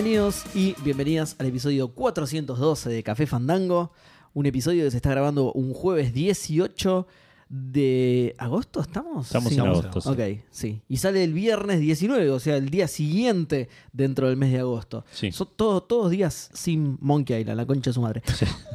Bienvenidos y bienvenidas al episodio 412 de Café Fandango. Un episodio que se está grabando un jueves 18 de agosto, ¿estamos? Estamos Sí. en agosto. sí. Ok, sí. Y sale el viernes 19, o sea, el día siguiente dentro del mes de agosto. Sí. Son todos, todos días sin Monkey Island, la concha de su madre.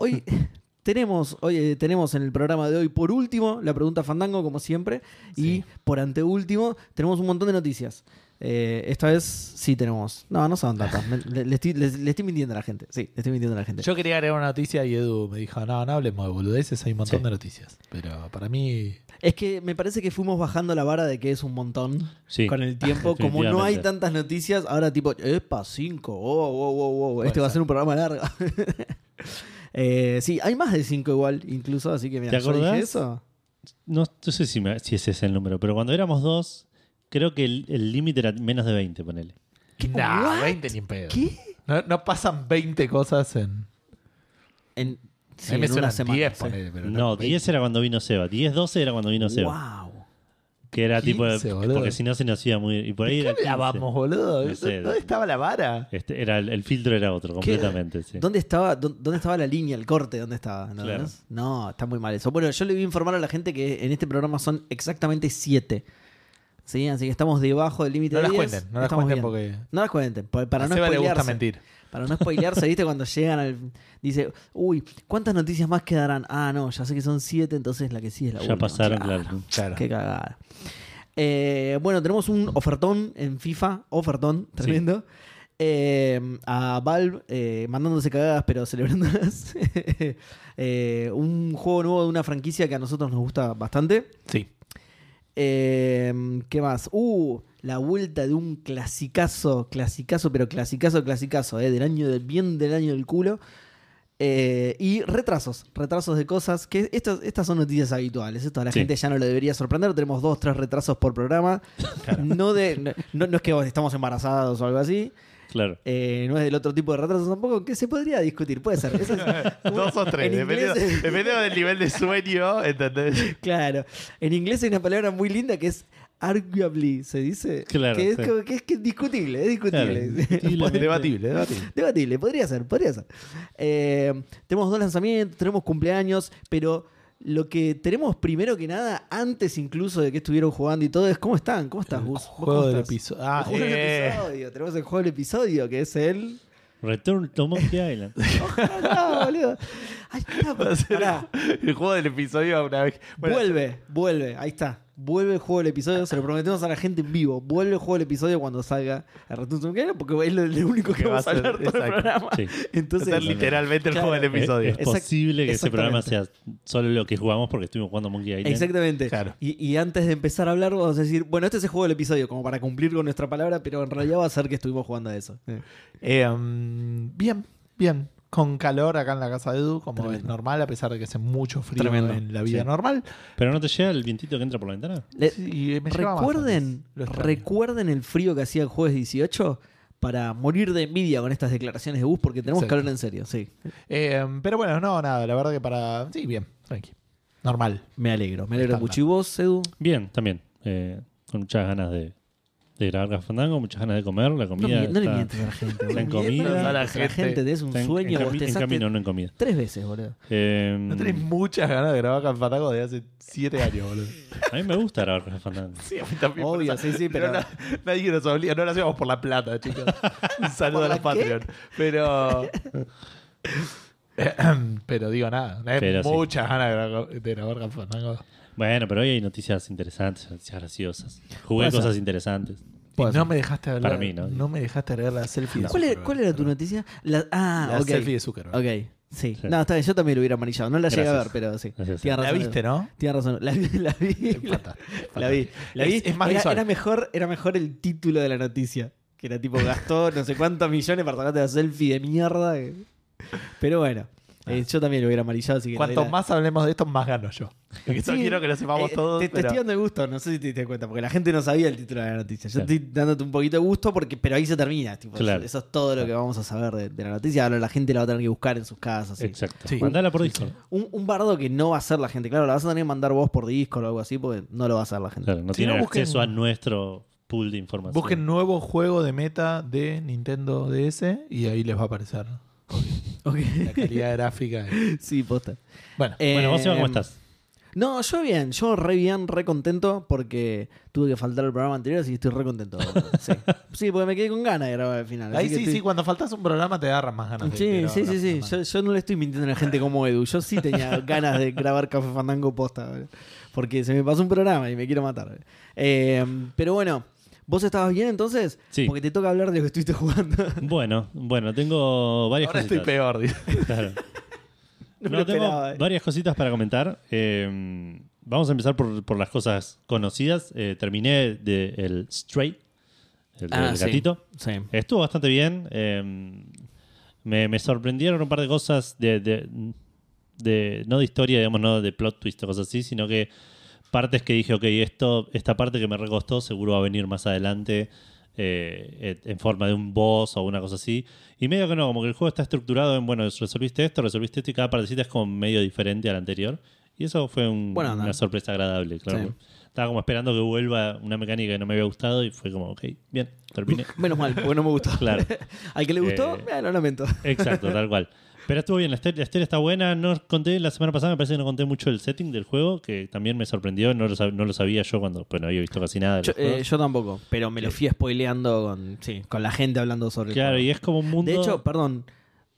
Hoy tenemos, hoy eh, tenemos en el programa de hoy, por último, la pregunta Fandango, como siempre. Y por anteúltimo, tenemos un montón de noticias. Eh, esta vez sí tenemos. No, no son tantas. Me- Le, le estoy, le- le estoy mintiendo a la gente. Sí, le estoy mintiendo a la gente. Yo quería agregar una noticia y Edu me dijo, no, no hablemos de boludeces, hay un montón Sí. de noticias. Pero para mí, Es que me parece que fuimos bajando la vara de que es un montón Sí. con el tiempo. Como no hay Definitivamente. tantas noticias, ahora tipo, epa, 5, wow, wow, wow, wow, Puede este va a ser. ser un programa largo. Eh, sí, hay más de 5 igual, incluso, así que mira, ¿Te yo dije acordás? eso. No, no sé si, me- si ese es el número, pero cuando éramos dos, creo que el límite era menos de 20, ponele. ¿Qué? nah, What? 20 ni en pedo. ¿Qué? No, no pasan 20 cosas en... En, sí, a mí me en una semana. 10, sí. ponele, pero No, 20. 10 era cuando vino Seba. 10, 12 era cuando vino Seba. Wow. Que era 15, tipo. boludo. Porque si no se nos iba muy. Y por ahí ¿Qué era. 15. hablábamos, boludo? No sé. ¿Dónde estaba la vara? Este, era el, el filtro era otro, completamente. Sí. ¿Dónde estaba, dó- ¿Dónde estaba la línea, el corte? ¿Dónde estaba? ¿No, Claro. ves? no, está muy mal eso. Bueno, yo le voy a informar a la gente que en este programa son exactamente 7. ¿Sí? Así que estamos debajo del límite No de las 10. cuenten, no las cuenten bien. porque... No las cuenten, pa- para a no le gusta spoilearse. mentir. Para no spoilearse, ¿viste? Cuando llegan al... Dice, uy, ¿cuántas noticias más quedarán? Ah, no, ya sé que son 7, entonces la que sí es la Ya última. pasaron, Claro. claro. Claro. Qué cagada. Eh, bueno, tenemos un ofertón en FIFA, ofertón, tremendo. Eh, a Valve eh, mandándose cagadas, pero celebrándolas. Eh, un juego nuevo de una franquicia que a nosotros nos gusta bastante. Sí. Eh, ¿Qué más? Uh, la vuelta de un clasicazo, clasicazo, pero clasicazo, clasicazo, eh, del año del bien del año del culo. Eh, y retrasos, retrasos de cosas, que estas, estas son noticias habituales, esto a la Sí. gente ya no le debería sorprender, tenemos dos, tres retrasos por programa, no, de, no, no es que estamos embarazados o algo así, Claro. eh, no es del otro tipo de retrasos tampoco, que se podría discutir, puede ser. Eso es- Dos o tres, en dependiendo, del nivel de sueño, ¿entendés? Claro. En inglés hay una palabra muy linda que es arguably, se dice. Claro, Que es, sí. como- que es, que es discutible, es discutible. Claro. Debatible, debatible. Debatible, podría ser, podría ser. Eh, tenemos dos lanzamientos, tenemos cumpleaños, pero lo que tenemos primero que nada, antes incluso de que estuvieron jugando y todo, es cómo están, cómo estás, Gus? ¿Vos Juego cómo del estás? episodio. Ah, el juego del eh. episodio. Tenemos el juego del episodio, que es el. Return to Monkey Island. Ojalá, boludo. Ahí está, pará. el juego del episodio una vez. Bueno, vuelve, vuelve, ahí está. Vuelve el juego del episodio, se lo prometemos a la gente en vivo. Vuelve el juego del episodio cuando salga el Island, porque es lo, lo único que Que va vamos a a ser, hablar todo el exacto. programa. Sí. Entonces, a literalmente el Claro. juego del episodio. Es, es posible que ese programa sea solo lo que jugamos porque estuvimos jugando Monkey Island. Exactamente. Claro. Y, y antes de empezar a hablar, vamos a decir, bueno, este es el juego del episodio, como para cumplir con nuestra palabra, pero en realidad va a ser que estuvimos jugando a eso. Eh. Eh, um, bien, bien. Con calor acá en la casa de Edu, como Tremendo. es normal, a pesar de que hace mucho frío Tremendo. en la vida Sí. normal. Pero no te llega el vientito que entra por la ventana. Le- Sí, me llevaba más recuerden, recuerden el frío que hacía el jueves 18 para morir de envidia con estas declaraciones de bus, porque tenemos que Exacto. hablar en serio, sí. Eh, pero bueno, no, nada, la verdad que para. Sí, bien, tranqui. Normal. Me alegro, me alegro mucho. ¿Y vos, Edu? Bien, también. Eh, con muchas ganas de, de grabar Café Fandango, muchas ganas de comer. La No, comida. mi- no le mientes a la gente. está en boludo. comida. A la a la gente, gente. tenés un en- sueño, en, en camino, no en comida. tres veces, boludo. Eh, No tenés muchas ganas de grabar Campataco de hace siete años, boludo. a mí me gusta grabar Café Fandango. Sí, a mí también. Obvio, sí, sí, pero- No, na- nadie nos obliga, no lo hacemos por la plata, chicos. Un saludo ¿Por a la los Patreon. Pero. pero digo nada, hay Pero sí. muchas ganas de grabar, de grabar Campataco. Bueno, pero hoy hay noticias interesantes, noticias graciosas. Jugué cosas interesantes. No me dejaste hablar. Para mí, ¿no? No me dejaste agregar la selfie de ¿Cuál, era, Zuckerberg. cuál era tu noticia? La, ah, La ok. selfie de Zuckerberg. Ok, sí. Sí. No, está bien, yo también lo hubiera amarillado. No la llegué a ver, Gracias. pero sí. Gracias. Tienes La razón. viste, ¿no? Tienes razón. La vi, la vi. La, Fantástico, la vi. La vi. Es- es más era, visual. era mejor, era mejor el título de la noticia. Que era tipo, gastó no sé cuántos millones para sacarte la selfie de mierda. Pero bueno. Eh, yo también lo hubiera amarillado. Así que Cuanto era- más hablemos de esto, más gano yo. Porque yo Sí, quiero que lo sepamos eh, todos. Te, te pero- estoy dando gusto, no sé si te diste cuenta, porque la gente no sabía el título de la noticia. Yo Claro. estoy dándote un poquito de gusto, porque pero ahí se termina. tipo, Claro. eso, eso es todo lo que vamos a saber de, de la noticia. Ahora la gente la va a tener que buscar en sus casas. sí. Exacto. Sí. Mandala por Discord. Un, un bardo que no va a hacer la gente. Claro, la vas a tener que mandar vos por disco o algo así, porque no lo va a hacer la gente. Claro, no Si tiene no, busquen- acceso a nuestro pool de información. Busquen nuevo juego de meta de Nintendo DS y ahí les va a aparecer La calidad gráfica. sí, posta. Bueno, Bueno, vos, ¿cómo Eh, estás? No, yo bien, yo re bien, re contento porque tuve que faltar el programa anterior, así que estoy re contento. sí. sí, porque me quedé con ganas de grabar al final. ahí sí, estoy- sí, cuando faltas un programa te agarran más ganas Sí, de sí, sí, sí. Yo, yo no le estoy mintiendo a la gente como Edu. Yo sí tenía ganas de grabar Café Fandango posta. Porque se me pasó un programa y me quiero matar. Eh, pero bueno, ¿vos estabas bien entonces? Sí. Porque te toca hablar de lo que estuviste jugando. Bueno, bueno, tengo varias Ahora estoy cositas. peor. dice. Claro. No me No, lo tengo esperaba, eh. varias cositas para comentar. Eh, vamos a empezar por, por las cosas conocidas. Eh, terminé de el Stray, el Ah, sí. gatito. Sí. Estuvo bastante bien. eh, me, me sorprendieron un par de cosas de, de- de- no de historia, digamos, no de plot twist o cosas así, sino que partes que dije, ok, esto, esta parte que me recostó seguro va a venir más adelante eh, en forma de un boss o una cosa así. Y medio que no, como que el juego está estructurado en, bueno, resolviste esto, resolviste esto y cada partecita es como medio diferente a la anterior. Y eso fue un- una sorpresa agradable, claro. Sí. Estaba como esperando que vuelva una mecánica que no me había gustado y fue como, ok, bien, terminé. Menos mal, porque no me gustó. Claro. Al que le gustó, Eh, eh, lo lamento. Exacto, tal cual. Pero estuvo bien, la historia, está buena. No conté la semana pasada, me parece que no conté mucho el setting del juego, que también me sorprendió. No lo, sab- no lo sabía yo cuando pues, no había visto casi nada. de Yo, eh, yo tampoco, pero me lo fui spoileando con, sí, con la gente hablando sobre el claro, juego. y es como un mundo. De hecho, perdón,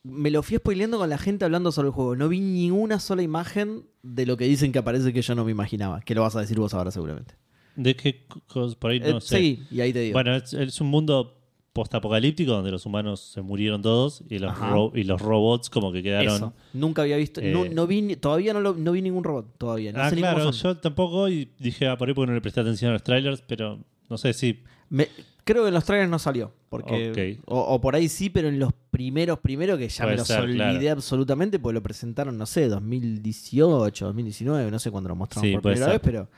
me lo fui spoileando con la gente hablando sobre el juego. No vi ni una sola imagen de lo que dicen que aparece que yo no me imaginaba. Que lo vas a decir vos ahora seguramente. de qué cosas por ahí no Eh, sé. Seguí, y ahí te digo. Bueno, es, es un mundo postapocalíptico donde los humanos se murieron todos y los, ro- y los robots como que quedaron. Eso. Nunca había visto. Eh, no, no vi, ni- todavía no, lo- no vi ningún robot. Todavía. No ah, sé claro, yo tampoco y dije, ah, por ahí porque no le presté atención a los trailers, pero no sé si. Me- creo que en los trailers no salió. Porque, o, o por ahí sí, pero en los primeros, primero que ya Puede me los ser, olvidé claro. absolutamente, porque lo presentaron, no sé, 2018, 2019, no sé cuándo lo mostraron Sí, por primera ser. vez, pero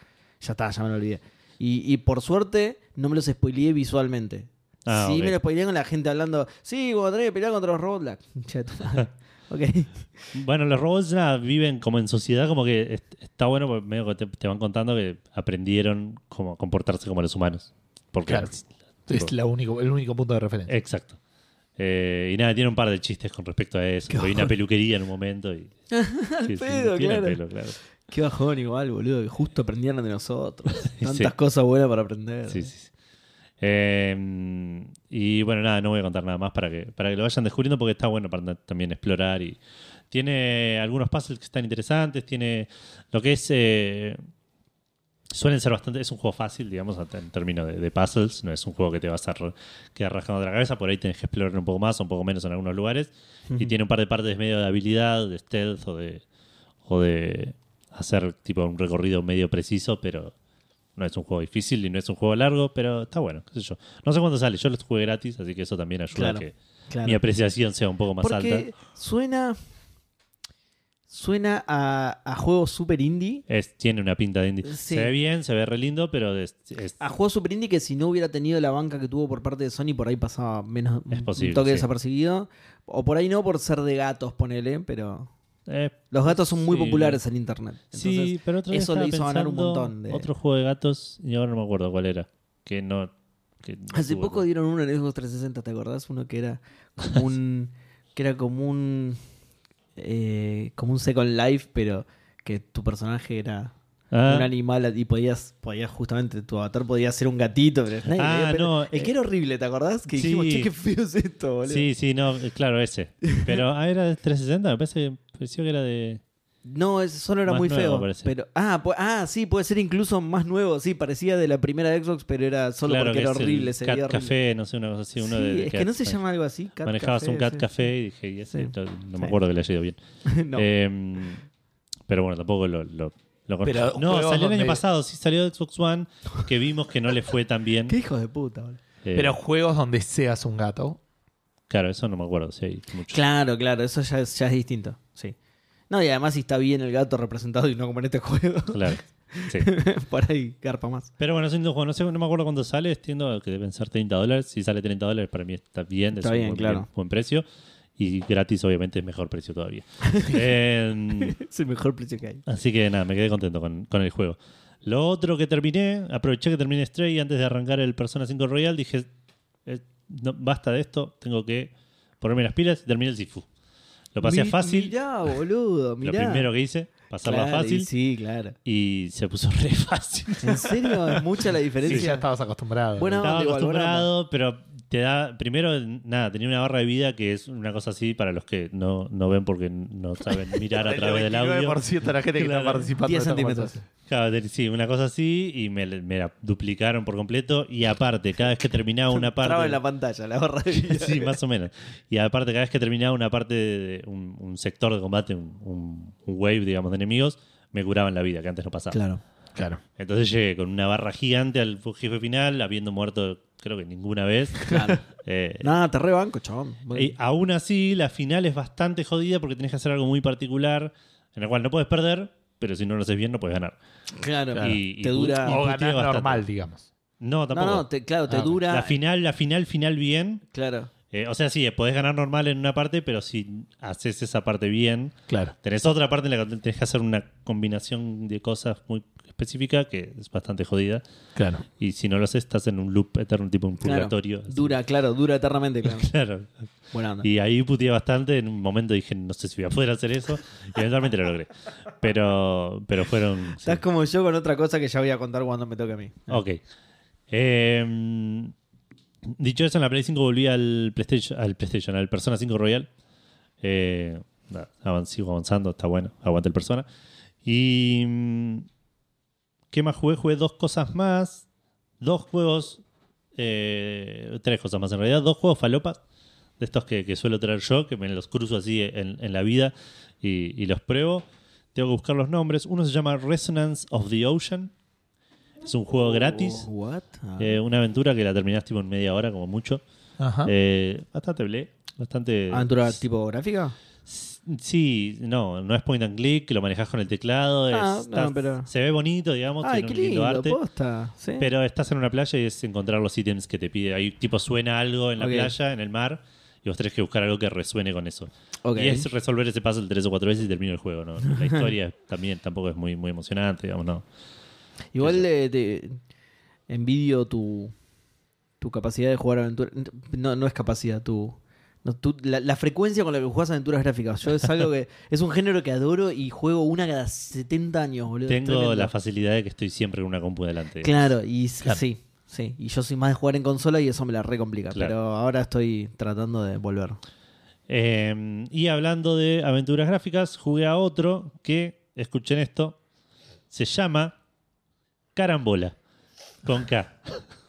ya está, ya me lo olvidé. Y, y por suerte no me los spoileé visualmente. Ah, sí ok. me lo spoileé con la gente hablando, sí, cuando tenés que pelear contra los robots, la concha de tu madre". Ok. Bueno, los robots nada, viven como en sociedad, como que est- está bueno porque medio que te, te van contando que aprendieron cómo comportarse como los humanos. Porque, Claro. tipo, Es la único, el único punto de referencia. Exacto. Eh, y nada, tiene un par de chistes con respecto a eso. Qué Hay una bajón. peluquería en un momento y. Al Sí, sí, pedo, tiene claro. pelo, claro. Qué bajón igual, boludo, que justo aprendieron de nosotros. Sí. Tantas cosas buenas para aprender. Sí, sí, sí. Eh, y bueno, nada, no voy a contar nada más para que, para que lo vayan descubriendo porque está bueno para también explorar. y Tiene algunos puzzles que están interesantes, tiene lo que es... eh, suelen ser bastante... Es un juego fácil, digamos, en términos de, de puzzles. No es un juego que te vas a quedar rascando de la cabeza. Por ahí tenés que explorar un poco más o un poco menos en algunos lugares. Y tiene un par de partes medio de habilidad, de stealth o de, o de hacer tipo un recorrido medio preciso, pero no es un juego difícil y no es un juego largo, pero está bueno, qué sé yo. No sé cuándo sale, yo lo jugué gratis, así que eso también ayuda Claro, a que Claro. mi apreciación sea un poco más Porque alta. suena. Suena a, a juego super indie. Es, tiene una pinta de indie. Sí. Se ve bien, se ve re lindo, pero es, es- A juego super indie que si no hubiera tenido la banca que tuvo por parte de Sony, por ahí pasaba menos Es un toque sí. desapercibido. O por ahí no por ser de gatos, ponele, pero. Eh, Los gatos son muy Sí. populares en internet. Entonces, sí, pero otro día eso le hizo ganar un montón de- Otro juego de gatos, y ahora no me acuerdo cuál era. Que no. que no Hace poco dieron uno en Xbox 360, ¿te acordás? Uno que era como un. que era como un. eh, como un Second Life, pero que tu personaje era Ah, un animal y podías, podías justamente, tu avatar podía ser un gatito. Pero Ah, pena. no, El que eh, era horrible, ¿te acordás? Que sí. dijimos, che, qué feo es esto, boludo. Sí, sí, no, claro, ese. Pero ah, era de 360, me parece, pareció que era de. No, ese solo era Más muy nuevo, feo. parece. Pero, ah, ah, sí, puede ser incluso más nuevo. Sí, parecía de la primera Xbox, pero era solo claro, porque que era horrible. Cat horrible. Café, no sé, una cosa así. Uno Sí, de, de es que no se llama algo así. Cat Manejabas Café, un Cat sí, Café y dije, y ese, Sí. no no Sí. me acuerdo que le haya ido bien. no. Eh, pero bueno, tampoco lo, lo, Pero No, salió el año pasado, sí salió de Xbox One, que vimos que no le fue tan bien. Qué hijo de puta, boludo. Eh, Pero juegos donde seas un gato. Claro, eso no me acuerdo si hay mucho. Claro, claro, eso ya es, ya es distinto. Sí. No, y además si está bien el gato representado y no como en este juego, Claro, sí. por ahí garpa más. Pero bueno, es un juego. No, sé, no me acuerdo cuándo sale. Entiendo que deben ser 30 dólares. Si sale 30 dólares, para mí está bien. Está es un bien, buen, claro. buen precio. Y gratis, obviamente, es mejor precio todavía. Eh, Es el mejor precio que hay. así que nada, me quedé contento con, con el juego. Lo otro que terminé, aproveché que terminé Stray y antes de arrancar el Persona 5 Royal dije, eh, no, basta de esto, tengo que ponerme las pilas y terminé el Sifu. Lo pasé Mi- fácil, Mirá, boludo, lo mirá. primero que hice, pasarla Claro, fácil y Sí, claro. y se puso re fácil. ¿En serio? ¿Es mucha la Sí, diferencia? ya estabas acostumbrado. Bueno, Estaba acostumbrado, pero te da. Primero, nada, tenía una barra de vida que es una cosa así para los que no, no ven porque no saben mirar a través del audio. 99% de la gente que Claro. está participando 10 de esta centímetros. Claro, sí, una cosa así y me, me la duplicaron por completo. Y aparte, cada vez que terminaba una parte. Traba en la pantalla, la barra de vida. sí, más o menos. Y aparte, cada vez que terminaba una parte de un, un sector de combate, un, un- un wave, digamos, de enemigos, me curaban la vida, que antes no pasaba. Claro. Claro. Entonces llegué con una barra gigante al jefe final, habiendo muerto, creo que ninguna vez. Claro. Eh, Nada, te rebanco, chabón. Bueno. y aún así, la final es bastante jodida porque tenés que hacer algo muy particular, en el cual no puedes perder, pero si no lo haces bien, no puedes ganar. claro. Claro. Y- te dura. y O ganar bastante. normal, digamos. No, no, tampoco. no, te- claro, te Ah, dura. La final, la final, final bien. Claro. Eh, o sea, sí, podés ganar normal en una parte, pero si haces esa parte bien, Claro. tenés otra parte en la que tenés que hacer una combinación de cosas muy específica que es bastante jodida. Claro. Y si no lo haces, estás en un loop eterno, tipo un Claro. purgatorio. así. Dura, claro, dura eternamente, claro. Claro. Buena onda. Y ahí puteé bastante. En un momento dije, no sé si voy a poder hacer eso. Y eventualmente lo logré. Pero, pero fueron. sí. Estás como yo con otra cosa que ya voy a contar cuando me toque a mí. Ok. Eh, dicho eso, en la Play 5 volví al PlayStation, al PlayStation, al Persona 5 Royal. Eh, sigo avanzando, está bueno. Aguanta el Persona. Y. ¿Qué más jugué? Jugué dos cosas más. Dos juegos. eh, tres cosas más en realidad. Dos juegos falopas. De estos que, que suelo traer yo, que me los cruzo así en, en la vida y, y los pruebo. Tengo que buscar los nombres. Uno se llama Resonance of the Ocean. Es un juego gratis. Oh, what? Ah. Eh, una aventura que la terminás tipo en media hora, como mucho. Ajá. Eh, bastante ble. Bastante. ¿Aventura tipo gráfica? Sí, no, no es point and click, lo manejas con el teclado. Ah, no, pero- Se ve bonito, digamos, Ay, tiene qué un lindo lindo, arte. posta. ¿sí? Pero estás en una playa y es encontrar los ítems que te pide. Ahí tipo suena algo en la playa, en el mar, y vos tenés que buscar algo que resuene con eso. Ok. Y es resolver ese puzzle tres o cuatro veces y termino el juego. ¿no? La historia también tampoco es muy, muy emocionante, digamos, no. Igual de, de- envidio tu, tu capacidad de jugar aventuras. No, no es capacidad, tu, no, la, la frecuencia con la que juegas aventuras gráficas. Yo es algo que es un género que adoro y juego una cada 70 años, boludo. Tengo la facilidad de que estoy siempre con una compu delante. Claro, y Claro. sí, sí. Y yo soy más de jugar en consola y eso me la recomplica. Claro. Pero ahora estoy tratando de volver. Eh, y hablando de aventuras gráficas, jugué a otro que, escuchen esto, se llama Carambola, con K.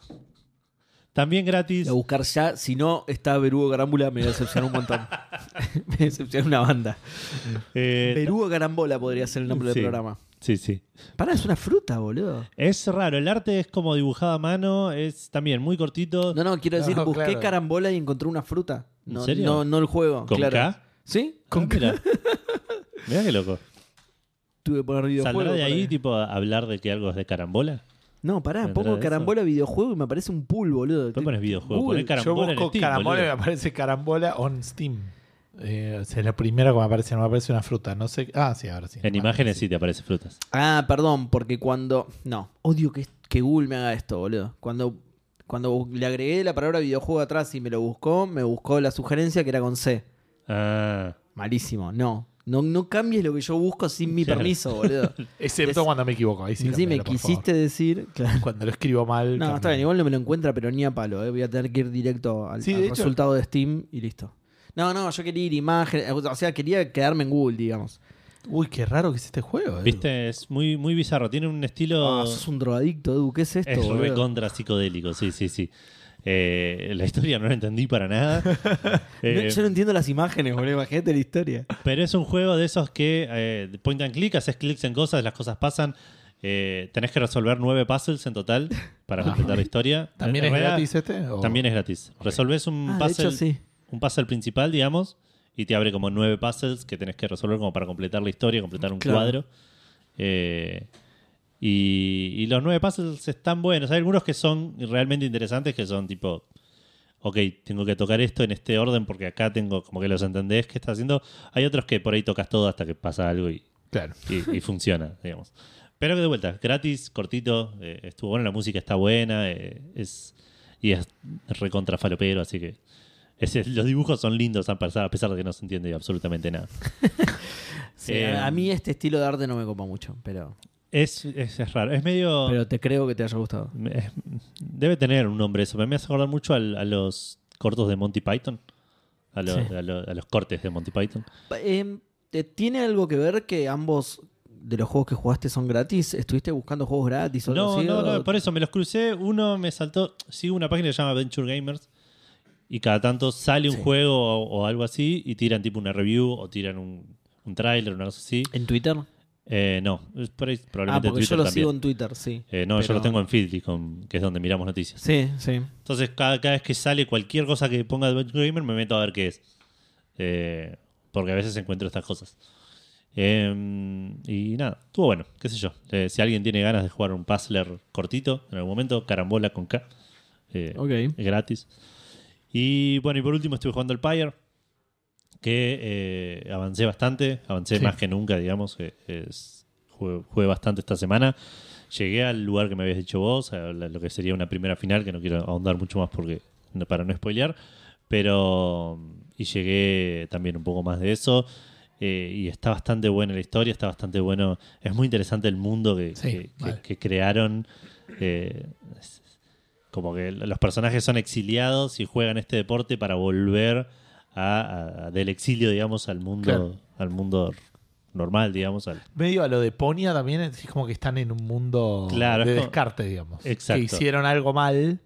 También gratis. Voy a buscar ya. Si no está Berugo Carámbula, me decepciona un montón. me decepciona una banda. Eh, Berugo Carambola podría ser el nombre Sí. del programa. sí, sí. Pará, es una fruta, boludo. Es raro, el arte es como dibujado a mano, es también muy cortito. No, no, quiero decir, No, busqué claro. carambola y encontré una fruta. No, ¿En serio? No, no el juego. ¿Con claro. K? ¿Sí? Ah, Con K. mira. Mirá qué loco. Tuve que poner videojuego. ¿Saldrá de ahí, para tipo, hablar de que algo es de carambola? No, pará, ¿Vendrá pongo carambola videojuego y me aparece un pool, boludo. ¿Cuál pones videojuego? Google. Yo carambola en busco Steam, carambola y me aparece carambola on Steam. Eh, o sea, es lo primero que me aparece, no me aparece una fruta. No sé. Ah, sí, ahora sí. En imágenes sí te aparecen frutas. Ah, perdón, porque cuando. No, odio que, que Google me haga esto, boludo. Cuando, cuando le agregué la palabra videojuego atrás y me lo buscó, me buscó la sugerencia que era con C. Ah, Malísimo, no. No, no cambies lo que yo busco sin mi Claro. permiso, boludo. Excepto Es- cuando me equivoco. Ahí sí, Sí, me cambialo, quisiste decir. claro. Cuando lo escribo mal. No, está bien, igual no me lo encuentra, pero ni a palo. eh. Voy a tener que ir directo al, Sí, al de hecho- resultado de Steam y listo. No, no, yo quería ir imagen, o sea, quería quedarme en Google, digamos. Uy, qué raro que es este juego. Edu. viste, es muy, muy bizarro. Tiene un estilo. Ah, sos un drogadicto, Edu, ¿qué es esto, es recontra psicodélico, sí, sí, sí. Eh, la historia no la entendí para nada. No, Eh, yo no entiendo las imágenes, boludo. Imagínate la historia. Pero es un juego de esos que eh, point and click, haces clics en cosas, las cosas pasan. Eh, tenés que resolver nueve puzzles en total para completar la historia. ¿También es realidad, gratis este? o- También es gratis. Resolves un, Ah, puzzle, hecho, sí. un puzzle principal, digamos, y te abre como nueve puzzles que tenés que resolver como para completar la historia, completar un Claro. cuadro. Eh, y, y los nueve puzzles están buenos. Hay algunos que son realmente interesantes, que son tipo, ok, tengo que tocar esto en este orden porque acá tengo como que los entendés que estás haciendo. Hay otros que por ahí tocas todo hasta que pasa algo y, Claro. y- y funciona, digamos. Pero que de vuelta, gratis, cortito, eh, estuvo bueno, la música está buena, eh, es y es recontra falopero, así que los dibujos son lindos a pesar, a pesar de que no se entiende absolutamente nada. Sí, Eh, a mí este estilo de arte no me copa mucho, pero, Es, es, es raro, es medio... pero te creo que te haya gustado. es- debe tener un nombre eso, me hace acordar mucho al- a los cortos de Monty Python, a, los- Sí. a los- a los cortes de Monty Python. Eh, eh, ¿Tiene algo que ver que ambos de los juegos que jugaste son gratis? ¿Estuviste buscando juegos gratis o No, así, no, o- no, por eso me los crucé. Uno me saltó. Sigo una página que se llama Venture Gamers. Y cada tanto sale un Sí. juego o, o algo así y tiran tipo una review o tiran un, un trailer, una cosa así. ¿En Twitter? Eh, no, es por ahí Ah, probablemente porque Twitter yo lo también. sigo en Twitter, sí. Eh, no, yo lo tengo en Feedly, que es donde miramos noticias. Sí, sí. Entonces, cada, cada vez que sale cualquier cosa que ponga de Venture Gamer, me meto a ver qué es. Eh, porque a veces encuentro estas cosas. Eh, y nada, estuvo bueno, qué sé yo. Eh, si alguien tiene ganas de jugar un puzzler cortito, en algún momento, carambola con K. eh, Ok. Es gratis. Y bueno, y por último estuve jugando el Pyre, que eh, avancé bastante, avancé Sí. más que nunca, digamos. eh, es- jugué, jugué bastante esta semana. Llegué al lugar que me habías dicho vos, a lo que sería una primera final, que no quiero ahondar mucho más porque para no spoilear. Pero. Y llegué también un poco más de eso. eh, y está bastante buena la historia, está bastante bueno. Es muy interesante el mundo que, Sí, que- que- vale. que crearon. eh, como que los personajes son exiliados y juegan este deporte para volver a, a- del exilio, digamos, al mundo, Claro. al mundo normal, digamos. al- Medio a lo de Ponia también, es como que están en un mundo Claro, de como- descarte, digamos. Exacto. Que hicieron algo mal.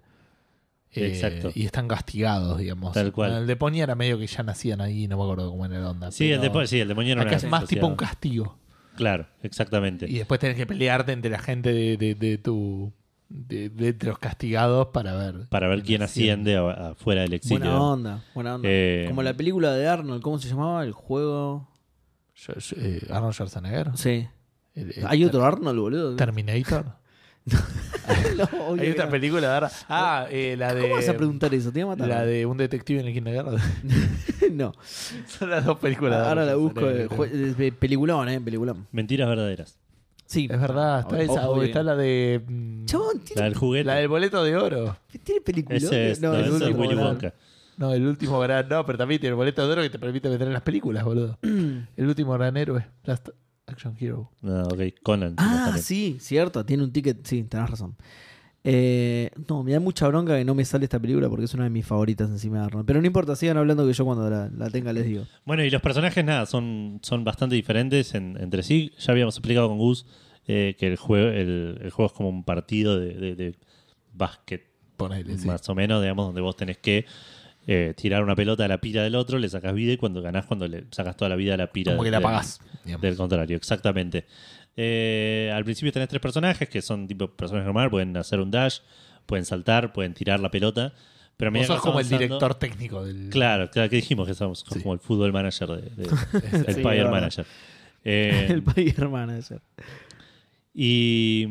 eh, Exacto. Y están castigados, digamos. Tal cual. El de Ponia era medio que ya nacían ahí, no me acuerdo cómo era la onda. Sí, el, depo- sí, el demonio era Acá es más sociedad. tipo un castigo. Claro, exactamente. Y después tenés que pelearte entre la gente de, de- de tu. De, los castigados para ver. para ver quién asciende a- afuera del exilio. Buena onda, buena onda. Eh, Como la película de Arnold, ¿cómo se llamaba? El juego. Yo- yo- eh, Arnold Schwarzenegger. Sí. El- el ¿Hay otro Arnold, boludo? Terminator. No, Hay otra película de Arnold. Ah, eh, la de. ¿Cómo vas a preguntar eso? Te iba a matar. La de un detective en el kindergarten. no. Son las dos películas. de Ahora la Arnold busco. eh, eh, Peliculón, eh. Peliculón. Mentiras verdaderas. Sí. Es verdad, está Obvio. esa. o está la de. mm, Chabón, La ¿tiene, del juguete. La del boleto de oro. ¿tiene peliculón? Ese es, no, el ese es último Willy gran- Wonka. No, el último gran. No, pero también tiene el boleto de oro que te permite meter en las películas, boludo. el último gran héroe. Last Action Hero. No, ok, Conan. Ah, también. sí, cierto. Tiene un ticket. Sí, tenés razón. Eh, no, me da mucha bronca que no me sale esta película porque es una de mis favoritas encima de Arnold. Pero no importa, sigan hablando que yo cuando la, la tenga les digo. Bueno, y los personajes, nada, son, son bastante diferentes en- entre sí. Ya habíamos explicado con Gus eh, que el juego, el, el juego es como un partido de, de, de básquet, Ponele, sí. más o menos, digamos, donde vos tenés que eh, tirar una pelota a la pira del otro, le sacas vida y cuando ganás, cuando le sacas toda la vida a la pira Como que la del- digamos. Del contrario, exactamente. Eh, al principio tenés tres personajes que son tipo personajes normales, pueden hacer un dash, pueden saltar, pueden tirar la pelota. Pero a Vos sos como el director técnico del. Claro, claro, que dijimos que somos Sí. como el fútbol manager de, de- el Sí, player manager. Eh, el país manager. y,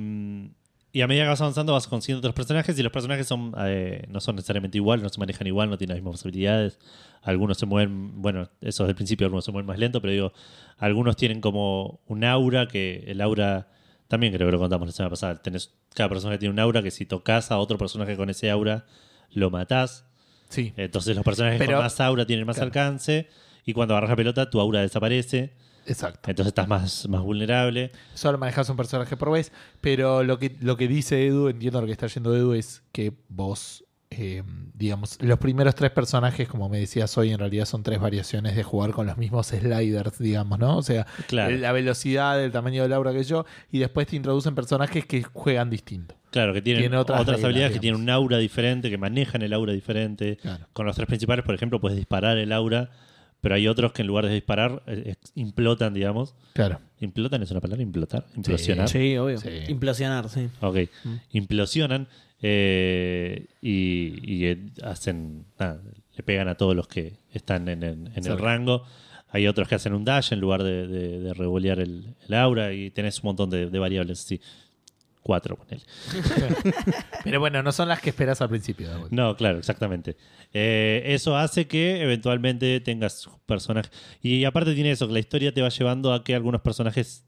y a medida que vas avanzando vas consiguiendo otros personajes y los personajes son eh, no son necesariamente iguales, no se manejan igual, no tienen las mismas posibilidades. Algunos se mueven, bueno, eso desde el principio, algunos se mueven más lento, pero digo, algunos tienen como un aura que el aura, también creo que lo contamos la semana pasada, tenés, cada personaje tiene un aura que si tocas a otro personaje con ese aura, lo matás. Sí. Entonces los personajes Pero- con más aura tienen más claro. alcance y cuando agarras la pelota tu aura desaparece. Exacto. Entonces estás más, más vulnerable. Solo manejas un personaje por vez. Pero lo que, lo que dice Edu, entiendo lo que está yendo Edu, es que vos, eh, digamos, los primeros tres personajes, como me decías hoy, en realidad son tres variaciones de jugar con los mismos sliders, digamos, ¿no? O sea, Claro. la velocidad, el tamaño del aura que yo, y después te introducen personajes que juegan distinto. Claro, que tienen Tiene otras otras, reglas, habilidades que tienen un aura diferente, que manejan el aura diferente. Claro. Con los tres principales, por ejemplo, puedes disparar el aura, pero hay otros que en lugar de disparar, eh, ex- implotan, digamos. Claro. ¿Implotan es una palabra? ¿Implotar? ¿Implosionar? Sí, obvio. Sí. Implosionar, sí. Ok. Implosionan eh, y, y, eh, hacen. nada, le pegan a todos los que están en, el- en el rango. Hay otros que hacen un dash en lugar de, de, de revolear el, el aura y tenés un montón de, de variables así. Cuatro, ponele. Pero bueno, no son las que esperas al principio. No, claro, exactamente. Eh, eso hace que eventualmente tengas personajes. Y aparte tiene eso, que la historia te va llevando a que algunos personajes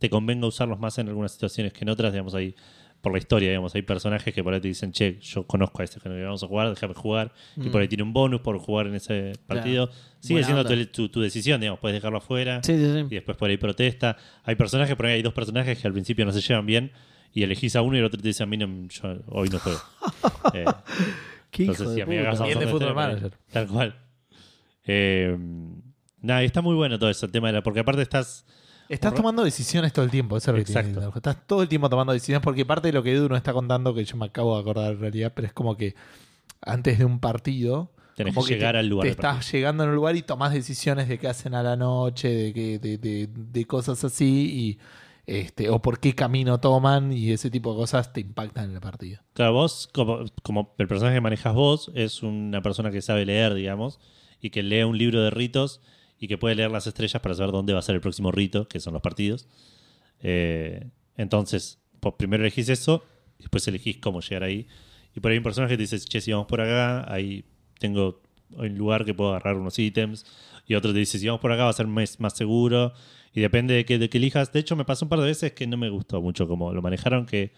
te convenga usarlos más en algunas situaciones que en otras, digamos, ahí por la historia, digamos, hay personajes que por ahí te dicen, che, yo conozco a este que vamos a jugar, déjame jugar, y Mm. por ahí tiene un bonus por jugar en ese partido. Sigue Buena siendo tu, tu- tu decisión, digamos, puedes dejarlo afuera Sí, sí, y sí. después por ahí protesta. Hay personajes, por ahí hay dos personajes que al principio no se llevan bien y elegís a uno y el otro te dice, a mí no, yo hoy no juego. Eh, Qué hijo entonces, de si a mí Football este, Manager. Tal cual. Eh, nada, y está muy bueno todo eso, el tema de la. Porque aparte estás. Estás tomando decisiones todo el tiempo, eso es lo que Exacto. Estás todo el tiempo tomando decisiones porque parte de lo que Edu nos está contando, que yo me acabo de acordar en realidad, pero es como que antes de un partido, Tenés como que llegar te, al lugar te estás llegando en un lugar y tomás decisiones de qué hacen a la noche, de, que, de, de- de cosas así, y este o por qué camino toman, y ese tipo de cosas te impactan en el partido. Claro, vos, como, como el personaje que manejas vos, es una persona que sabe leer, digamos, y que lee un libro de ritos y que puede leer las estrellas para saber dónde va a ser el próximo rito, que son los partidos. Eh, entonces, vos primero elegís eso, y después elegís cómo llegar ahí. Y por ahí hay un personaje que te dice, che, si vamos por acá, ahí tengo un lugar que puedo agarrar unos ítems. Y otro te dice, si vamos por acá va a ser más, más seguro. Y depende de qué, de qué elijas. De hecho, me pasó un par de veces que no me gustó mucho como lo manejaron, que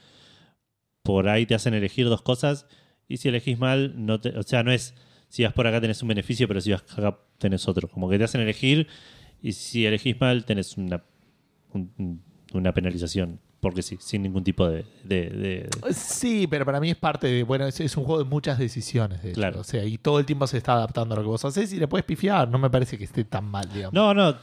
por ahí te hacen elegir dos cosas. Y si elegís mal, no o sea, no es si vas por acá tenés un beneficio, pero si vas acá tenés otro. Como que te hacen elegir y si elegís mal tenés una, un- una penalización. Porque sí, sin ningún tipo de... de- de- de- Sí, pero para mí es parte de. Bueno, es, es un juego de muchas decisiones, de hecho. Claro. O sea, y todo el tiempo se está adaptando a lo que vos haces y le puedes pifiar. No me parece que esté tan mal, digamos. No, no,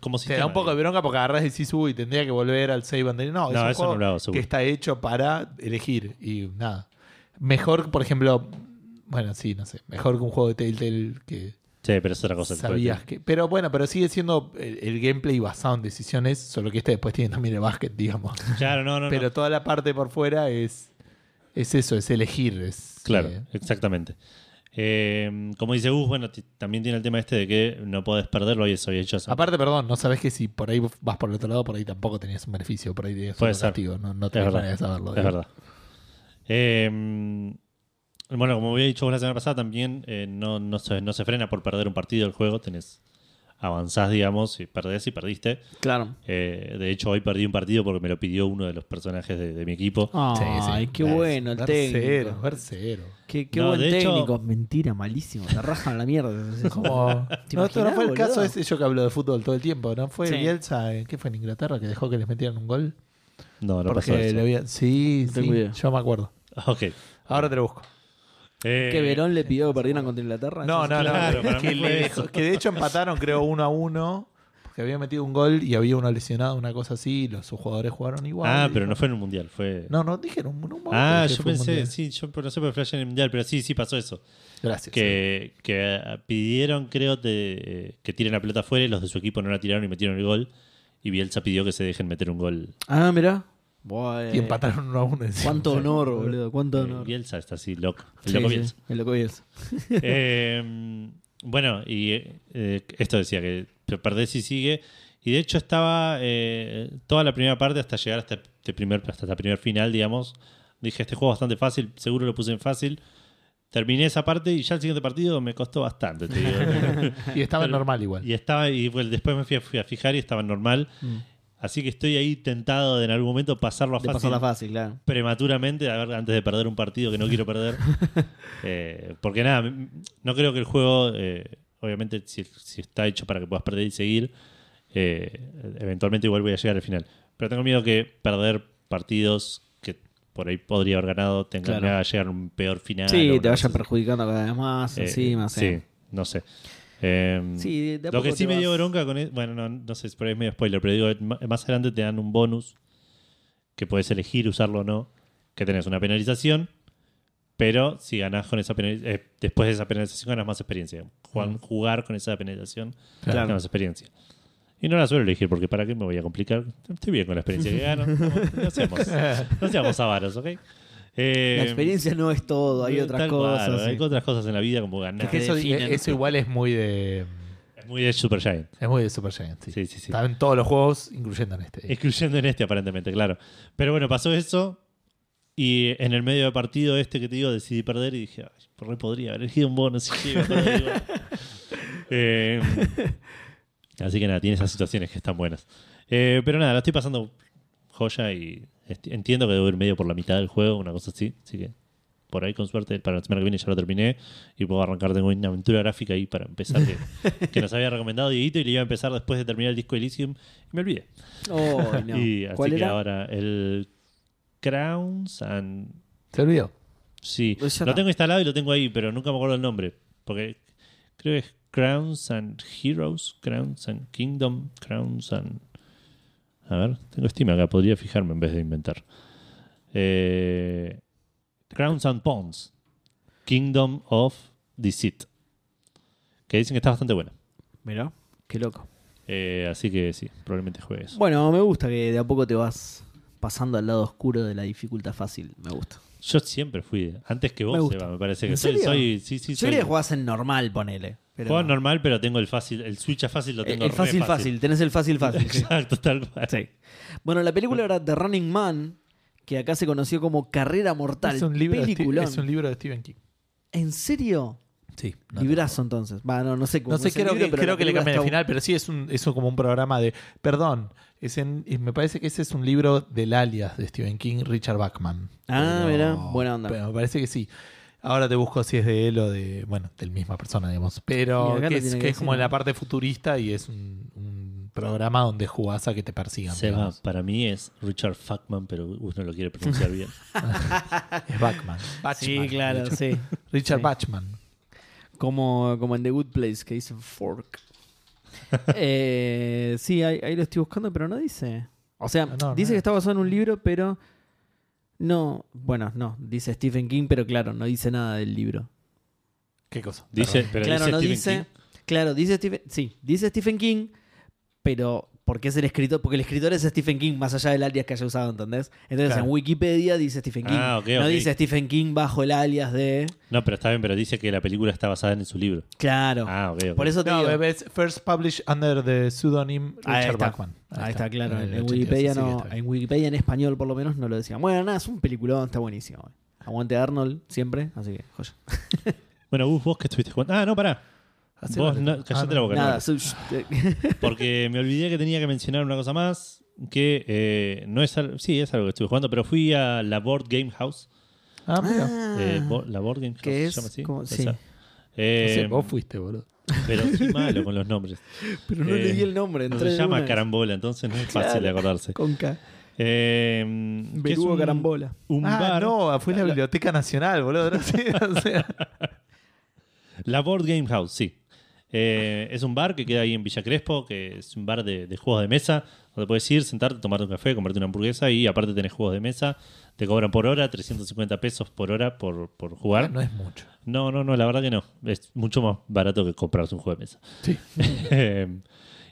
como si Te da un poco de bronca porque agarrás y decís, uy, tendría que volver al save and delete". No, es No, un eso juego no lo hago, que está hecho para elegir y nada. Mejor, por ejemplo, bueno, sí, no sé, mejor que un juego de Telltale que Sí, pero es otra cosa. sabías que... Pero bueno, pero sigue siendo el, el gameplay basado en decisiones, solo que este después tiene también el basket, digamos. Claro, no, no, no. pero toda la parte por fuera es, es eso, es elegir. Es, Claro, eh, exactamente. Eh, como dice Gus, bueno, también tiene el tema este de que no podés perderlo y eso había hecho eso. Aparte, perdón, no sabes que si por ahí vas por el otro lado, por ahí tampoco tenías un beneficio, por ahí tenías Puede un ser. castigo. No, no tenés manera de saberlo. Es digo. verdad. Eh, bueno, como había dicho vos la semana pasada, también eh, no, no, se, no se frena por perder un partido del juego. Tenés, avanzás, digamos, y perdés y perdiste. Claro. Eh, de hecho, hoy perdí un partido porque me lo pidió uno de los personajes de, de mi equipo. Ay, qué Ver- bueno el ver técnico. Cero, ver cero. Qué, qué No, buen de hecho- técnico. Mentira, malísimo. Te rajan la mierda. Como- ¿Te no, esto no fue el boludo? caso ese yo que hablo de fútbol todo el tiempo, ¿no? Fue Sí. Bielsa, eh, ¿qué fue en Inglaterra? Que dejó que les metieran un gol. No, no pasó porque eso. le había... Sí, sí, yo me acuerdo. Ok. Ahora te lo busco. Eh, ¿Que Verón le pidió que perdieran contra Inglaterra? No, no, no. Claro, para que, mí fue le eso. dejó- que de hecho empataron, creo, uno a uno. Porque había metido un gol y había uno lesionado, una cosa así. Y los sus jugadores jugaron igual. Ah, pero no fue en el mundial, fue. No, no, dijeron. Ah, que yo fue un pensé, mundial. sí, yo no sé por flash en el mundial, pero sí, sí pasó eso. Gracias. Que, que eh, pidieron, creo, de- eh, que tiren la pelota afuera y los de su equipo no la tiraron y metieron el gol. Y Bielsa pidió que se dejen meter un gol. Ah, mirá. Buah, Y eh, empataron uno a uno. encima. Cuánto honor, boludo. Cuánto Eh, honor. Bielsa está así, loco. El Sí, loco sí, Bielsa. el loco Bielsa. Eh, bueno, y eh, esto decía que perdés y sigue. Y de hecho estaba eh, toda la primera parte hasta llegar hasta este primer, hasta esta primer final, digamos. Dije, este juego es bastante fácil, seguro lo puse en fácil. Terminé esa parte y ya el siguiente partido me costó bastante, te digo. Y estaba Pero- normal igual. y estaba, y bueno, después me fui a, fui a fijar y estaba normal. Mm. Así que estoy ahí tentado de en algún momento pasarlo a De fácil pasarla fácil, claro. prematuramente, a ver, antes de perder un partido que no quiero perder. Eh, porque nada, no creo que el juego, eh, obviamente, si, si está hecho para que puedas perder y seguir, eh, eventualmente igual voy a llegar al final. Pero tengo miedo que perder partidos que por ahí podría haber ganado tenga, Claro. haga llegar a un peor final. Sí, te vaya perjudicando cada vez más encima. Sí. sí, no sé. Eh, Sí, de a lo que sí me dio bronca con es- bueno, no, no sé ahí es medio spoiler, pero digo, más adelante te dan un bonus que puedes elegir usarlo o no, que tenés una penalización, pero si ganás con esa penalización, después de esa penalización ganas más experiencia. Jugar, Mm. jugar con esa penalización Claro. ganas más experiencia. Y no la suelo elegir porque ¿para qué me voy a complicar? Estoy bien con la experiencia que gano. No, no seamos, no seamos avaros, ¿ok? Eh, La experiencia no es todo, hay otras tal cosas. sí. Hay otras cosas en la vida como ganar. Es que eso, eso igual es muy de. Es muy de Super Giant. Es muy de Super Giant. Sí. Sí, sí, sí. Está en todos los juegos, incluyendo en este. Excluyendo en este, aparentemente, claro. Pero bueno, pasó eso. Y en el medio del partido este que te digo, decidí perder y dije, Ay, por ahí podría haber elegido un bonus. y llegué a perder igual". Eh, así que nada, tiene esas situaciones que están buenas. Eh, pero nada, la estoy pasando joya y entiendo que debo ir medio por la mitad del juego, una cosa así. Así que por ahí, con suerte, para la semana que viene ya lo terminé y puedo arrancar. Tengo una aventura gráfica ahí para empezar que, que nos había recomendado Dieguito y le iba a empezar después de terminar el disco Elysium y me olvidé. Oh, no. Y así ¿Cuál que era? ahora el Crowns and. ¿Se olvidó? Sí, Pues lo tengo instalado y lo tengo ahí, pero nunca me acuerdo el nombre. Porque creo que es Crowns and Heroes, Crowns and Kingdom, Crowns and. A ver, tengo Steam acá, podría fijarme en vez de inventar. Eh, Crowns and Pawns, Kingdom of Deceit. Que dicen que está bastante buena. Mira, qué loco. Eh, así que sí, probablemente juegues. Bueno, me gusta que de a poco te vas pasando al lado oscuro de la dificultad fácil. Me gusta. Yo siempre fui, antes que Me vos, gusta. Seba, me parece ¿En que soy, serio? soy. Sí, sí, Yo soy. que jugás en normal, ponele. Pero Juego normal, pero tengo el fácil, el switch a fácil lo el, tengo el re fácil, fácil, tenés el fácil fácil. sí. Exacto, tal cual. Sí. Bueno, la película era The Running Man, que acá se conoció como Carrera Mortal. Es un, libro de es un libro de Stephen King. ¿En serio? Sí. Librazo entonces. Va, no, no sé cómo No sé, el creo, libro, que, pero creo que le cambian el final, pero sí es un, eso como un programa de. Perdón, es en- me parece que ese es un libro del alias de Stephen King, Richard Bachman. Ah, Pero- mira, buena onda. pero me parece que sí. Ahora te busco si es de él o de. Bueno, del misma persona, digamos. Pero que es, que que es como la parte futurista y es un, un programa donde jugás a que te persigan. Seba, digamos. para mí es Richard Fuckman, pero uno lo quiere pronunciar bien. Es Bachman. Sí, claro, sí. Richard Sí. Bachman. Como, como en The Good Place, que dice fork. Eh, sí, ahí, ahí lo estoy buscando, pero no dice. O sea, No, no, dice no. que está basado en un libro, pero no. Bueno, no. Dice Stephen King, pero claro, no dice nada del libro. ¿Qué cosa? Dice, pero claro, dice no Stephen dice. King. Claro, dice Stephen. Sí, dice Stephen King, pero porque es el escritor, porque el escritor es Stephen King, más allá del alias que haya usado, ¿entendés? Entonces Claro. en Wikipedia dice Stephen King. Ah, ok, no dice Stephen King bajo el alias de. No, pero está bien, pero dice que la película está basada en su libro. Claro. Ah, ok, ok. Por eso te No, digo. es first published under the pseudonym Ahí Richard está. Bachman. Ahí, está, claro. En En, el 82, Wikipedia no, en Wikipedia en español por lo menos no lo decían. Bueno, nada, es un peliculón, está buenísimo. güey. Aguante Arnold siempre, así que joya. Bueno, Gus, vos que estuviste jugando. Ah, no, pará. Vos, no, Ah, callate no. la boca. no Nada, Porque me olvidé que tenía que mencionar una cosa más. Que eh, no es algo. Sí, es algo que estuve jugando, pero fui a la Board Game House. Ah, mira. Ah, eh, bo- la Board Game House que se es llama así. como- Esa. sí. No Eh, sé, vos fuiste, boludo. pero soy malo con los nombres. pero no Eh, le di el nombre. No entré se de llama una. carambola, entonces no es Claro. fácil de acordarse. Con K. Eh, que es Berugo un, carambola. un ah, bar. no, fue la Biblioteca Nacional, boludo. No sé, o sea. La Board Game House, sí. Eh, es un bar que queda ahí en Villa Crespo, que es un bar de, de juegos de mesa, donde puedes ir, sentarte, tomarte un café, comprarte una hamburguesa y aparte tenés juegos de mesa. Te cobran por hora, 350 pesos por hora por, por jugar. No es mucho. No, no, no, la verdad que no. Es mucho más barato que comprarse un juego de mesa. Sí. Eh,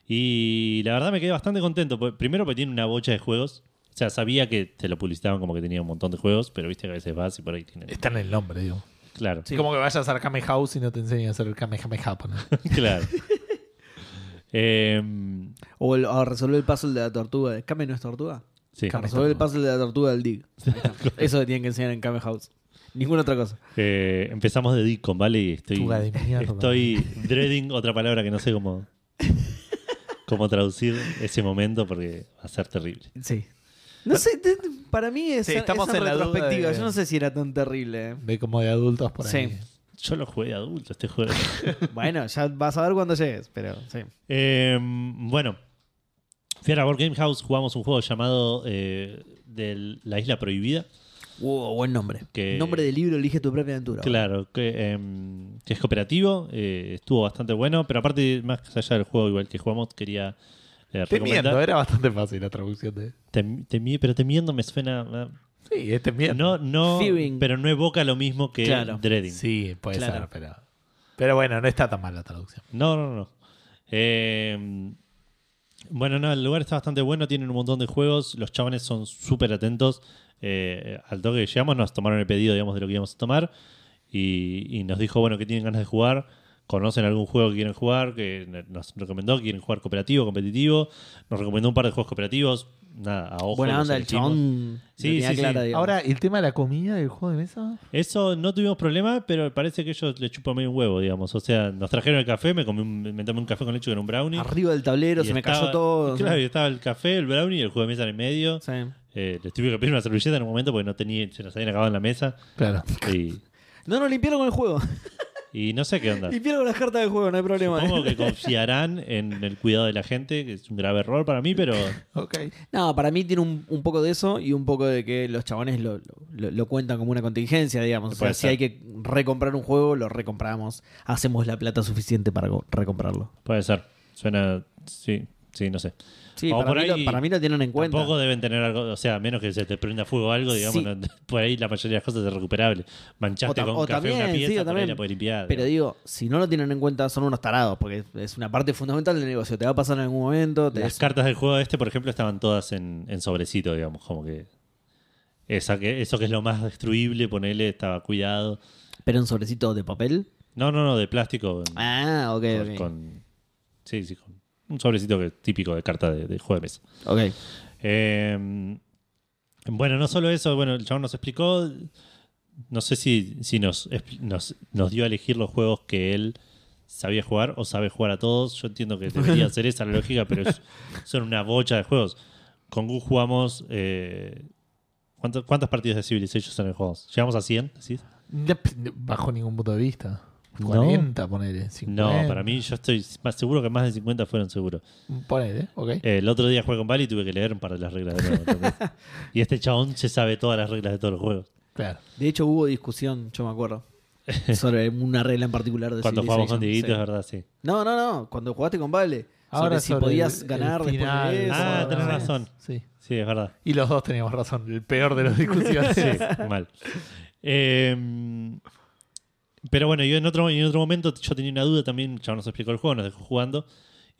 y la verdad me quedé bastante contento. porque- Primero porque tiene una bocha de juegos. O sea, sabía que te lo publicitaban como que tenía un montón de juegos, pero viste que a veces vas y por ahí tienen. Está en el nombre, digo. Claro, Es como que vayas al Kame House y no te enseñan a hacer el Kamehameha. ponele. claro. Eh, O, el- o resolver el puzzle de la tortuga. ¿Kame no es tortuga? sí. Kame. Resolver el puzzle de la tortuga del Dig. Ahí está. Eso que tienen que enseñar en Kame House. Ninguna otra cosa. Eh, empezamos de Deacon, ¿vale? Y estoy, de mierda. estoy dreading otra palabra que no sé cómo, cómo traducir ese momento porque va a ser terrible. Sí. No sé, te- para mí es, Sí, estamos esa en la duda retrospectiva. de- Yo no sé si era tan terrible. eh. De como de adultos por ahí. Sí. Yo lo jugué de adulto este juego. bueno, ya vas a ver cuando llegues, pero sí. Eh, bueno, fui a la Board Game House, jugamos un juego llamado eh, de La Isla Prohibida. Wow, buen nombre. Que- Nombre del libro, elige tu propia aventura. Claro, que, em, que es cooperativo, eh, estuvo bastante bueno, pero aparte, más allá del juego igual que jugamos, quería eh, Temiendo, era bastante fácil la traducción de. Tem- temi- pero temiendo me suena. Sí, es temiendo. No, no, Fearing. pero no evoca lo mismo que Claro. Dreading. Sí, puede Claro. ser, pero. Pero bueno, no está tan mal la traducción. No, no, no. Eh, bueno, no, el lugar está bastante bueno, tienen un montón de juegos, los chabones son súper atentos. Eh, al toque que llegamos nos tomaron el pedido, digamos, de lo que íbamos a tomar y, y nos dijo, bueno, que tienen ganas de jugar. Conocen algún juego que quieren jugar, que nos recomendó, que quieren jugar cooperativo, competitivo. Nos recomendó un par de juegos cooperativos. Nada, a ojo. Buena onda, el chabón. Sí, sí, clara. Ahora, el tema de la comida del juego de mesa. Eso no tuvimos problema, pero parece que ellos le chupan medio un huevo, digamos. O sea, nos trajeron el café, me comí un, me tomé un café con leche con un brownie. arriba del tablero se me cayó todo. Claro, y estaba el café, el brownie y el juego de mesa en el medio. Sí. Eh, les tuve que pedir una servilleta en un momento porque no tenía, se nos habían acabado en la mesa. Claro. Y, No, no, limpiaron con el juego. Y no sé qué onda. limpiaron con las cartas del juego, no hay problema. Supongo que confiarán en el cuidado de la gente, que es un grave error para mí, pero Ok. No, para mí tiene un, un poco de eso y un poco de que los chabones lo, lo- lo cuentan como una contingencia, digamos. O sea, si hay que recomprar un juego, lo recompramos. Hacemos la plata suficiente para co- recomprarlo. puede ser. Suena. Sí, sí, no sé. Sí, O para por mí, ahí lo, para mí lo tienen en cuenta. Tampoco deben tener algo, o sea, a menos que se te prenda fuego o algo, digamos, Sí. no- por ahí la mayoría de las cosas es recuperable. Manchaste O con o café una pieza, sí, ahí también. la puedes limpiar. Pero digo, si no lo tienen en cuenta, son unos tarados, porque es una parte fundamental del negocio. Te va a pasar en algún momento. te- Las cartas del juego este, por ejemplo, estaban todas en, en sobrecito, digamos, como que esa que eso que es lo más destruible, ponele, estaba cuidado. Pero en sobrecito de papel. No, no, no, de plástico. Ah, ok, con, ok. con- sí, sí, con un sobrecito que típico de carta de, de juego de mesa. Ok. Eh, bueno, no solo eso, bueno, el chabón nos explicó, no sé si, si nos, nos, nos dio a elegir los juegos que él sabía jugar o sabe jugar a todos. Yo entiendo que debería ser esa la lógica, pero es- son una bocha de juegos. Con Gu jugamos... Eh, ¿cuánto- ¿Cuántas partidas de Civilization son en juegos? ¿Llegamos a 100? decís? Bajo ningún punto de vista. No. 40, ponele. 50. No, para mí yo estoy más seguro que más de 50 fueron seguros. Ponele, ok. Eh, el otro día jugué con Bali y tuve que leer un par de las reglas de nuevo. y este chabón se sabe todas las reglas de todos los juegos. Claro. De hecho, hubo discusión, yo me acuerdo, sobre una regla en particular de Cuando jugamos con. Dieguito, Sí. es verdad, sí. No, no, no. Cuando jugaste con Vale. Ahora sobre si sobre podías el- ganar el después de eso. Ah, tenés razón. Sí. Sí, es verdad. Y los dos teníamos razón. El peor de las discusiones. Sí, mal. Eh, pero bueno, yo en otro, en otro momento yo tenía una duda también, ya nos explicó el juego, nos dejó jugando.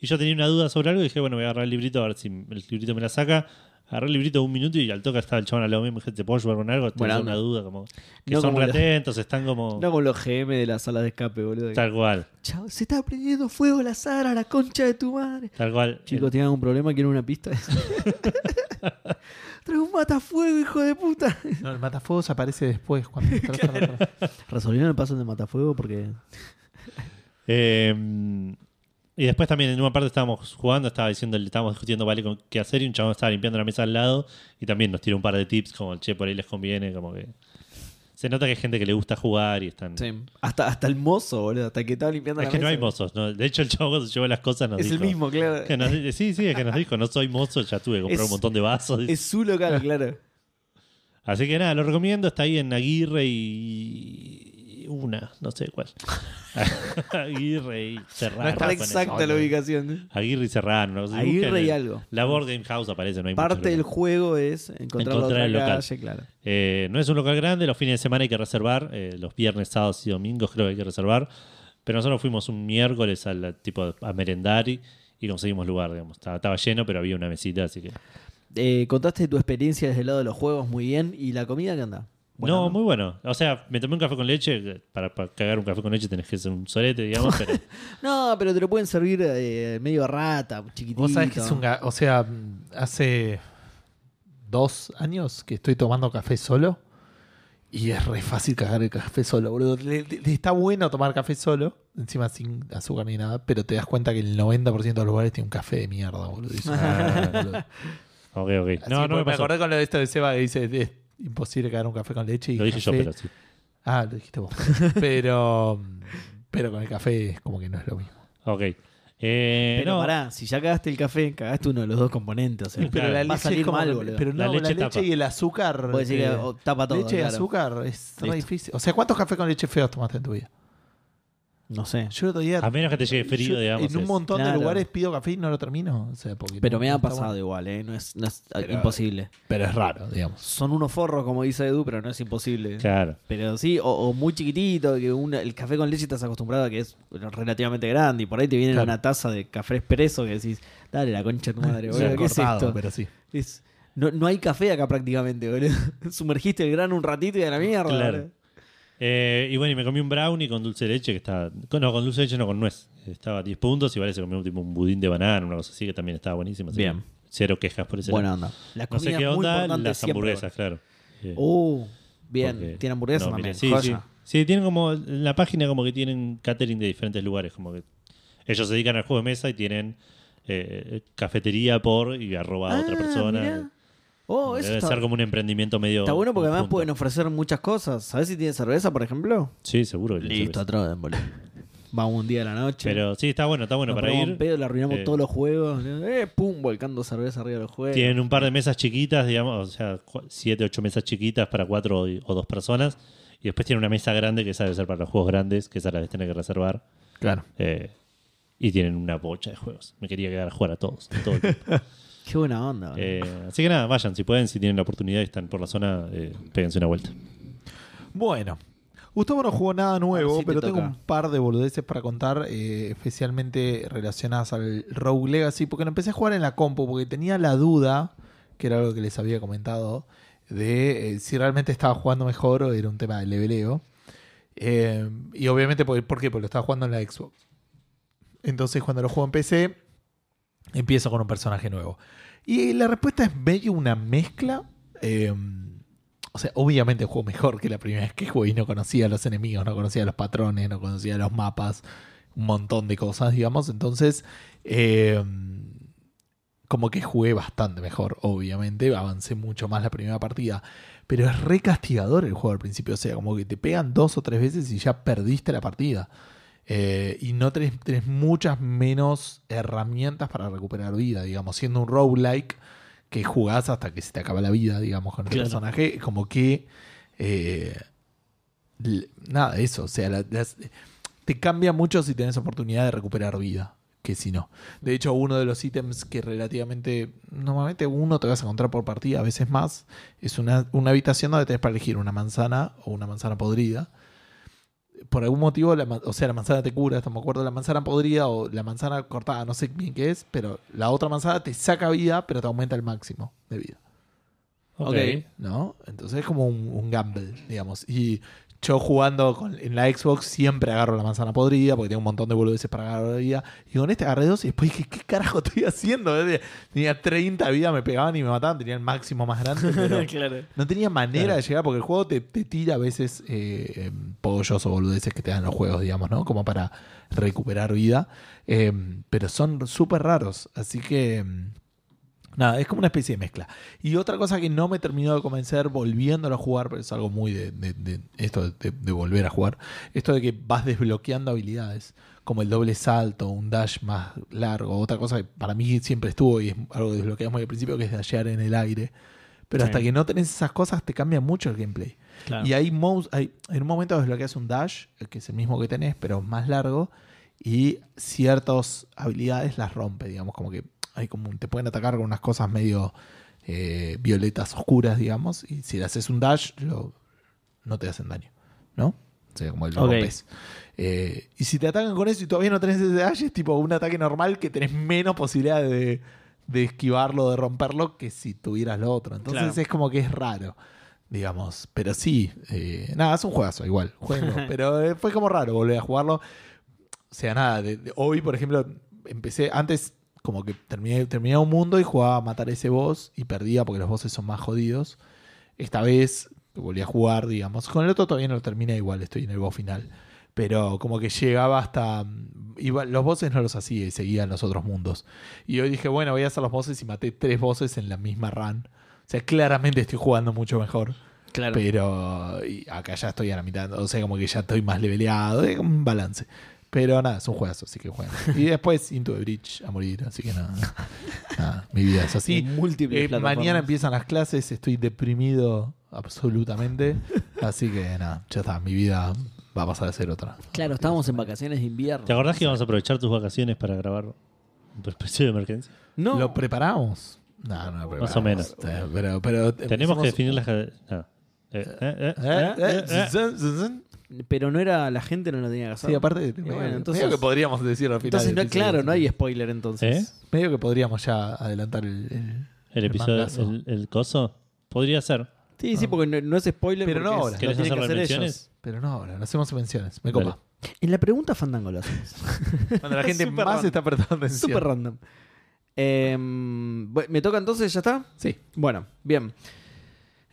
Y yo tenía una duda sobre algo y dije, bueno, voy a agarrar el librito a ver si el librito me la saca. Agarré el librito un minuto y al toque estaba el chabón mío y me dije, ¿te puedo ayudar con algo? Tengo una onda. duda, como que No son como atentos, están como No con los GM de la sala de escape, boludo. tal cual, Chao, se está prendiendo fuego la sala, la concha de tu madre. tal cual. Chicos, ¿tienen algún problema? ¿Quieren una pista? Trae un matafuego, hijo de puta. No, el matafuegos aparece después. Cuando. Resolvieron el paso de matafuego porque. Eh, y después también en una parte estábamos jugando, estaba diciendo, estábamos discutiendo vale con qué hacer y un chabón estaba limpiando la mesa al lado y también nos tiró un par de tips como, che, por ahí les conviene, como que... Se nota que hay gente que le gusta jugar y están... Sí. Hasta, hasta el mozo, boludo. Hasta que estaba limpiando Es la que no hay mozos, ¿no? De hecho el cuando se llevó las cosas nos Es dijo... el mismo, claro. que nos- sí, sí, es que nos dijo, no soy mozo, ya tuve que comprar Es- un montón de vasos. Es su local, claro. Así que nada, lo recomiendo, está ahí en Aguirre y... una, no sé cuál. Aguirre y Serrano. No está exacta la ubicación. Aguirre y Serrano. no Aguirre y el- algo. La Board Game House aparece, no hay Parte del juego es encontrar, Encontrar otra el local. calle, claro. Eh, no es un local grande, los fines de semana hay que reservar. eh, los viernes, sábados y domingos creo que hay que reservar. Pero nosotros fuimos un miércoles al tipo a merendar y, y conseguimos lugar, digamos. Estaba, estaba lleno, pero había una mesita, así que. Eh, contaste tu experiencia desde el lado de los juegos muy bien. ¿Y la comida qué anda? No, muy bueno. O sea, me tomé un café con leche. eh, Para, para cagar un café con leche tenés que ser un solete, digamos. pero No, pero te lo pueden servir eh, medio rata, chiquitito. Vos sabés que es un. O sea, hace dos años que estoy tomando café solo. Y es re fácil cagar el café solo, boludo. Le- le- está bueno tomar café solo, encima sin azúcar ni nada, pero te das cuenta que el 90% de los lugares tiene un café de mierda, boludo. Una- boludo. ok, ok. Así No, no me me acordé con lo de esto de Seba que dice: imposible cagar un café con leche. Y Lo dije yo, café- pero sí. Ah, lo dijiste vos. pero, pero con el café es como que no es lo mismo. Ok. Eh, Pero no, pará, si ya cagaste el café, cagaste uno de los dos componentes. O sea, Pero la va a salir es como- mal, boludo. Pero no, La la leche leche, tapa. y el azúcar. Puede decir que eh, oh, tapa todo. leche y azúcar es re difícil. O sea, ¿cuántos cafés con leche feos tomaste en tu vida? No sé. Yo el otro día. a menos que te llegue frío, yo digamos. En un es- montón Claro. de lugares pido café y no lo termino. O sea, porque Pero no- me no ha está pasado bueno. igual, ¿eh? No es, no es Pero- imposible. Pero es raro, digamos. Son unos forros, como dice Edu, pero no es imposible. Claro. Pero sí, o, o muy chiquitito, que una- el café con leche estás acostumbrado a que es relativamente grande y por ahí te viene Claro. una taza de café expreso que decís, dale la concha de tu madre, boludo, ¿qué es cortado, esto? Pero sí. Es- no, no hay café acá prácticamente, boludo. Sumergiste el grano un ratito y a la mierda. Claro. boludo. Eh, y bueno, y me comí un brownie con dulce de leche que estaba. con- No, con dulce de leche no, con nuez. Estaba a 10 puntos y vale, se comió tipo un budín de banana, una cosa así que también estaba buenísimo. así Bien. que Cero quejas por ese Buena lado. onda. La No sé comida qué es muy onda, importante las siempre. hamburguesas, claro. Eh, Uh, bien. porque- Tiene hamburguesas no, también. sí, sí. Sí, tienen como. En la página, como que tienen catering de diferentes lugares. Como que ellos se dedican al juego de mesa y tienen eh, cafetería por y arroba a otra Ah, persona. mirá. Oh, eso Debe está, ser como un emprendimiento medio. está bueno porque además conjunto. pueden ofrecer muchas cosas. ¿Sabes si tiene cerveza, por ejemplo? Sí, seguro. que Listo, cerveza. atrás, boludo. Vamos un día a la noche. Pero sí, está bueno, está bueno Nos para ponemos ir. en pedo, le arruinamos Eh, todos los juegos. Eh, pum, volcando cerveza arriba de los juegos. Tienen un par de mesas chiquitas, digamos, o sea, cu- siete, ocho mesas chiquitas para cuatro o dos personas. Y después tienen una mesa grande que esa debe ser para los juegos grandes, que esa la debes tener que reservar. Claro. Eh, y tienen una bocha de juegos. Me quería quedar a jugar a todos. todo el tiempo. Qué buena onda. boludo. Eh, así que nada, vayan, si pueden, si tienen la oportunidad y están por la zona, eh, péguense una vuelta. Bueno, Gustavo no jugó nada nuevo, Ahora sí te pero tengo toca. un par de boludeces para contar, eh, especialmente relacionadas al Rogue Legacy, porque lo empecé a jugar en la compu, porque tenía la duda, que era algo que les había comentado, de eh, si realmente estaba jugando mejor o era un tema de leveleo. Eh, y obviamente, ¿por, ¿por qué? Porque lo estaba jugando en la Xbox. Entonces, cuando lo juego en PC, empiezo con un personaje nuevo. Y la respuesta es medio una mezcla. eh, o sea, obviamente juego mejor que la primera vez que jugué y no conocía los enemigos, no conocía los patrones, no conocía los mapas, un montón de cosas, digamos. Entonces, eh, como que jugué bastante mejor, obviamente. Avancé mucho más la primera partida. Pero es re castigador el juego al principio. O sea, como que te pegan dos o tres veces y ya perdiste la partida. Eh, y no tenés, tenés muchas menos herramientas para recuperar vida, digamos. Siendo un roguelike que jugás hasta que se te acaba la vida, digamos, con el Claro. personaje, como que. eh, nada, eso. O sea, la- te cambia mucho si tenés oportunidad de recuperar vida que si no. De hecho, uno de los ítems que relativamente, normalmente uno te vas a encontrar por partida, a veces más, es una, una habitación donde tenés para elegir una manzana o una manzana podrida. Por algún motivo, la, o sea, la manzana te cura, esto me acuerdo, la manzana podrida o la manzana cortada, no sé bien qué es, pero la otra manzana te saca vida, pero te aumenta el máximo de vida. Ok. ¿no? Entonces es como un, un gamble, digamos. Y yo jugando con- en la Xbox siempre agarro la manzana podrida porque tengo un montón de boludeces para agarrar vida. Y con este agarré dos y después dije, ¿qué carajo estoy haciendo? Tenía 30 vida, me pegaban y me mataban, tenía el máximo más grande, pero claro. no tenía manera Claro. de llegar porque el juego te, te tira a veces eh, em, pollos o boludeces que te dan los juegos, digamos, ¿no? Como para recuperar vida. Em, pero son súper raros, así que... Nada, es como una especie de mezcla. Y otra cosa que no me terminó de convencer volviéndolo a jugar, pero es algo muy de, de- de esto de, de volver a jugar, esto de que vas desbloqueando habilidades, como el doble salto, un dash más largo, otra cosa que para mí siempre estuvo y es algo que desbloqueas muy al principio, que es dashear en el aire. Pero Sí. hasta que no tenés esas cosas te cambia mucho el gameplay. Claro. Y hay, mouse, hay en un momento desbloqueas un dash, eh, que es el mismo que tenés, pero más largo, y ciertas habilidades las rompe, digamos, como que hay como te pueden atacar con unas cosas medio eh, violetas oscuras, digamos, y si le haces un dash, lo- no te hacen daño, ¿no? O sea, como lo Ok. rompes. Eh, y si te atacan con eso y todavía no tenés ese dash, es tipo un ataque normal que tenés menos posibilidad de, de esquivarlo, de romperlo, que si tuvieras lo otro. Entonces Claro. es como que es raro digamos. Pero sí, eh, nada, es un juegazo igual. pero eh, fue como raro volver a jugarlo. O sea, nada, de- de- hoy, por ejemplo, empecé antes como que terminé, terminaba un mundo y jugaba a matar ese boss y perdía porque los bosses son más jodidos. Esta vez volví a jugar, digamos. Con el otro todavía no lo terminé igual, estoy en el boss final. Pero como que llegaba hasta... Iba, los bosses no los hacía y seguían los otros mundos. Y hoy dije, bueno, voy a hacer los bosses y maté tres bosses en la misma run. O sea, claramente estoy jugando mucho mejor. Claro. Pero acá ya estoy a la mitad. O sea, como que ya estoy más leveleado. Es un balance. Pero nada, es un juegazo, así que juegan. Y después Into the Bridge a morir. Así que nada. nada, mi vida es así. Múltiples Eh, mañana empiezan las clases. Estoy deprimido absolutamente. Así que nada, ya está. Mi vida va a pasar a ser otra. Claro, estábamos en vacaciones de invierno. ¿Te acordás que íbamos a aprovechar tus vacaciones para grabar un especie de emergencia? No. ¿Lo preparamos? No, no lo preparamos. Más o menos. Eh, Pero, pero Tenemos que definir las... ah. Eh, eh, eh, Eh, eh, eh, eh, eh. Pero no era la gente, no lo tenía que hacer. Sí, aparte, bueno, medio- entonces- medio que podríamos decir al final. Entonces, no, claro, no hay spoiler entonces. ¿Eh? Medio que podríamos ya adelantar el. el- El El episodio, el, el coso, podría ser. Sí, sí, porque no, no es spoiler. Pero no ahora. ¿Querés tienen que hacer hacer menciones? ellos. Pero no ahora, no hacemos menciones. Me copa. En la pregunta Fandango lo hacemos. Cuando la gente más random. está prestando atención. Súper random. Em, ¿Me toca entonces? ¿Ya está? Sí. Bueno, bien.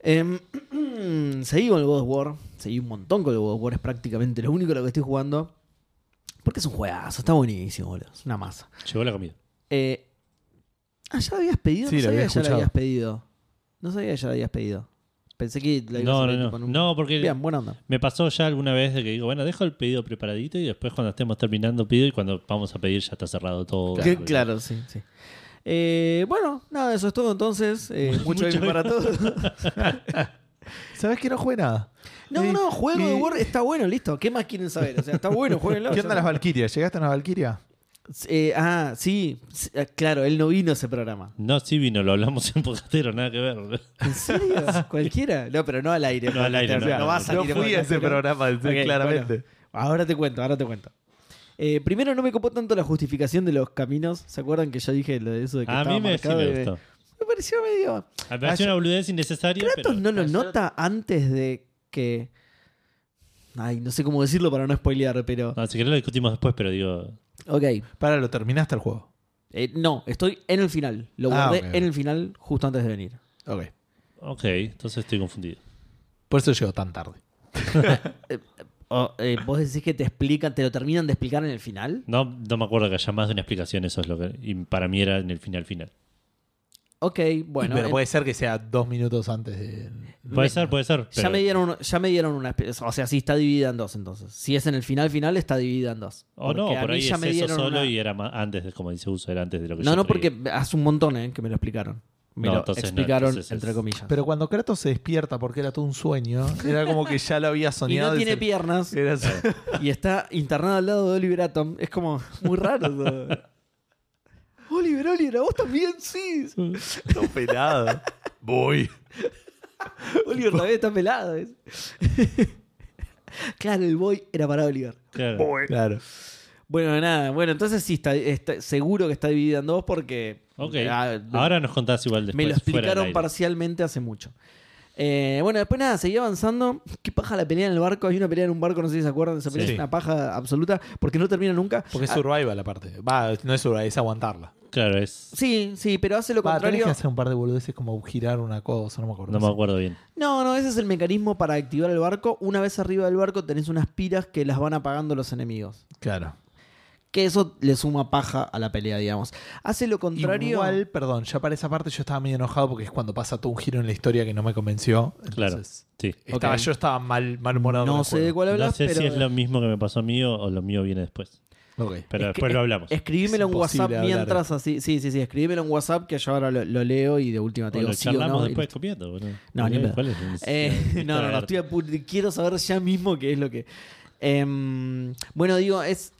Em, seguí con el God of War. Seguí un montón con el God of War. Es prácticamente lo único de lo que estoy jugando. Porque es un juegazo. Está buenísimo, boludo. Es una masa. Llegó la comida. Eh, ah, ¿ya lo habías pedido? Sí, no lo sabía que ya lo escuchado. habías pedido. No sabía que ya lo habías pedido. Pensé que lo ibas No, a no, no. un- No, porque Bien, buena onda. me pasó ya alguna vez de que digo, bueno, dejo el pedido preparadito y después cuando estemos terminando pido y cuando vamos a pedir ya está cerrado todo. Que- Claro, sí, sí. Eh, bueno, nada, eso es todo entonces. Eh, mucho Mucho bien para todos. ¿Sabes que no jugué nada? No, Y- no, juego de War está bueno, listo. ¿Qué más quieren saber? O sea, está bueno, jueguenlo. ¿Qué onda las Valkyrias? ¿Llegaste a las Valkyrias? Eh, ah, sí, sí, claro, él no vino a ese programa. No, sí vino, lo hablamos en Podcastero, nada que ver. ¿En serio? ¿Cualquiera? No, pero no al aire. No al aire, O sea, no, vas no, a No fui a ese programa, claramente. bueno, ahora te cuento, ahora te cuento. Eh, primero no me copó tanto la justificación de los caminos. ¿Se acuerdan que yo dije lo de eso de que A estaba mí me, sí marcado me de- gustó. Me pareció medio... Me pareció una boludez innecesaria, pero... ¿Kratos no lo nota antes de que... Ay, no sé cómo decirlo para no spoilear, pero... No, si querés lo discutimos después, pero digo... Ok. Para, lo terminaste el juego. Eh, no, estoy en el final. Lo Ah, guardé ok. en el final justo antes de venir. Ok. Ok, entonces estoy confundido. Por eso llegó tan tarde. O, eh, ¿Vos decís que te explican, te lo terminan de explicar en el final? No, no me acuerdo que haya más de una explicación, eso es lo que... Y para mí era en el final final. Ok, bueno. pero en- puede ser que sea dos minutos antes de. Puede ser, puede ser. ya, pero- me dieron, ya me dieron una... espe- O sea, sí está dividida en dos entonces. Si es en el final final, está dividida en dos. O no, Porque a por mí ahí ya es me eso dieron solo una- y era más antes, de, como dice Uso, era antes de lo que No, yo no, creía. porque hace un montón eh, que me lo explicaron. Me No, lo entonces no, explicaron, entonces es- entre comillas. Pero cuando Kratos se despierta porque era todo un sueño, era como que ya lo había y soñado. no tiene piernas Era y está internado al lado de Oliver Atom. Es como muy raro. todo. Oliver, Oliver, ¿a vos también? Sí. todo pelado. Voy. Oliver también está pelado. es. claro, el boy era para Oliver. Claro. Claro. Bueno, nada, bueno, entonces sí, está, está- seguro que está dividida en dos porque Ok. ah, Ahora nos contás igual después. me lo explicaron parcialmente hace mucho. Eh, bueno, después nada, seguí avanzando. ¿Qué paja la pelea en el barco? Hay una pelea en un barco, no sé si se acuerdan esa pelea. Sí. Es una paja absoluta porque no termina nunca. Porque es Ah, survival aparte. Va, no es survival, es aguantarla. Claro, es... sí, sí, pero hace lo Va, tenés contrario. que hacer un par de boludeces como girar una cosa, no me acuerdo. No me acuerdo bien. No, no, ese es el mecanismo para activar el barco. Una vez arriba del barco tenés unas piras que las van apagando los enemigos. Claro. Que eso le suma paja a la pelea, digamos. Hace lo contrario. Igual, perdón, ya para esa parte yo estaba medio enojado porque es cuando pasa todo un giro en la historia que no me convenció. Claro. Entonces, Sí. estaba- Ok. yo estaba mal, malhumorado. con no sé de cuál hablas, No sé pero. si es lo mismo que me pasó a mí o, o lo mío viene después. Ok. Pero Es después que- lo hablamos. Escribímelo Es en WhatsApp hablar. mientras así. Sí, sí, sí, escribímelo en WhatsApp que yo ahora lo, lo leo y de última te digo lo sí o charlamos no. después comiendo. boludo. No, ni ¿Cuál pedo. es la necesidad Eh, no, no, no, estoy a pu- quiero saber ya mismo qué es lo que. Em, bueno, digo, es.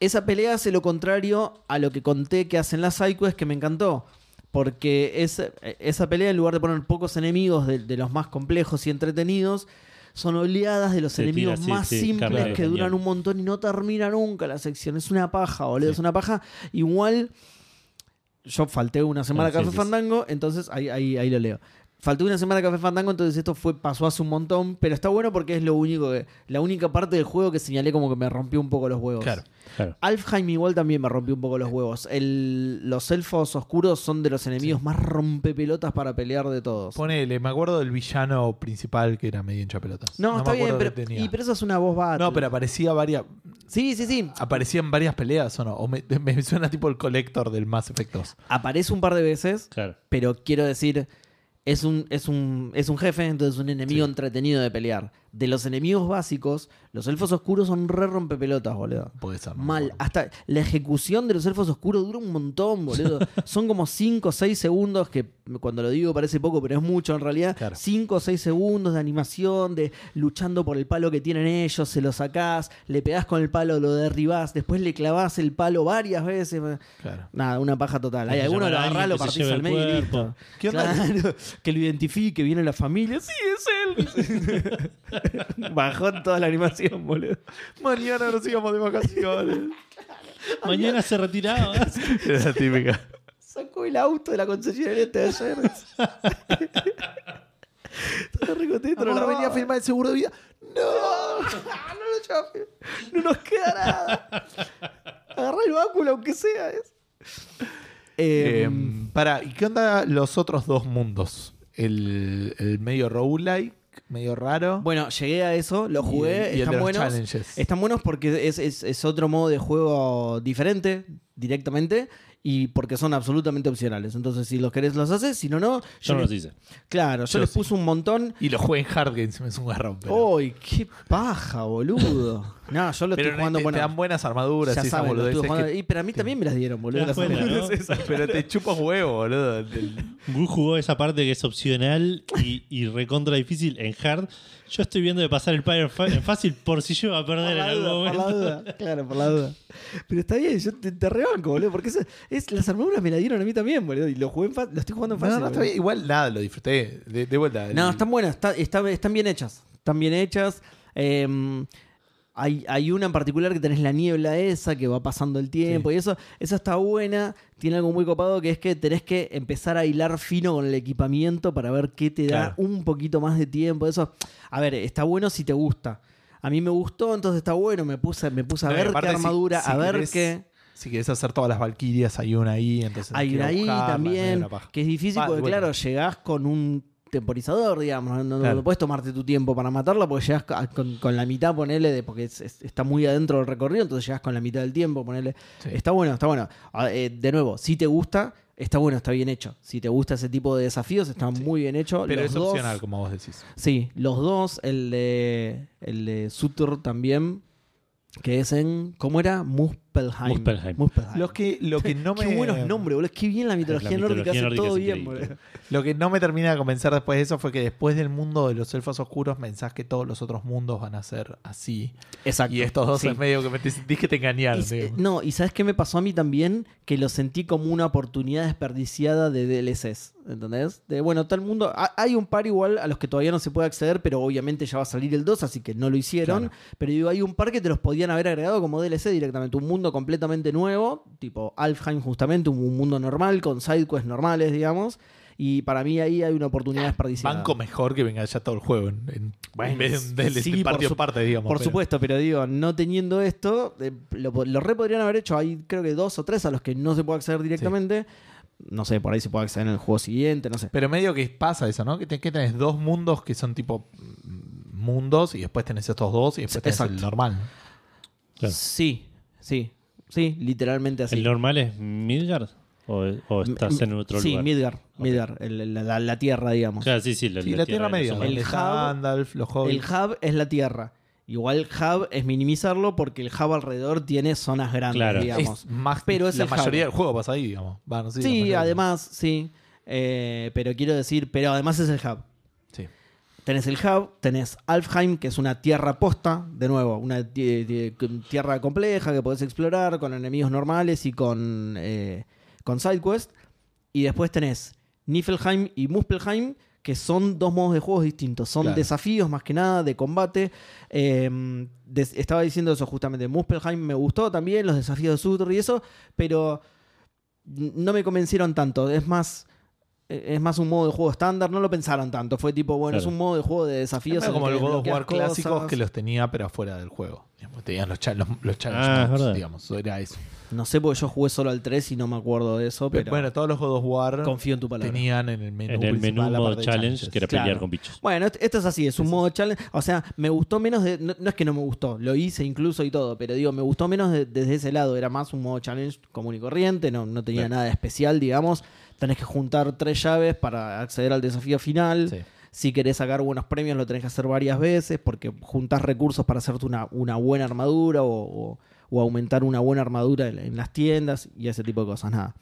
Esa pelea hace lo contrario a lo que conté que hacen las sidequests que me encantó. Porque es, esa pelea, en lugar de poner pocos enemigos de, de los más complejos y entretenidos, son oleadas de los Se enemigos tira, sí, más sí, simples que duran un montón y no termina nunca la sección. Es una paja, boludo. Sí. Es una paja. Igual, yo falté una semana Ah, a Café. Fandango, entonces ahí, ahí, ahí lo leo. Falté una semana a Café Fandango, entonces esto fue pasó hace un montón, pero está bueno porque es lo único que, la única parte del juego que señalé como que me rompió un poco los huevos. Claro. Claro. Alfheim igual también me rompió un poco los huevos. El- los elfos oscuros son de los enemigos más rompepelotas para pelear de todos. Ponele, me acuerdo del villano principal que era medio hincha pelotas. no, me está bien, pero, y, pero eso es una voz battle. No, pero aparecía varias. Sí, sí, sí. Aparecían varias peleas o no. O me, me suena tipo el collector del Mass Effect 2. Aparece un par de veces, Claro. pero quiero decir, es un, es un, es un jefe, entonces un enemigo Sí. entretenido de pelear. De los enemigos básicos, los elfos oscuros son re rompepelotas, boludo. Puede ser. Mal. acuerdo. Hasta la ejecución de los elfos oscuros dura un montón, boludo. Son como 5 o 6 segundos, que cuando lo digo parece poco, pero es mucho en realidad. Claro. 5 o 6 segundos de animación, de luchando por el palo que tienen ellos, se lo sacás, le pegás con el palo, lo derribás, después le clavás el palo varias veces. Claro. Nada, una paja total. Hay alguno lo agarrás, lo partís al medio y listo. ¿Qué onda? Claro, que lo identifique, viene la familia. Sí, es él. Bajó toda la animación, boludo. Mañana nos íbamos de vacaciones. Mañana se retiraba. Era la típica. Sacó el auto de la concesionaria este de ayer. recontento, Amor, la venía a firmar el seguro de vida. No, no lo llame. No nos queda nada. Agarrá el báculo, aunque sea. Es. Eh, Em, para, ¿y qué onda los otros dos mundos? El, el medio roguelike, medio raro. bueno, llegué a eso, lo jugué, y están buenos. challenges. Están buenos porque es, es- es otro modo de juego diferente, directamente, y porque son absolutamente opcionales. Entonces, si los querés, los haces, si no, no. Yo no les- los hice. Claro, yo, Yo les sí. puse un montón. Y lo jugué en Hard Games, me es un garrón. Pero, ¡Uy, qué paja, boludo! No, yo lo pero estoy jugando te, bueno. te dan buenas armaduras ya estuve boludeces jugando- que- y, pero a mí también me las dieron, boludo. Las cuenta, ¿no? Pero te chupas huevo, boludo. Gu jugó esa parte que es opcional y, y recontra difícil en hard. Yo estoy viendo de pasar el Pyre en en fácil por si yo va a Por perder en la, algún duda, por la momento. duda, claro, por la duda. Pero está bien, yo te, te rebanco, boludo, porque eso- es, las armaduras me las dieron a mí también, boludo, y lo jugué en fa- lo estoy jugando en fácil. No, no, está bien. Igual nada, lo disfruté. De, de vuelta. No, el- están buenas, está- está- están bien hechas. Están bien hechas. Eh, hay, hay una en particular que tenés la niebla esa que va pasando el tiempo y eso. Esa está buena. Tiene algo muy copado que es que tenés que empezar a hilar fino con el equipamiento para ver qué te da un poquito más de tiempo. Eso, a ver, está bueno si te gusta. A mí me gustó, entonces está bueno. Me puse, me puse a No, ver qué si- armadura, si a ver querés- qué. Si querés hacer todas las Valkyrias, hay una ahí. Entonces Hay una ahí también, que es difícil porque, bueno. claro, llegás con un temporizador, digamos, no, Claro. no puedes tomarte tu tiempo para matarla porque llegas con, con la mitad, ponele, de, porque es- es- está muy adentro del recorrido, entonces llegas con la mitad del tiempo, ponele. Sí. Está bueno, está bueno. Ah, eh, de nuevo, si te gusta, está bueno, está bien hecho. Si te gusta ese tipo de desafíos, está muy bien hecho. Pero Los es dos- opcional, como vos decís. Sí, los dos, el de, el de Sutur también, que es en, ¿cómo era? Muspelheim. Muspelheim. Muspelheim. Lo que, lo que no me. Qué buenos nombres, boludo. Qué bien la mitología, La nórdica mitología hace nórdica todo es bien, boludo. Lo que no me termina de convencer después de eso fue que después del mundo de los elfos oscuros pensás que todos los otros mundos van a ser así. Exacto. Y estos dos Sí. es medio que me te sentís que te engañaron. no, y ¿sabes qué me pasó a mí también? Que lo sentí como una oportunidad desperdiciada de DLCs. ¿Entendés? De, bueno, todo el mundo. ha- Hay un par igual a los que todavía no se puede acceder, pero obviamente ya va a salir el 2, así que no lo hicieron. Claro. Pero digo, hay un par que te los podían haber agregado como DLC directamente. Un mundo completamente nuevo, tipo Alfheim, justamente, un, un mundo normal, con sidequests normales, digamos. Y para mí ahí hay una oportunidad desperdiciada. Banco mejor que venga ya todo el juego en, en- Bueno, en vez de DLC sí, por su- parte, digamos. Por pero- supuesto, pero digo, no teniendo esto, eh, lo, lo re podrían haber hecho. Hay creo que dos o tres a los que no se puede acceder directamente. No sé, por ahí se puede acceder en el juego siguiente, no sé. Pero medio que pasa eso, ¿no? Que, te- que tenés dos mundos que son tipo mm, mundos y después tenés estos dos y después tenés el normal. Claro. Sí, sí, sí, literalmente así. ¿El normal es Midgard? ¿O, o estás en otro sí, lugar? Midgard, Midgard, el- la, la- la tierra, digamos. Claro, sí, sí, la, Sí, la, Tierra Media. El El hub- Gandalf, los El hub es la tierra. Igual hub es minimizarlo porque el hub alrededor tiene zonas grandes, Claro. digamos. Es más, Pero es la el mayoría hub. del juego pasa ahí, digamos. Sí, además, sí. Eh, pero quiero decir, pero además es el hub. Tenés el hub, tenés Alfheim, que es una tierra posta, de nuevo, una ti- ti- tierra compleja que podés explorar con enemigos normales y con, eh, con sidequest. Y después tenés Niflheim y Muspelheim, que son dos modos de juegos distintos. Son Claro. desafíos más que nada, de combate. Eh, des- estaba diciendo eso justamente. Muspelheim me gustó también, los desafíos de Sutor y eso, pero no me convencieron tanto. Es más, es más un modo de juego estándar. No lo pensaron tanto. Fue tipo, bueno, Claro. es un modo de juego de desafíos. Es como el God of War clásicos cosas. que los tenía, pero afuera del juego. Tenían los, los, los challenge Ah, digamos. Era eso. No sé porque yo jugué solo al 3 y no me acuerdo de eso, pero bueno, todos los God of War confío en tu palabra. tenían en el menú En el menú modo challenge, que era Claro. pelear con bichos. Bueno, esto, es así, es un modo challenge. O sea, me gustó menos de. No, no es que no me gustó, lo hice incluso y todo, pero digo, me gustó menos de- desde ese lado. Era más un modo challenge común y corriente, no, no tenía nada de especial, digamos. Tenés que juntar tres llaves para acceder al desafío final. Sí. Si querés sacar buenos premios, lo tenés que hacer varias veces porque juntás recursos para hacerte una, una buena armadura o, o- o aumentar una buena armadura en, en las tiendas y ese tipo de cosas. Nada.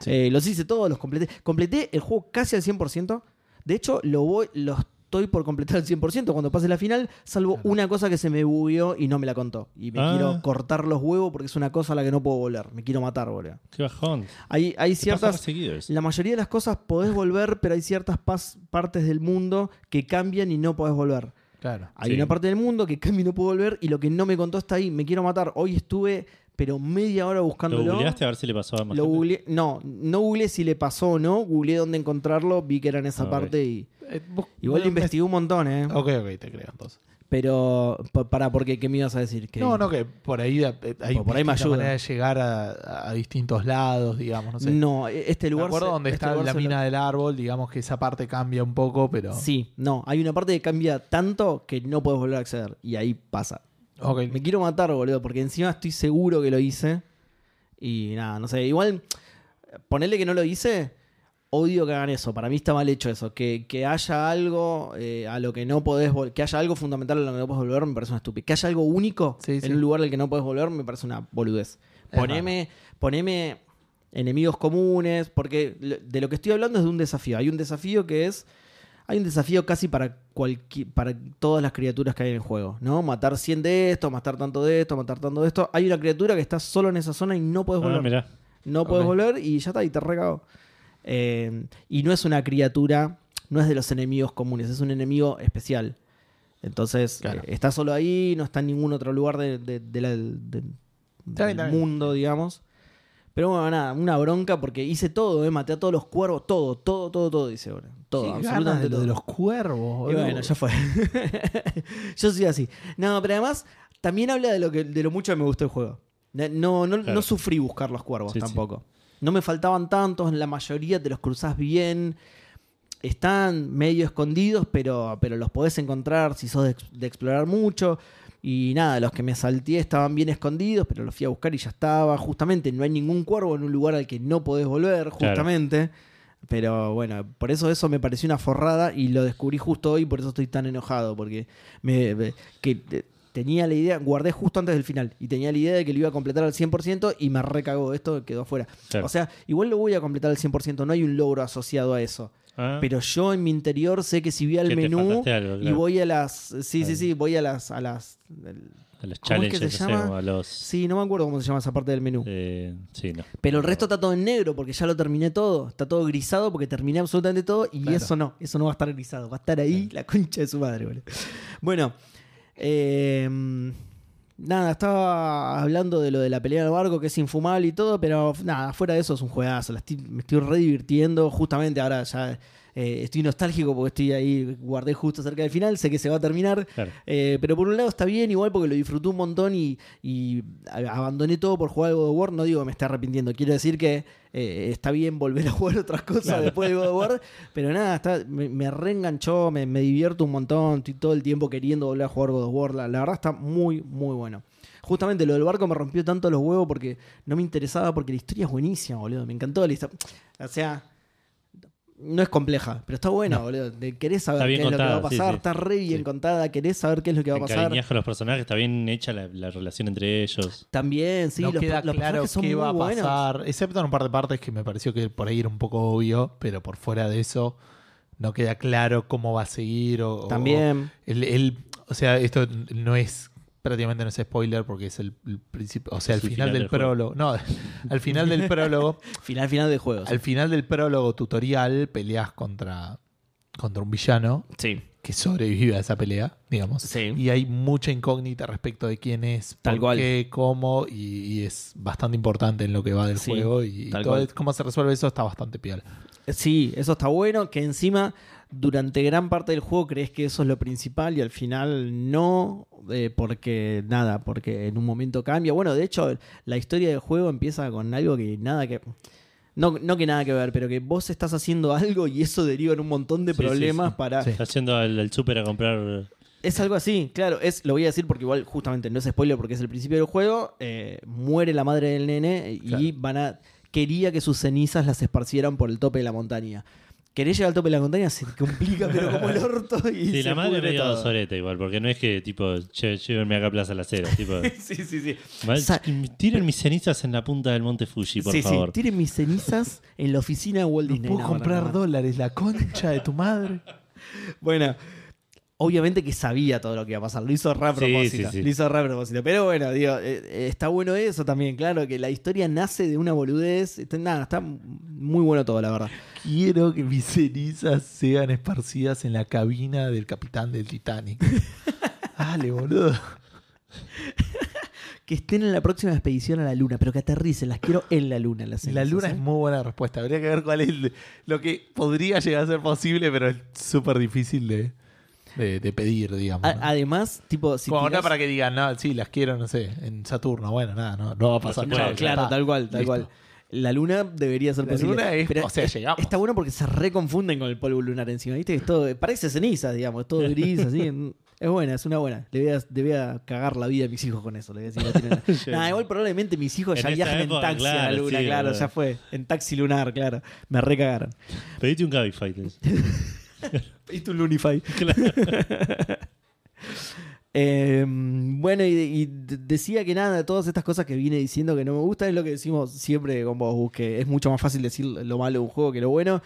Sí. Eh, los hice todos, los completé. Completé el juego casi al 100%. De hecho, lo, voy, lo estoy por completar al 100% cuando pase la final, salvo Claro. una cosa que se me bugueó y no me la contó. Y me Ah. quiero cortar los huevos porque es una cosa a la que no puedo volver. Me quiero matar, boludo. Qué bajón. Hay, hay ¿Qué pasa ciertas... La mayoría de las cosas podés volver, pero hay ciertas pas- partes del mundo que cambian y no podés volver. Claro. Hay Sí. una parte del mundo que cambia y no puedo volver y lo que no me contó está ahí. Me quiero matar. Hoy estuve, pero media hora ¿Lo buscándolo. googleaste a ver si le pasó a más Lo googleé- no, no googleé si le pasó o no. Googleé dónde encontrarlo, vi que era en esa Ah, parte y... Eh, vos- Igual me- investigué un montón, ¿eh? Ok, ok, te creo entonces. Pero, pa- para, porque, ¿qué me ibas a decir? Que, No, no, que por ahí eh, hay Por- ahí me ayuda. maneras de llegar a, a distintos lados, digamos, no sé. No, este Me lugar. acuerdo se- donde este está la lo- mina del árbol, digamos que esa parte cambia un poco, pero... Sí, no, hay una parte que cambia tanto que no puedes volver a acceder. Y ahí pasa. Ok. Me quiero matar, boludo, porque encima estoy seguro que lo hice. Y nada, no sé. Igual, ponerle que no lo hice, odio que hagan eso. Para mí está mal hecho eso. Que, que haya algo eh, a lo que no podés vol- que haya algo fundamental a lo que no podés volver, me parece una estupidez. Que haya algo único Sí, en sí. un lugar del que no podés volver, me parece una boludez. Poneme, poneme enemigos comunes, porque de lo que estoy hablando es de un desafío. Hay un desafío que es. Hay un desafío casi para para todas las criaturas que hay en el juego, ¿no? Matar 100 de esto, matar tanto de esto, matar tanto de esto. Hay una criatura que está solo en esa zona y no puedes volver. Ah, mirá. No puedes Ok. volver y ya está, y te recago. Eh, y no es una criatura, no es de los enemigos comunes, es un enemigo especial. Entonces, Claro. eh, está solo ahí, no está en ningún otro lugar de, de- de la- de- Está bien, del mundo, digamos. Pero bueno, nada, una bronca porque hice todo, eh, maté a todos los cuervos, todo, todo, todo, todo, dice ahora. Todo, ganas absolutamente de lo todo. de los cuervos, Y bueno, ya fue. Yo soy así. No, pero además también habla de lo que de lo mucho que me gustó el juego. No, no, Claro. no sufrí buscar los cuervos Sí, sí. No me faltaban tantos, la mayoría te los cruzás bien. Están medio escondidos, pero, pero los podés encontrar si sos de, ex- de explorar mucho. Y nada, los que me salté estaban bien escondidos, pero los fui a buscar y ya estaba. Justamente no hay ningún cuervo en un lugar al que no podés volver, Claro. justamente. Pero bueno, por eso eso me pareció una forrada y lo descubrí justo hoy, por eso estoy tan enojado, porque me, me- que eh, tenía la idea, guardé justo antes del final y tenía la idea de que lo iba a completar al 100% y me recagó esto, quedó afuera. Claro. O sea, igual lo voy a completar al 100%, no hay un logro asociado a eso. Ah, Pero yo en mi interior sé que si voy al que menú y voy a las... Sí, sí, sí, voy a las... A las a los ¿cómo es que challenges, se llama? o a los. sí, no me acuerdo cómo se llama esa parte del menú. eh, sí, no. Pero el resto está todo en negro porque ya lo terminé todo. Está todo grisado porque terminé absolutamente todo y Claro. eso no, eso no va a estar grisado. Va a estar ahí la concha de su madre, boludo. Bueno, eh, nada, estaba hablando de lo de la pelea del barco que es infumable y todo, pero nada, fuera de eso es un juegazo. Me estoy re divirtiendo. Justamente ahora ya eh, estoy nostálgico porque estoy ahí, guardé justo cerca del final, sé que se va a terminar. Claro. Eh, pero por un lado está bien, igual porque lo disfruté un montón y, abandoné todo por jugar al God of War. No digo que me esté arrepintiendo, quiero decir que eh, está bien volver a jugar otras cosas Claro. después del God of War. Pero nada, está, me, me reenganchó, me, me divierto un montón. Estoy todo el tiempo queriendo volver a jugar God of War. La, la verdad está muy, muy bueno. Justamente lo del barco me rompió tanto los huevos porque no me interesaba porque la historia es buenísima, boludo. Me encantó la historia. O sea, no es compleja, pero está buena, boludo. De- Querés saber Está qué bien es lo que va a contada, sí, pasar, sí. está re bien Sí. contada, querés saber qué es lo que va a Te pasar. encariñás con los personajes, está bien hecha la, la relación entre ellos. También, sí, no los, queda los claro personajes son qué muy va a buenos. pasar, excepto en un par de partes que me pareció que por ahí era un poco obvio, pero por fuera de eso no queda claro cómo va a seguir. O, o- También. el, el- o sea, esto no es prácticamente no es spoiler porque es el, el principio, o sea, al final, final del, del prólogo. No, al final del prólogo, Final, final de juego. al final del prólogo tutorial peleas contra contra un villano Sí. que sobrevive a esa pelea, digamos. Sí. Y hay mucha incógnita respecto de quién es, Tal por cual. qué, cómo, y, y es bastante importante en lo que va del Sí, juego. Y tal todo cómo se resuelve eso está bastante piola. Sí, eso está bueno, que encima durante gran parte del juego crees que eso es lo principal y al final no, eh, porque nada, porque en un momento cambia. Bueno, de hecho, la historia del juego empieza con algo que nada que... No, no que nada que ver, pero que vos estás haciendo algo y eso deriva en un montón de Sí, problemas sí. para... Sí. Está yendo al, al súper a comprar. Es algo así, claro. Es, lo voy a decir porque igual justamente no es spoiler porque es el principio del juego. eh, muere la madre del nene y Claro. van a. Quería que sus cenizas las esparcieran por el tope de la montaña. Querés llegar al tope de la montaña se te complica, pero como el orto. Y Sí, se la madre pudre medio todo. soreta igual, porque no es que tipo, llévenme acá a Plaza La Cera. Tipo, Sí, sí, sí. "Mal- Sa- tiren mis cenizas en la punta del monte Fuji, por sí, favor. sí. Tiren mis cenizas en la oficina de Walt No Disney. puedo comprar dólares, la concha de tu madre. Bueno, obviamente que sabía todo lo que iba a pasar. Lo hizo re a Sí, propósito. sí, sí. Lo hizo re a propósito. Pero bueno, digo, eh, eh, está bueno eso también, claro, que la historia nace de una boludez. Está, nada, está muy bueno todo, la verdad. Quiero que mis cenizas sean esparcidas en la cabina del capitán del Titanic. Dale, boludo. que estén en la próxima expedición a la luna, pero que aterricen, las quiero en la luna. Las La luna ¿eh? es muy buena respuesta. Habría que ver cuál es el- lo que podría llegar a ser posible, pero es súper difícil de, de- de pedir, digamos. A- ¿no? Además, tipo, si Como no para que digan, no, sí, las quiero, no sé, en Saturno. Bueno, nada, no, no va a pasar nada. No, claro, tal cual, tal Listo. cual. La luna debería ser La posible. luna es- pero o sea, llegamos. Está bueno porque se reconfunden con el polvo lunar encima, ¿viste? Es todo, parece ceniza, digamos, es todo gris, así. Es buena, es una buena. Le voy, a, le voy a cagar la vida a mis hijos con eso. Le voy a decir, no tienen- Nah, igual probablemente mis hijos En ya esa viajan época, en taxi a la claro, luna, sí, claro, boludo. ya fue. En taxi lunar, claro. Me recagaron. Pedite un Cabify. ¿Viste un Lunify? Eh, bueno, y, y decía que nada, todas estas cosas que vine diciendo que no me gustan es lo que decimos siempre con vos, que es mucho más fácil decir lo malo de un juego que lo bueno.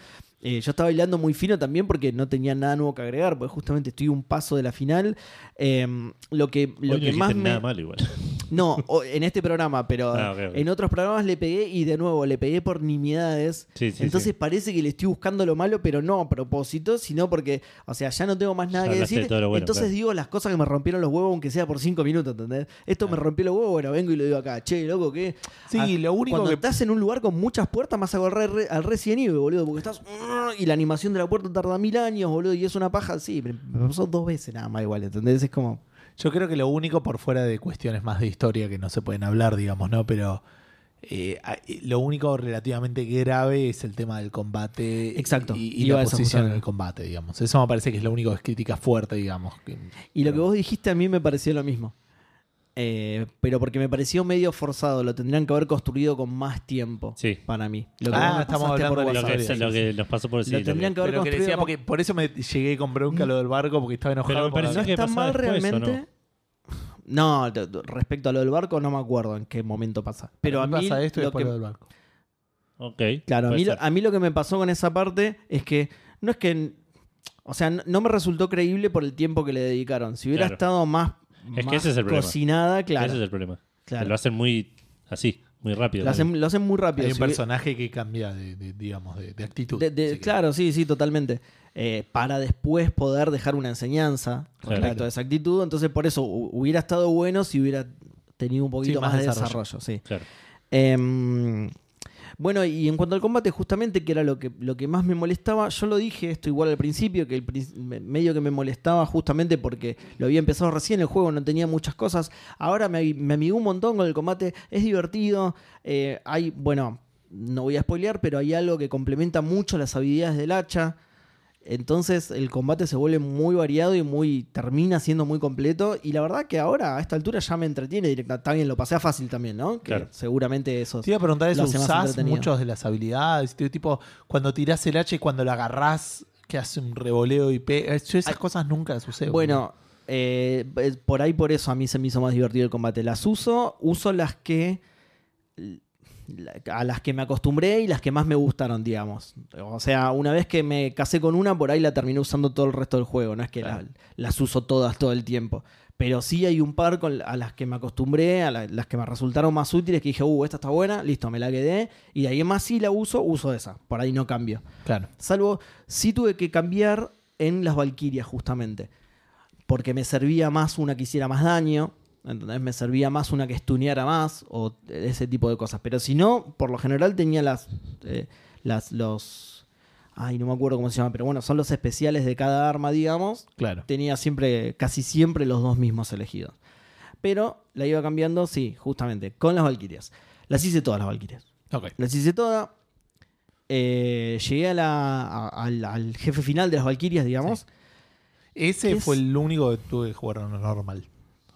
Eh, yo estaba bailando muy fino también porque no tenía nada nuevo que agregar, porque justamente estoy un paso de la final. Eh, lo que, Hoy lo no que dijiste más me... nada malo igual. No, en este programa, pero Ah, ok, ok. en otros programas le pegué y de nuevo le pegué por nimiedades. Sí, sí, Entonces sí. parece que le estoy buscando lo malo, pero no a propósito, sino porque, o sea, ya no tengo más nada Ya que de decir. lo bueno, entonces claro. digo las cosas que me rompieron los huevos, aunque sea por cinco minutos, ¿entendés? Esto me Claro. rompió los huevos, bueno, vengo y lo digo acá, che, loco, ¿qué? Sí, Ah, lo único Cuando que. estás en un lugar con muchas puertas, vas a correr re- al Resident Evil, boludo, porque estás. Y la animación de la puerta tarda mil años, boludo, y es una paja. Sí, me pasó dos veces nada más igual, ¿entendés? Es como. Yo creo que lo único por fuera de cuestiones más de historia que no se pueden hablar, digamos, ¿no? Pero eh, eh, lo único relativamente grave es el tema del combate Exacto, y, la posición en el combate, digamos. Eso me parece que es lo único que es crítica fuerte, digamos. que- Y lo que vos dijiste a mí me pareció lo mismo. Eh, pero porque me pareció medio forzado, lo tendrían que haber construido con más tiempo Sí. para mí. Lo que Ah, estamos hablando por de Lo que, lo que nos pasó por Lo decir. tendrían que haber que construido decía, con- porque por eso me llegué con bronca lo del barco, porque estaba enojado. Pero me que ¿No está mal después, ¿o no? realmente? No, t- respecto a lo del barco no me acuerdo en qué momento pasa. Pero a mí, pasa esto y lo después que, lo del barco. Ok. claro, a mí, lo- a mí lo que me pasó con esa parte es que no es que, o sea, no, no me resultó creíble por el tiempo que le dedicaron. Si hubiera Claro. estado más, Es que ese es el problema. cocinada, claro, Ese es el problema. claro. Lo hacen muy así, muy rápido. Lo hacen, lo hacen muy rápido. Hay un Si personaje que cambia de, de- digamos, de, de actitud. De- de- Así que- claro, sí, sí, totalmente. Eh, para después poder dejar una enseñanza Claro. respecto a esa actitud. Entonces, por eso hu- hubiera estado bueno si hubiera tenido un poquito Sí, más más, de desarrollo. desarrollo. sí. Claro. Em, bueno, y en cuanto al combate, justamente, que era lo que, lo que más me molestaba, yo lo dije esto igual al principio, que el medio que me molestaba justamente porque lo había empezado recién el juego, no tenía muchas cosas. Ahora me, me amigó un montón con el combate, es divertido. eh, hay, bueno, no voy a spoilear, pero hay algo que complementa mucho las habilidades del hacha. Entonces el combate se vuelve muy variado y muy termina siendo muy completo. Y la verdad que ahora a esta altura ya me entretiene directa. Está bien, lo pasé a fácil también, ¿no? Que Claro. seguramente eso. Te iba a preguntar eso, ¿usás muchas de las habilidades? Tipo, cuando tirás el hacha y cuando lo agarrás, que hace un revoleo y pega. Yo esas Ay, cosas nunca usé. Bueno, eh, por ahí por eso a mí se me hizo más divertido el combate. Las uso, uso las que la- a las que me acostumbré y las que más me gustaron, digamos. O sea, una vez que me casé con una, por ahí la terminé usando todo el resto del juego. No es que la- las uso todas todo el tiempo. Pero sí hay un par con, a las que me acostumbré, a la- las que me resultaron más útiles, que dije, uh, esta está buena, listo, me la quedé. Y de ahí más sí la uso, uso esa. Por ahí no cambio. Claro. Salvo, sí tuve que cambiar en las Valquirias, justamente. Porque me servía más una que hiciera más daño. ¿Entendés? Me servía más una que stuneara más. O ese tipo de cosas. Pero si no, por lo general tenía las. eh, las los. Ay, no me acuerdo cómo se llama. Pero bueno, son los especiales de cada arma, digamos. Claro. Tenía siempre, casi siempre los dos mismos elegidos. Pero la iba cambiando, sí, justamente, con las Valquirias. Las hice todas las Valquirias. Ok. Las hice todas. Eh, llegué a la, a- al, al jefe final de las Valquirias, digamos. Ese fue el único que tuve que jugar normal.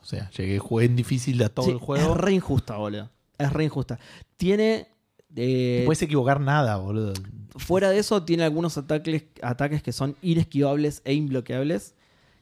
O sea, llegué, jugué en difícil a todo Sí, el juego. Es re injusta, boludo. Es re injusta. Tiene. eh, No puedes equivocar nada, boludo. fuera de eso, tiene algunos ataques, ataques que son inesquivables e imbloqueables.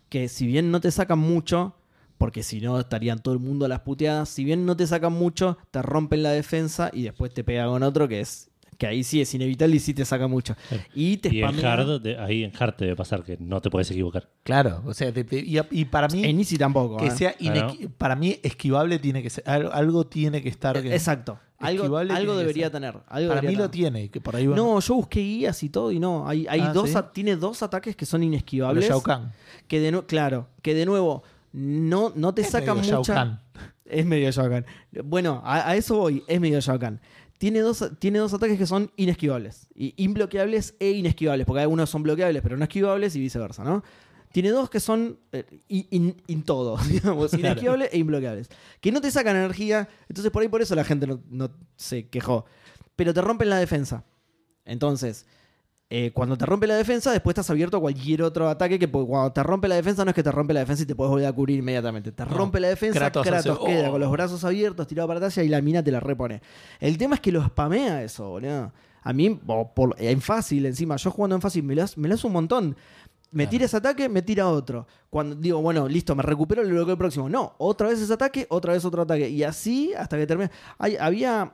Que si bien no te sacan mucho, porque si no estarían todo el mundo a las puteadas, si bien no te sacan mucho, te rompen la defensa y después te pega con otro que es. Que ahí sí es inevitable y sí te saca mucho. Y te Y en hard, de- ahí en hard te debe pasar que no te puedes equivocar. Claro, o sea, te- te- y, y para mí, En Easy tampoco. que ¿eh? sea inequi- para mí esquivable tiene que ser, algo, algo tiene que estar. que- Exacto. Algo, algo debería tener. algo para mí debería lo tener. tiene, que por ahí No, yo busqué guías y todo y no. Hay, hay Ah, dos, ¿sí? a- tiene dos ataques que son inesquivables. Shao Kahn. Que de nue- claro, que de nuevo no, no te Es sacan medio Shao mucha. Kahn. Es medio Shokan. Bueno, a, a eso voy, es medio Shokan. Tiene dos, tiene dos ataques que son inesquivables. Y imbloqueables e inesquivables, porque algunos son bloqueables pero no esquivables y viceversa, ¿no? Tiene dos que son eh, in, in- in todo, digamos, inesquivables e imbloqueables. Que no te sacan energía, entonces por ahí por eso la gente no, no se quejó. Pero te rompen la defensa. Entonces, eh, cuando te rompe la defensa, después estás abierto a cualquier otro ataque que cuando te rompe la defensa no es que te rompe la defensa y te puedes volver a cubrir inmediatamente. Te No. rompe la defensa, Kratos Kratos, hace, queda "Oh". con los brazos abiertos, tirado para atrás y la mina te la repone. El tema es que lo spamea eso, boludo. A mí, por- en fácil encima, yo jugando en fácil me lo, hace- me hace un montón. Me Claro. tira ese ataque, me tira otro. Cuando digo, bueno, listo, me recupero, lo bloqueo el próximo. No, otra vez ese ataque, otra vez otro ataque. Y así hasta que termine. Hay- había.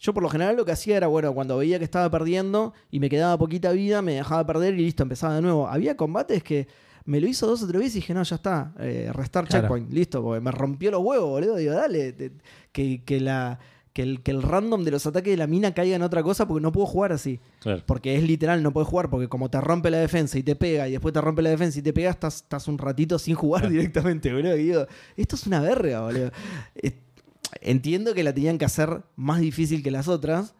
Yo por lo general lo que hacía era, bueno, cuando veía que estaba perdiendo y me quedaba poquita vida, me dejaba perder y listo, empezaba de nuevo. Había combates que me lo hizo dos o tres veces y dije, no, ya está, eh, restar Claro. checkpoint, listo, porque me rompió los huevos, boludo. Digo, dale, te- que, que la, que, el, que el random de los ataques de la mina caiga en otra cosa porque no puedo jugar así. Claro. Porque es literal, no puedes jugar, porque como te rompe la defensa y te pega, y después te rompe la defensa y te pega, estás, estás un ratito sin jugar directamente, boludo. Y digo, esto es una verga, boludo. Entiendo que la tenían que hacer más difícil que las otras,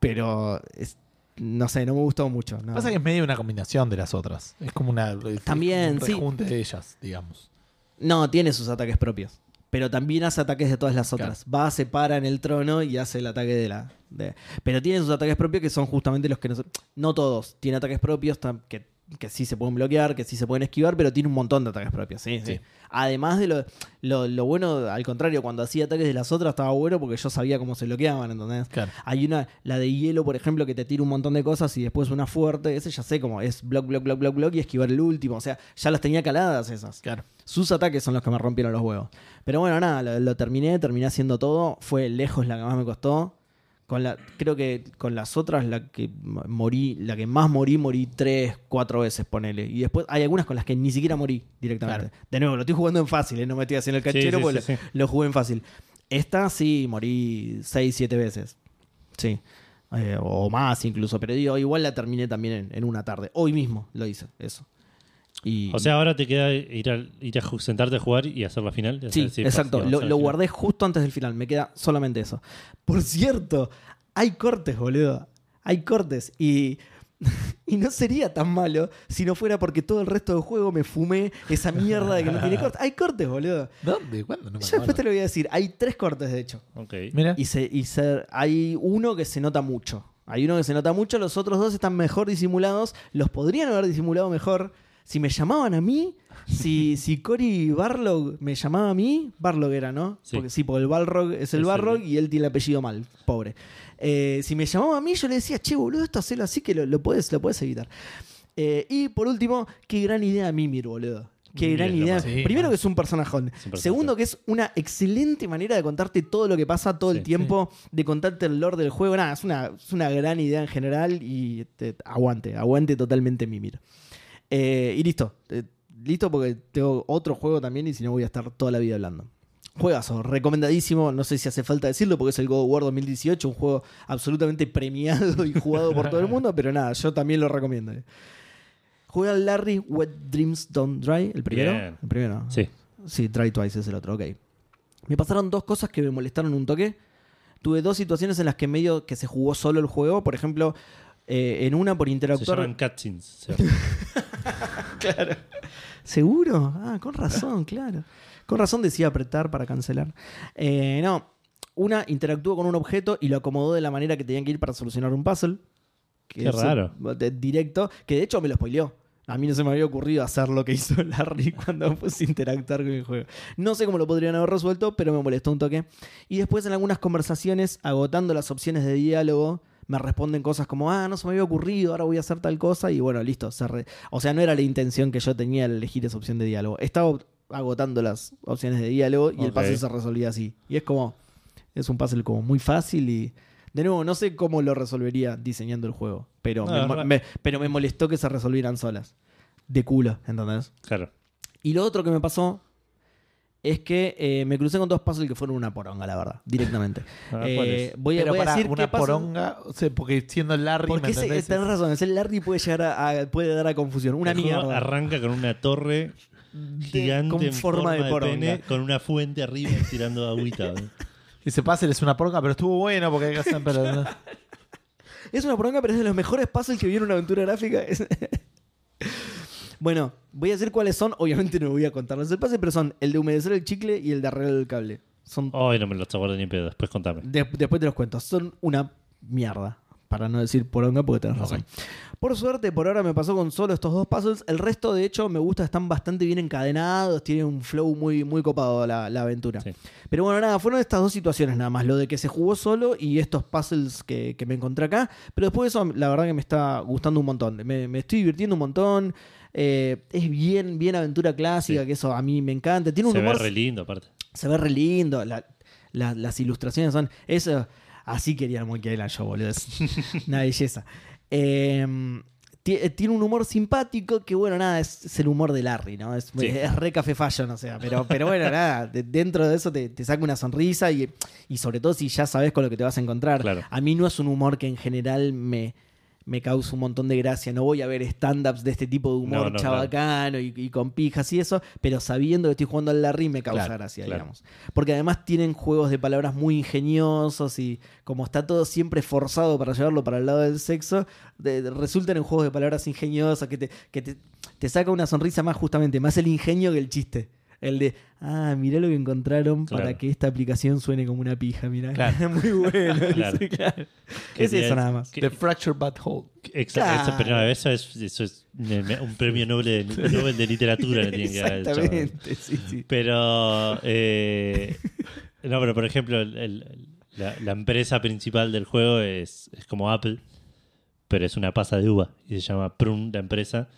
pero es- no sé, no me gustó mucho. no. Pasa que es medio una combinación de las otras. Es como una También, un sí. de ellas, digamos. No, tiene sus ataques propios. Pero también hace ataques de todas las otras. Va, se para en el trono y hace el ataque de la. de- Pero tiene sus ataques propios que son justamente los que no. No todos. Tiene ataques propios que, que sí se pueden bloquear, que sí se pueden esquivar, pero tiene un montón de ataques propios. Sí, sí. Además de lo, lo, lo bueno, al contrario, cuando hacía ataques de las otras estaba bueno porque yo sabía cómo se bloqueaban, ¿entendés? Claro. Hay una, la de hielo, por ejemplo, que te tira un montón de cosas y después una fuerte. Ese ya sé cómo es block, block, block, block, block y esquivar el último. O sea, ya las tenía caladas esas. Claro. Sus ataques son los que me rompieron los huevos. Pero bueno, nada, lo, lo terminé, terminé haciendo todo. Fue lejos la que más me costó. Con la, creo que con las otras, la que morí, la que más morí, morí tres, cuatro veces, ponele. Y después hay algunas con las que ni siquiera morí directamente. De nuevo, lo estoy jugando en fácil, ¿eh? no me estoy haciendo el Sí, cachero sí, porque sí, lo, sí. lo jugué en fácil. Esta sí, morí seis, siete veces. Sí. Eh, o más incluso. Pero digo, igual la terminé también en, en una tarde. Hoy mismo lo hice, eso. Y, O sea, ahora te queda ir a, ir a sentarte a jugar y hacer la final. Sí, exacto. fácil, Lo, guardé justo antes del final. Me queda solamente eso. Por cierto, hay cortes, boludo. Hay cortes. Y, y no sería tan malo si no fuera porque todo el resto del juego me fumé esa mierda de que no tiene cortes. Hay cortes, boludo. ¿Dónde? ¿Cuándo? No me Yo después te lo voy a decir. Hay tres cortes, de hecho. Ok. Mira. Y, se, y se- hay uno que se nota mucho. Hay uno que se nota mucho, los otros dos están mejor disimulados. Los podrían haber disimulado mejor. Si me llamaban a mí, si, si Cory Barlog me llamaba a mí, Barlog era, ¿no? Sí. Porque sí, porque el Balrog es el Balrog y él tiene el apellido mal, pobre. Eh, si me llamaba a mí, yo le decía, che, boludo, esto hacelo así que lo, lo puedes, lo puedes evitar. Eh, y por último, qué gran idea Mimir, boludo. Qué Mimir gran idea. Sí, Primero que es un personajón. Segundo que es una excelente manera de contarte todo lo que pasa todo el tiempo, de contarte el lore del juego. Nada, es una, es una gran idea en general y te- aguante, aguante totalmente Mimir. Eh, y listo. Eh, listo porque tengo otro juego también y si no voy a estar toda la vida hablando. Juegazo, recomendadísimo, no sé si hace falta decirlo porque es el God of War 2018, un juego absolutamente premiado y jugado por todo el mundo, pero nada, yo también lo recomiendo. Juega al Larry Wet Dreams Don't Dry, el primero. Bien. El primero. Sí. Sí, Dry Twice es el otro, ok. Me pasaron dos cosas que me molestaron un toque. Tuve dos situaciones en las que medio que se jugó solo el juego. Por ejemplo, eh, en una por Se interactuar. llaman cutscenes. ¿cierto? ¿Seguro? Ah, con razón, claro. Con razón decía apretar para cancelar. Eh, no, una interactuó con un objeto y lo acomodó de la manera que tenían que ir para solucionar un puzzle. Que Qué raro. directo, que de hecho me lo spoileó. A mí no se me había ocurrido hacer lo que hizo Larry cuando puse a interactuar con el juego. No sé cómo lo podrían haber resuelto, pero me molestó un toque. Y después en algunas conversaciones, agotando las opciones de diálogo, me responden cosas como, ah, no se me había ocurrido, ahora voy a hacer tal cosa, y bueno, listo. se re- O sea, no era la intención que yo tenía al elegir esa opción de diálogo. Estaba agotando las opciones de diálogo y el puzzle se resolvía así. Y es como, es un puzzle como muy fácil y... De nuevo, no sé cómo lo resolvería diseñando el juego, pero, No, me- pero me molestó que se resolvieran solas. De culo, ¿entendés? Claro. Y lo otro que me pasó es que eh, me crucé con dos puzzles que fueron una poronga, la verdad, directamente. Eh, voy a, Pero voy a para decir una qué puzzle- poronga, o sea, porque siendo Larry, Porque ¿me ese- entendés? tenés razón, ese Larry puede llegar a, a- puede dar a confusión. Una El juego mierda. Arranca con una torre gigante con en forma de poronga. pene, con una fuente arriba tirando agüita. ¿no? Ese puzzle es una poronga, pero estuvo bueno porque hay que hacer. Pero... Es una poronga, pero es de los mejores puzzles que vi en una aventura gráfica. Es- bueno, voy a decir cuáles son. Obviamente no voy a contarles el pase, pero son el de humedecer el chicle y el de arreglar el cable. Son Ay, no me lo acuerdo ni en pedo. Después contame. De- después te los cuento. Son una mierda. Para no decir poronga, porque tenés razón. Por suerte, por ahora me pasó con solo estos dos puzzles. El resto, de hecho, me gusta, están bastante bien encadenados. Tiene un flow muy, muy copado la, la aventura. Sí. Pero bueno, nada, fueron estas dos situaciones nada más. Lo de que se jugó solo y estos puzzles que, que me encontré acá. Pero después de eso, la verdad que me está gustando un montón. Me, me estoy divirtiendo un montón. Eh, es bien, bien aventura clásica, Sí. que eso a mí me encanta. Tiene un Se ve re lindo, aparte. se ve re lindo. la- la- las ilustraciones son. Eso. Así quería el Monkey Island yo, boludo. Es una belleza. Ti- eh, tiene un humor simpático que, bueno, nada, es, es el humor de Larry, ¿no? Es, Sí. es re café fashion, o sea. Pero, pero bueno, nada, de- dentro de eso te, te saca una sonrisa y, y sobre todo si ya sabes con lo que te vas a encontrar. Claro. A mí no es un humor que en general me, me causa un montón de gracia. No voy a ver stand-ups de este tipo de humor No, no, chabacano y, y con pijas y eso, pero sabiendo que estoy jugando al Larry me causa Claro, gracia, claro. digamos. Porque además tienen juegos de palabras muy ingeniosos y como está todo siempre forzado para llevarlo para el lado del sexo, de- de- resultan en juegos de palabras ingeniosas que te, que te, te saca una sonrisa más justamente, más el ingenio que el chiste. El de, ah, mirá lo que encontraron para que esta aplicación suene como una pija, mirá. Claro. Muy bueno. Claro. claro. Es eso nada más. The Fractured Butthole. Exacto, eso, pero no, eso es, eso es un premio Nobel de, Nobel de literatura. que. Exactamente, sí, sí. Pero, eh, no, pero por ejemplo, el- el- la, la empresa principal del juego es, es como Apple, pero es una pasa de uva y se llama Prune la empresa.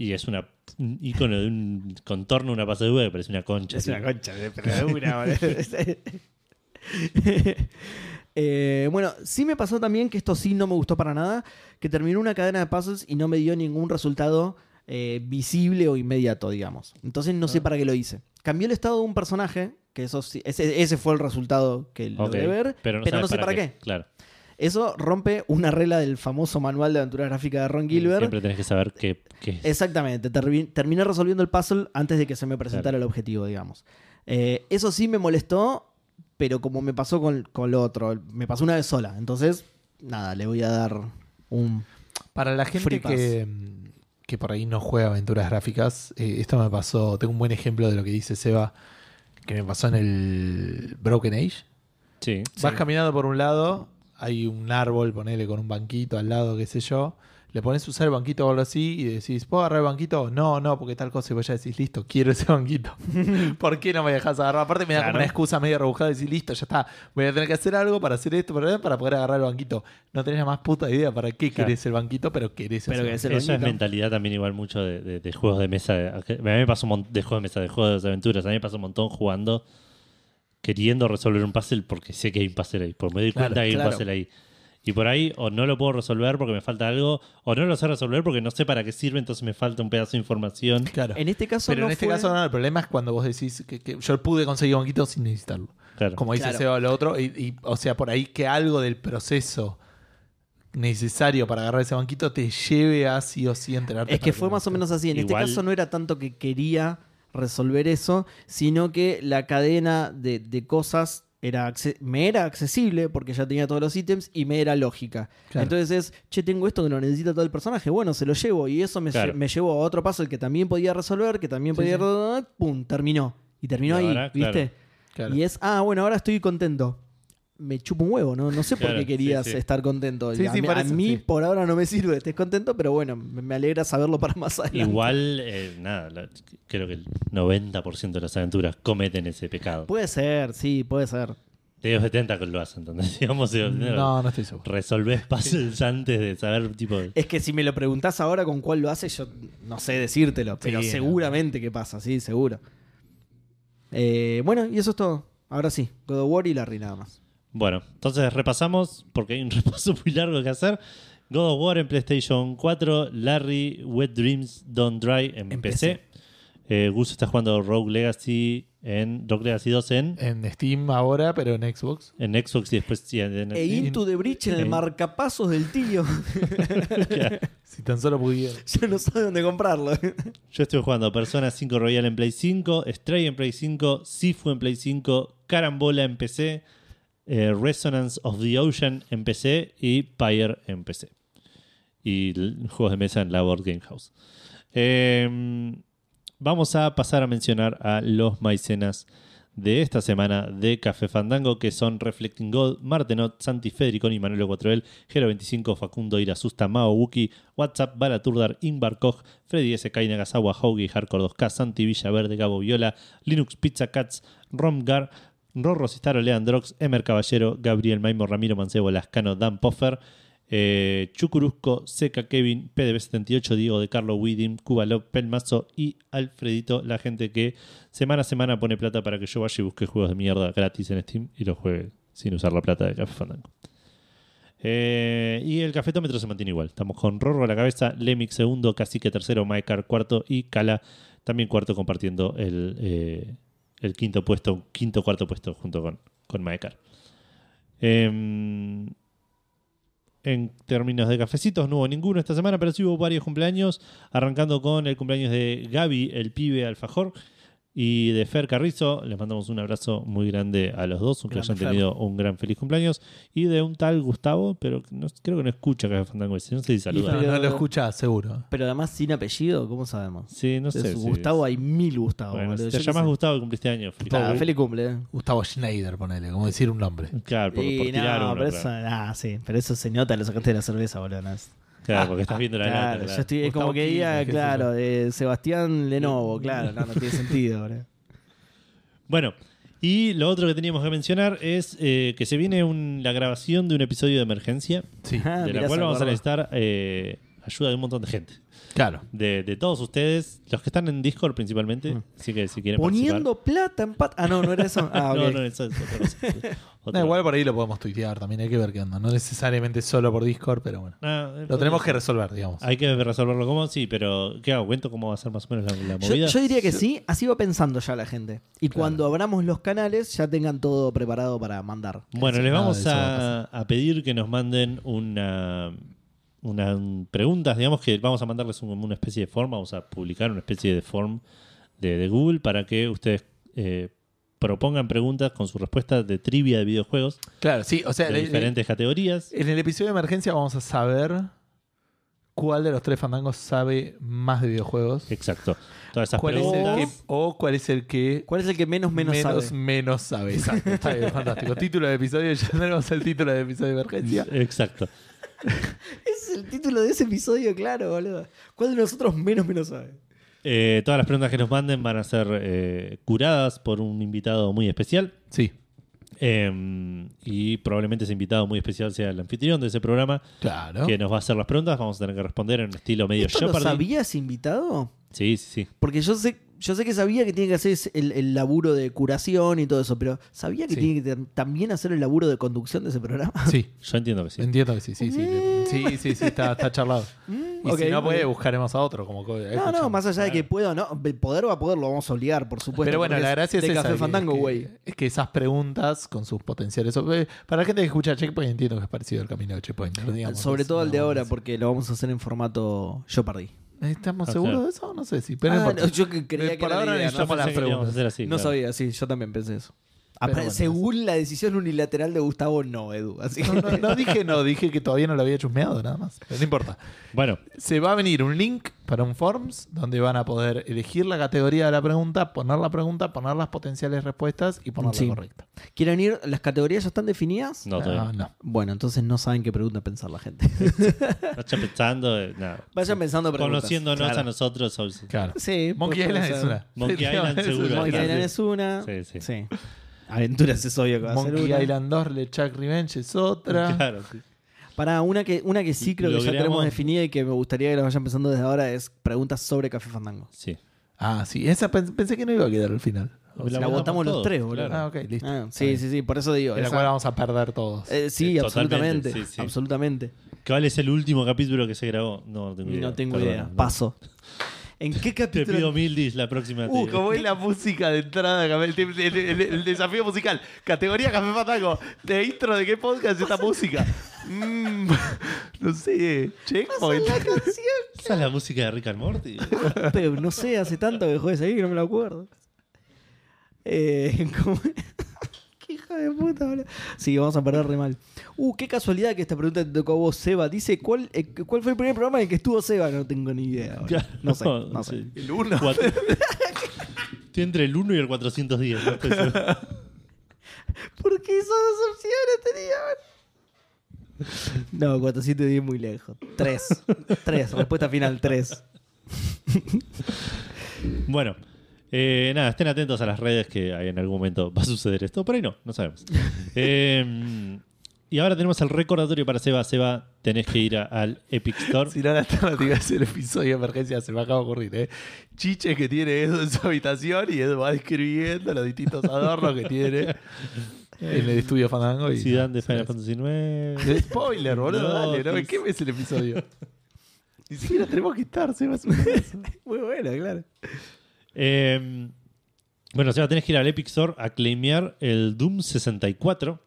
Y es una, un icono de un contorno una pasa de uva que parece una concha. Es una concha de Eh, bueno, sí me pasó también que esto sí no me gustó para nada, que terminó una cadena de puzzles y no me dio ningún resultado eh, visible o inmediato, digamos. Entonces no sé Ah. para qué lo hice. Cambió el estado de un personaje, que eso sí- ese, ese fue el resultado que Ok, logré ver, pero no, pero no sabes sé para qué. Claro. Eso rompe una regla del famoso manual de aventura gráfica de Ron Gilbert. Siempre tenés que saber qué, qué es. Exactamente, termi- terminé resolviendo el puzzle antes de que se me presentara el objetivo, digamos. Eh, eso sí me molestó, pero como me pasó con, con lo otro, me pasó una vez sola. Entonces, nada, le voy a dar un... Para la Free gente pass. que, que por ahí no juega aventuras gráficas, eh, esto me pasó. Tengo un buen ejemplo de lo que dice Seba, que me pasó en el Broken Age. Sí. Vas caminando por un lado, hay un árbol, ponele con un banquito al lado, qué sé yo. Le pones a usar el banquito o algo así y decís, ¿puedo agarrar el banquito? No, no, porque tal cosa. Y vos ya decís, listo, quiero ese banquito. ¿Por qué no me dejas agarrar? Aparte me da Claro. como una excusa medio rebuscada de decir, listo, ya está. Voy a tener que hacer algo para hacer esto, para, para poder agarrar el banquito. No tenés la más puta idea para qué Claro. querés el banquito, pero querés Pero el Eso es mentalidad también igual mucho de, de- de juegos de mesa. A mí me pasó un montón de juegos de mesa, de juegos de aventuras. A mí me pasó un montón jugando, queriendo resolver un puzzle porque sé que hay un puzzle ahí. Porque me doy Claro, cuenta que hay claro. un puzzle ahí. Y por ahí o no lo puedo resolver porque me falta algo, o no lo sé resolver porque no sé para qué sirve, entonces me falta un pedazo de información. Claro. En este caso Pero no en este fue- caso no, el problema es cuando vos decís que, que yo pude conseguir banquito sin necesitarlo. Claro. Como dice Claro. Seba o lo otro, y, y, o sea, por ahí que algo del proceso necesario para agarrar ese banquito te lleve a sí o sí enterarte. Es que fue más o menos así. En Igual- este caso no era tanto que quería resolver eso, sino que la cadena de, de cosas era me era accesible porque ya tenía todos los ítems y me era lógica. Claro. Entonces es, che, tengo esto que lo necesita todo el personaje, bueno, se lo llevo y eso me, Claro. me llevó a otro paso el que también podía resolver, que también Sí, podía... sí. ¡Pum! Terminó. Y terminó Y ahí, ahora. ¿viste? Claro. Y es, ah, bueno, ahora estoy contento. Me chupo un huevo, ¿no? No sé por qué querías sí, sí. estar contento. Sí, a mí, por a eso, mí sí. por ahora no me sirve estés contento, pero bueno, me alegra saberlo para más adelante. Igual, eh, nada, la- creo que el 90% de las aventuras cometen ese pecado. Puede ser, sí, puede ser. De los 70 que lo hacen, ¿entendés? Digamos, No, no estoy seguro. resolvés puzzles antes de saber, tipo, Es que si me lo preguntás ahora con cuál lo hace, yo no sé decírtelo, pero Sí, seguramente que pasa, sí, seguro. Eh, bueno, y eso es todo. Ahora sí, God of War y Larry nada más. Bueno, entonces repasamos, porque hay un repaso muy largo que hacer. God of War en PlayStation 4, Larry, Wet Dreams Don't Dry en En PC. Eh, Gus está jugando Rogue Legacy en Rock Legacy 2 en, En Steam ahora, pero en Xbox. en Xbox y después sí, en, E Into the Breach en el marcapasos del tío. Si tan solo pudiera. ya no sabe dónde comprarlo. Yo estoy jugando Persona 5 Royal en Play 5, Stray en Play 5, Sifu en Play 5, Carambola en PC, eh, Resonance of the Ocean en PC y Pyre en PC. Y juegos de mesa en la Board Game House. Eh, vamos a pasar a mencionar a los maicenas de esta semana de Café Fandango, que son Reflecting God, Martenot, Santi Federiconi, Manuel 4L, Gero25, Facundo Irasusta, Mao Wuki, WhatsApp, Balaturdar, Inbar Koch, Freddy S. Kai, Nagasawa, Haugi, Hardcore 2K, Santi Villaverde, Gabo Viola, Linux Pizza Cats, Romgar, Rorro Cistaro, Leandrox, Emer Caballero, Gabriel Maimo, Ramiro Mancebo, Lascano, Dan Poffer, eh, Chucurusco, Seca Kevin, PDB78, Diego de Carlo, Widim, Cubalop, Pelmazo y Alfredito, la gente que semana a semana pone plata para que yo vaya y busque juegos de mierda gratis en Steam y los juegue sin usar la plata de Café Fandango. Eh, y el cafetómetro se mantiene igual. Estamos con Rorro a la cabeza, Lemix segundo, Cacique tercero, Maekar cuarto y Kala también cuarto compartiendo el, eh, el quinto puesto, quinto cuarto puesto junto con, con Maekar. Em, en términos de cafecitos, no hubo ninguno esta semana, pero sí hubo varios cumpleaños, arrancando con el cumpleaños de Gaby, el pibe alfajor, y de Fer Carrizo. Les mandamos un abrazo muy grande a los dos, que Grande hayan Fer. tenido un gran feliz cumpleaños. Y de un tal Gustavo, pero no- creo que no escucha Café Fandango, no sé si saluda. No, pero- no lo escuchás, seguro. Pero además sin apellido, ¿cómo sabemos? Sí, no sé. Gustavo hay mil Gustavo. Bueno, boludo. si te llamas. Gustavo y cumpliste años. Feliz Claro, cumple. feliz cumple. eh. Gustavo Schneider, ponele, como decir un nombre. Claro, por, Y por tirar no, uno, pero claro. eso, ah, sí, pero eso se nota, lo sacaste de la cerveza, boludo. Claro, porque estás viendo la claro, lata, yo claro. estoy, es Gustavo como que diga, claro, de Sebastián Lenovo, claro, no, no tiene sentido. Bueno, y lo otro que teníamos que mencionar es eh, que se viene un- la grabación de un episodio de emergencia, Sí, Ah, de la cual vamos a necesitar eh, ayuda de un montón de gente. Claro. De, de todos ustedes, los que están en Discord principalmente, Mm. así que si quieren Poniendo plata en pat. Ah, no, no era eso. Ah, participar. ok. No, no, eso es otra cosa. No, igual por ahí lo podemos tuitear también, hay que ver qué onda. No necesariamente solo por Discord, pero bueno. Ah, Lo tenemos que resolver, digamos. Hay que resolverlo como, sí, pero ¿qué hago? ¿Cuento cómo va a ser más o menos la, la Yo, movida? yo diría que sí, así va pensando ya la gente. Y Claro. cuando abramos los canales, ya tengan todo preparado para mandar. Bueno, les vamos a, a pedir que nos manden una, una un- preguntas, digamos que vamos a mandarles un- una especie de form, vamos a publicar una especie de form de, de Google para que ustedes eh, propongan preguntas con su respuesta de trivia de videojuegos Claro, sí, o sea, de le- le- diferentes categorías. en el episodio de emergencia vamos a saber cuál de los tres fandangos sabe más de videojuegos. Exacto. Todas esas ¿Cuál es el que, o cuál es el que ¿Cuál es el que menos menos, menos, sabe? menos sabe. Exacto, está bien, fantástico. Título de episodio, ya tenemos el título de episodio de emergencia. Exacto. Ese es el título de ese episodio, claro, boludo. ¿Cuál de nosotros menos menos sabe? Eh, todas las preguntas que nos manden van a ser eh, curadas por un invitado muy especial. Sí, Eh, y probablemente ese invitado muy especial sea el anfitrión de ese programa claro. que nos va a hacer las preguntas. Vamos a tener que responder en un estilo medio ¿Esto lo sabías invitado? Sí, sí, sí. Porque yo sé, yo sé que sabía que tiene que hacer el, el laburo de curación y todo eso, pero ¿sabía que Sí. tiene que tam- también hacer el laburo de conducción de ese programa? Sí, Yo entiendo que sí. entiendo que sí, sí, sí. Sí, sí, sí, está, está charlado. Y Mm, ok, si no puede, buscaremos a otro. Como que- No, escuchamos. no, más allá de que pueda o no, el poder va a poder, lo vamos a obligar, por supuesto. Pero bueno, la gracia es de esa, Café que- Fandango, que- güey. Es que esas preguntas con sus potenciales. eh, Para la gente que escucha Checkpoint, entiendo que es parecido al camino de Checkpoint. digamos, Sobre es todo el de ahora, porque lo vamos a hacer en formato yo perdí. ¿Estamos seguros de eso? No sé si. Pero Ah, no, yo que creía Eh, que por era la idea, ¿no? las Pensé que íbamos a preguntas. hacer así, no claro. sabía, sí, yo también pensé eso. Pero Apre- bueno, según la decisión unilateral de Gustavo, no, Edu. Así No, que- no, no dije no, dije que todavía no lo había chusmeado, nada más. Pero no importa. Bueno, Se va a venir un link para un Forms donde van a poder elegir la categoría de la pregunta, poner la pregunta, poner las potenciales respuestas y ponerla Sí. correcta. ¿Quieren ir? ¿Las categorías ya están definidas? no, todavía Ah, no. no. Bueno, entonces no saben qué pregunta pensar la gente. Vayan pensando, eh. Vayan pensando preguntas. Conociéndonos Claro. a nosotros. Claro. Sí, Monkey Island es una. Monkey Island seguro. Monkey. Island es una. Sí, sí. Sí. Aventuras es obvio que va a ser Monkey una. Island 2, LeChuck Revenge es otra. Claro, sí. Para una que, una que sí creo que ya Logramos- tenemos definida y que me gustaría que lo vayan pensando desde ahora es preguntas sobre Café Fandango. Sí. Ah, sí. Esa pens- pensé que no iba a quedar al final. La La, votamos votamos los todos, tres, boludo. claro. Ah, ok, listo. Ah, sí, sí, sí, por eso digo. En la esa- cual vamos a perder todos. eh, sí, Sí, absolutamente. sí, sí. Absolutamente. ¿Cuál es el último capítulo que se grabó? No, no tengo idea. No tengo Perdón, idea. no. Paso. ¿En qué Te capítulo? pido mil dis la próxima. te Uh, como es la música de entrada, el, el- el- el desafío musical. Categoría Café Fandango. De intro de qué podcast es esta música. Mm, no sé. Checkpoint. ¿Esa es la música de Rick and Morty? Pero no sé, hace tanto que dejó de salir que no me lo acuerdo. Eh, ¿cómo? qué hija de puta, boludo. Sí, vamos a parar re mal. Uh, qué casualidad que esta pregunta te tocó a vos, Seba. Dice, ¿cuál, eh, ¿cuál fue el primer programa en el que estuvo Seba? No tengo ni idea. Claro, No sé, no sé. sí. El uno. Cuatro- Estoy entre el 1 y el 410. no estoy seguro. ¿Por qué esas dos opciones tenían? No, 410 muy lejos. 3. 3. Respuesta final, 3. Bueno, eh, nada, estén atentos a las redes que en algún momento va a suceder esto. Por ahí no, no sabemos. Eh, y ahora tenemos el recordatorio para Seba. Seba, tenés que ir a- al Epic Store. Si no, la alternativa es el episodio de emergencia. Se me acaba de ocurrir, ¿eh? Chiches que tiene Edu en su habitación y Edu va describiendo los distintos adornos que tiene en el estudio Fandango. Y, Zidane de Final Fantasy IX. Spoiler, boludo, No, dale, ¿no? que- ¿Qué ves el episodio? Ni siquiera tenemos que estar, se va Muy bueno, claro. Eh, bueno, Seba, tenés que ir al Epic Store a claimear el Doom 64,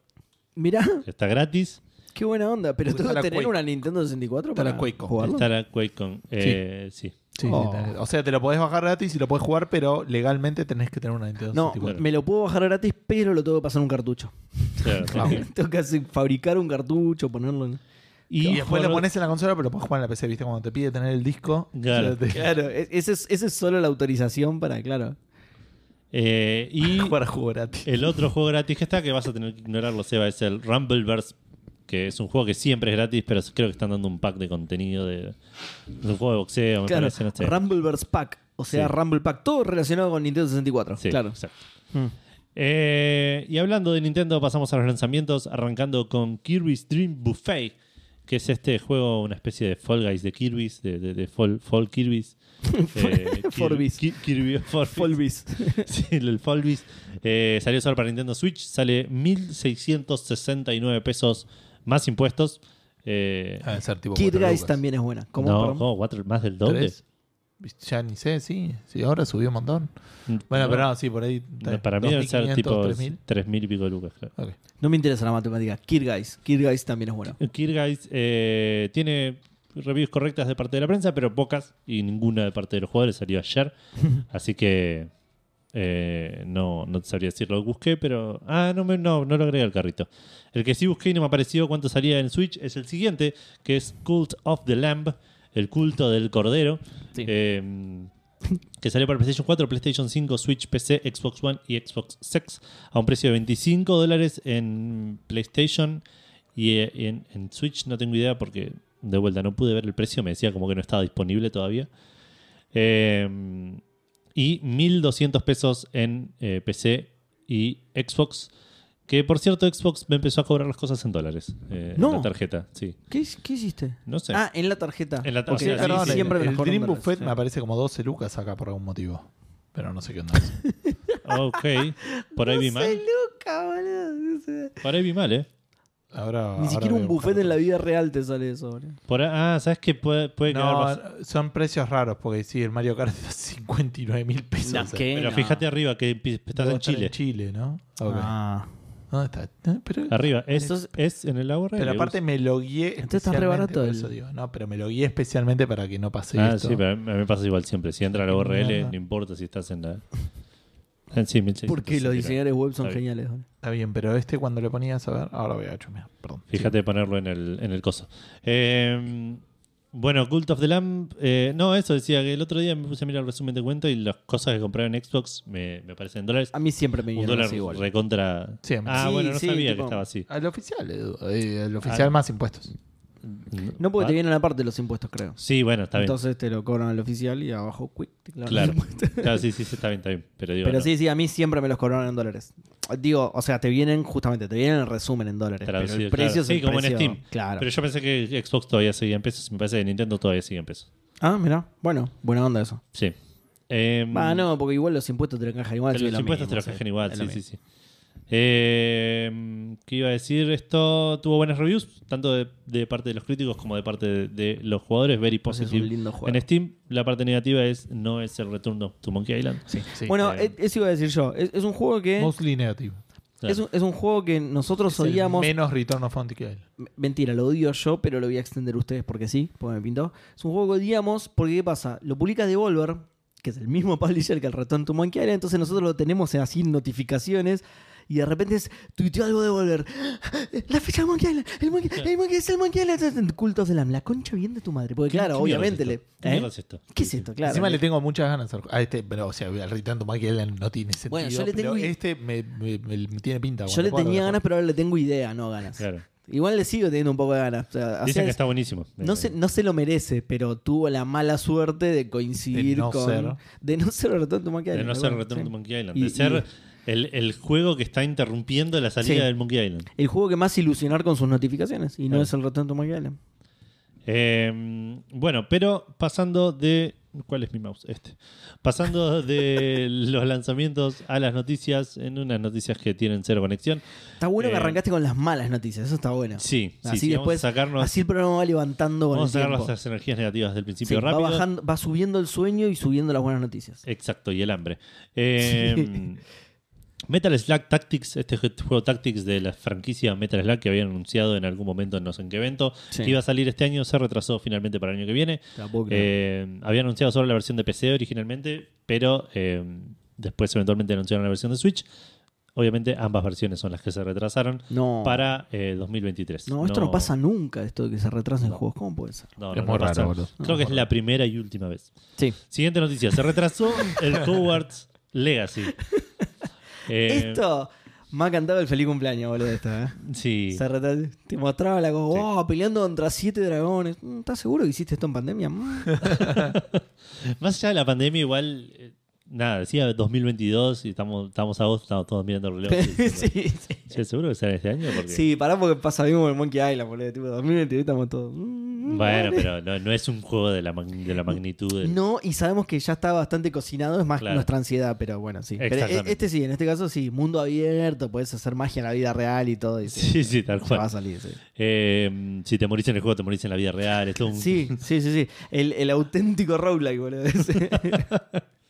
Mirá, está gratis. qué buena onda. Pero Porque tengo está que la tener Quake. una Nintendo 64 Está para la Quake con- jugarlo. Está la QuakeCon. Eh, sí. Sí, Oh. sí, tenés- o sea, te lo podés bajar gratis y lo podés jugar, pero legalmente tenés que tener una Nintendo No, 64. me lo puedo bajar gratis, pero lo tengo que pasar en un cartucho. claro, tengo que hacer- fabricar un cartucho, ponerlo en... Y, después lo pones en la consola, pero lo podés jugar en la PC, ¿viste? Cuando te pide tener el disco. Claro. te- Claro, e- ese es, ese es solo la autorización para, claro. Eh, y Jugar a juego gratis. el otro juego gratis que está, que vas a tener que ignorarlo, Seba, es el Rumbleverse, que es un juego que siempre es gratis, pero creo que están dando un pack de contenido de, un juego de boxeo, me Claro, parece, no sé. Rumbleverse Pack, o sea, Sí. Rumble Pack, todo relacionado con Nintendo 64. Sí, claro. exacto. Eh, y hablando de Nintendo, pasamos a los lanzamientos, arrancando con Kirby's Dream Buffet, que es este juego, una especie de Fall Guys de Kirby's, de, de- de Fall, Fall Kirby's. Eh, Forbis. Ki- Kirby Forbis. Sí, el Folbis. Eh, salió solo para Nintendo Switch. Sale 1.669 pesos más impuestos. Eh, Ah, debe ser tipo Kid Guys lucas. también es buena. ¿Cómo, no? ¿cómo? ¿Cuatro- ¿Más del doble? ¿Tres? Ya ni sé, sí. Sí, ahora subió un montón. Bueno, No, pero no, sí, por ahí. Para mí debe ser 2.500, tipo 3.000. 3.000 y pico de lucas. claro. No me interesa la matemática. Kid Guys. Kid Guys también es bueno. Kid Guys eh, tiene reviews correctas de parte de la prensa, pero pocas y ninguna de parte de los jugadores salió ayer. así que eh, no, no te sabría decir lo que busqué, pero. Ah, no, me, no, no lo agregué al carrito. El que sí busqué y no me apareció cuánto salía en Switch es el siguiente, que es Cult of the Lamb, el culto del cordero. Sí. Eh, que salió para PlayStation 4, PlayStation 5, Switch, PC, Xbox One y Xbox Sex a un precio de 25 dólares en PlayStation y eh, en, en Switch no tengo idea porque de vuelta no pude ver el precio, me decía como que no estaba disponible todavía. Eh, y 1.200 pesos en eh, PC y Xbox. Que por cierto, Xbox me empezó a cobrar las cosas en dólares. eh, No. En la tarjeta, sí. ¿Qué, qué hiciste? No sé. Ah, en la tarjeta. En la tarjeta, Sí, sí, siempre el, el Dream dólares, Buffet sí. me aparece como 12 lucas acá por algún motivo. Pero no sé qué onda. es. Ok. Por ahí vi mal. Luca, boludo. Por ahí vi mal, ¿eh? Ahora, Ni ahora siquiera un buffet en la vida real te sale eso, boludo. Por ahí- ah, ¿sabes qué? Puede, puede No, son precios raros porque sí, el Mario Kart está 59 mil pesos. No, o sea, ¿qué? Pero no. fíjate arriba que estás en Chile. En Chile, ¿no? Ah. ¿Dónde está? Eh, Pero, Arriba. Es, es en el agua pero aparte me logueé Entonces está re barato el- eso digo, no, pero me logué especialmente para que no pase Ah, esto. sí, pero a mí me pasa igual siempre. Si entra la URL, Mierda. no importa si estás en la. En sí, 1600, Porque los diseñadores web son Está bien. geniales, boludo. Está bien, pero este cuando le ponías a ver, ahora voy a chumear, perdón. Fíjate de ponerlo en el, en el coso. Eh, bueno, Cult of the Lamb. eh, no, eso decía que el otro día me puse a mirar el resumen de cuenta y las cosas que compré en Xbox me, me parecen en dólares. A mí siempre me Un dólar así igual. recontra. Sí, ah, sí, bueno, no sí, sabía tipo- que estaba así. Al oficial, Edu, eh, el oficial Ah. más impuestos. No porque te vienen aparte los impuestos, creo. Sí, bueno, está bien. Entonces te lo cobran al oficial y abajo, quick, te clavan Claro. los impuestos. Claro, sí, sí, sí, está bien, está bien. Pero digo, Pero no. sí, sí, a mí siempre me los cobraron en dólares. Digo, o sea, te vienen justamente, te vienen el resumen en dólares. Traducido, pero el claro. precio es Sí, como en Steam. Claro. Pero yo pensé que Xbox todavía seguía en pesos y me parece que Nintendo todavía sigue en pesos. Ah, mira. Bueno, buena onda eso. Sí. Eh, Ah, no, porque igual los impuestos te lo encajan igual. los lo impuestos te mismo, los sí. cajan igual, sí, lo sí, sí. Eh, ¿Qué iba a decir? Esto tuvo buenas reviews, tanto de, de parte de los críticos como de parte de, de los jugadores. Very es positive. un lindo juego. En Steam, la parte negativa es no es el retorno to Monkey Island. Sí, sí. bueno, eh, e- eso iba a decir yo. Es, es un juego que. Mostly negative. Claro. Es un, es un juego que nosotros Es el odiamos. menos Return of Monkey Island. Mentira, lo odio yo, pero lo voy a extender a ustedes porque sí, porque me pintó. Es un juego que odiamos porque, ¿qué pasa? Lo publica Devolver, que es el mismo publisher que el Return to Monkey Island, entonces nosotros lo tenemos en así en notificaciones y de repente es, tuiteó algo Devolver. La fecha de Monkey Island, el Monkey, el Monkey es el Monkey Island. Cultos de la, la concha bien de tu madre. Porque claro, ¿Qué mierda obviamente es le... ¿Eh? mierda es esto? ¿Qué es esto? Claro. Encima le tengo muchas ganas al- a este, pero o sea, el Return to Monkey Island no tiene sentido. Bueno, yo le tengo pero este me, me- me- me tiene pinta. Yo le tenía ganas, pero ahora le tengo idea, no ganas. Claro. Igual le sigo teniendo un poco de ganas. O sea, o Dicen sea, que es- está buenísimo. No se, no se lo merece, pero tuvo la mala suerte de coincidir De no con. ser. De no ser Return to Monkey De Island. no ser Return to Monkey Island. Y- de ser y- el, el juego que está interrumpiendo la salida Sí. del Monkey Island. El juego que más ilusionar con sus notificaciones. Y no es el Return to Monkey Island. Eh, bueno, pero pasando de. ¿Cuál es mi mouse? Este. Pasando de los lanzamientos a las noticias, en unas noticias que tienen cero conexión. Está bueno que Eh, arrancaste con las malas noticias. Eso está bueno. Sí, sí, Así sí, después. vamos a sacarnos, Así el programa va levantando con vamos a sacar tiempo. las energías negativas del Sí, principio va, rápido. bajando, va subiendo el sueño y subiendo las buenas noticias. Exacto, y el hambre. Eh, Metal Slug Tactics, este ju- juego Tactics de la franquicia Metal Slug que habían anunciado en algún momento, no sé en qué evento, Sí. que iba a salir este año, se retrasó finalmente para el año que viene. Eh, había anunciado solo la versión de PC originalmente, pero eh, después eventualmente anunciaron la versión de Switch. Obviamente ambas versiones son las que se retrasaron no. para eh, 2023. No, esto no, pasa nunca, esto de que se retrasen juegos. ¿Cómo puede ser? No, Es no, muy raro, pasa. boludo. Creo que es la primera y última vez. Sí. Siguiente noticia. Se retrasó el Hogwarts Legacy. Eh, Esto. Me ha cantado el feliz cumpleaños, boludo. Esto, ¿eh? Sí. Se te mostraba la cosa, Sí. "Oh, peleando contra siete dragones. Mm, ¿Estás seguro que hiciste esto en pandemia? Más allá de la pandemia, igual. Nada, decía 2022 y estamos, estamos a agosto, estamos todos mirando el reloj. sí, sí. Che, ¿Seguro que sale este año? Porque, Sí, pará porque pasa mismo el Monkey Island, boludo. Tipo, 2022 estamos todos. mm, Bueno, vale. pero no, no es un juego de la, de la magnitud. del- No, y sabemos que ya está bastante cocinado, es más Claro. nuestra ansiedad, pero bueno, sí. Pero Exactamente. este sí, en este caso sí, mundo abierto, puedes hacer magia en la vida real y todo. Y sí, Sí, tal se va a cual. salir, sí. Eh, si te morís en el juego, te morís en la vida real. Es todo un- Sí, sí, sí, sí. El, el auténtico roguelike, boludo.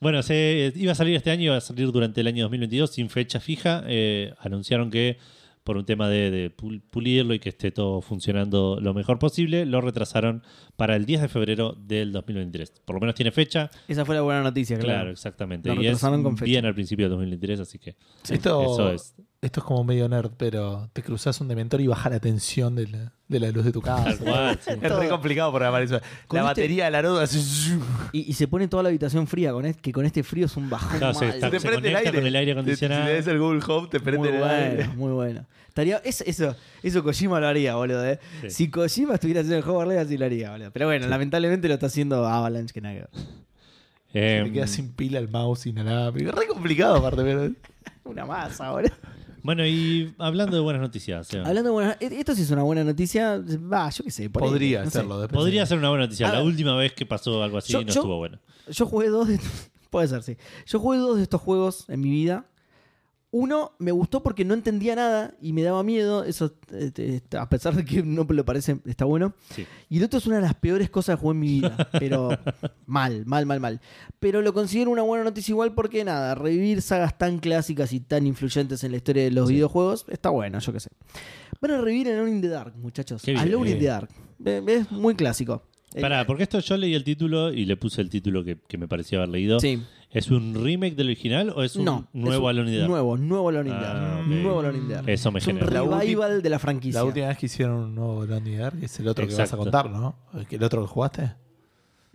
Bueno, se iba a salir este año, iba a salir durante el año 2022 sin fecha fija. Eh, anunciaron que por un tema de, de pul- pulirlo y que esté todo funcionando lo mejor posible, lo retrasaron para el 10 de febrero del 2023. Por lo menos tiene fecha. Esa fue la buena noticia, Claro, claro. exactamente. Lo y es retrasaron con fecha. bien al principio del 2023, así que Esto, eso es. Esto es como medio nerd, pero te cruzas un dementor y baja la tensión de la, de la luz de tu casa. Sí. Es re complicado programar eso. Con La este- batería de la roda así. Y, y se pone toda la habitación fría, con es- que con este frío es un bajón Claro, se mal. está- se conecta con el aire acondicionado. Si le des el Google Home, te prende muy el aire. muy bueno. Estaría, es- eso, eso Kojima lo haría, boludo. ¿eh? Sí. Si Kojima estuviera haciendo el Hogwarts Legacy, lo haría, boludo. Pero bueno, lamentablemente lo está haciendo Avalanche, que nada que ver. Eh, Te queda sin pila el mouse inalámbrico. Re complicado, aparte. Pero... Una masa, boludo. Bueno, y hablando de buenas noticias, Seba. Hablando de buenas, esto sí es una buena noticia. Va, yo qué sé. por ahí, Podría no sé. hacerlo. Podría ser una buena noticia. A La ver. última vez que pasó algo así Yo- no yo- estuvo bueno. Yo jugué dos de. Puede ser, sí. Yo jugué dos de estos juegos en mi vida. Uno me gustó porque no entendía nada y me daba miedo. Eso, eh, a pesar de que no lo parece, está bueno. Sí. Y el otro es una de las peores cosas que jugué en mi vida. Pero mal, mal, mal, mal. Pero lo considero una buena noticia igual porque nada, revivir sagas tan clásicas y tan influyentes en la historia de los Sí. videojuegos está bueno, yo qué sé. Van a revivir Alone in the Dark, muchachos. Alone in the Dark. Es muy clásico. Pará, porque esto yo leí el título y le puse el título que, que me parecía haber leído. Sí. ¿Es un remake del original o es un no. nuevo un Alone in the Dark? Nuevo, nuevo Alone in the Ah. Nuevo Alone in the Dark. Eso me Es un genera. La revival de la franquicia. La última vez que hicieron un nuevo Lonely Dark es el otro que vas a contar, ¿no? ¿El que- el otro que jugaste?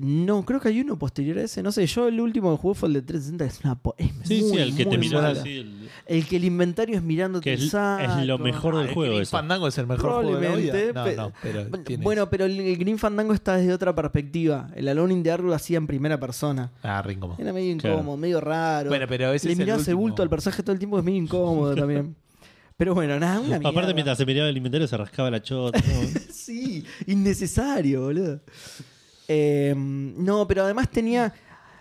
No, creo que hay uno posterior a ese. No sé, yo el último que jugué fue el de 360. que Es una po- es Sí, muy, sí, el que te muy mirás mala. así. el- El que el inventario es mirándote Que el es- saco. es lo mejor del Ah, juego el eso. Fandango es el mejor juego de la vida. No, pe- no, pero Bueno, pero el, el Green Fandango está desde otra perspectiva. El Alone in the Dark lo hacía en primera persona. Ah, re incómodo. Era medio Claro. incómodo, medio raro. Bueno, pero ese Le es el mirabas el, bulto al personaje todo el tiempo, es medio incómodo también. Pero bueno, nada, una mierda. Aparte, mientras se miraba el inventario, se rascaba la chota. ¿no? Sí, innecesario, boludo. Eh, no, pero además tenía.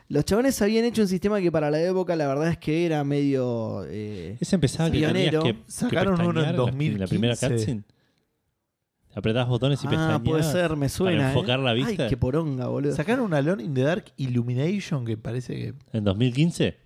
Los chabones habían hecho un sistema que para la época la verdad es que era medio... eh, Ese empezaba que tenías Pionero. que, que Sacaron uno en pestañear la- La primera 2015. cutscene. Apretabas botones y ah, puede ser, me suena. enfocar ¿eh? la vista. Ay, qué poronga, boludo. Sacaron un Alone in the Dark Illumination que parece que. ¿En 2015?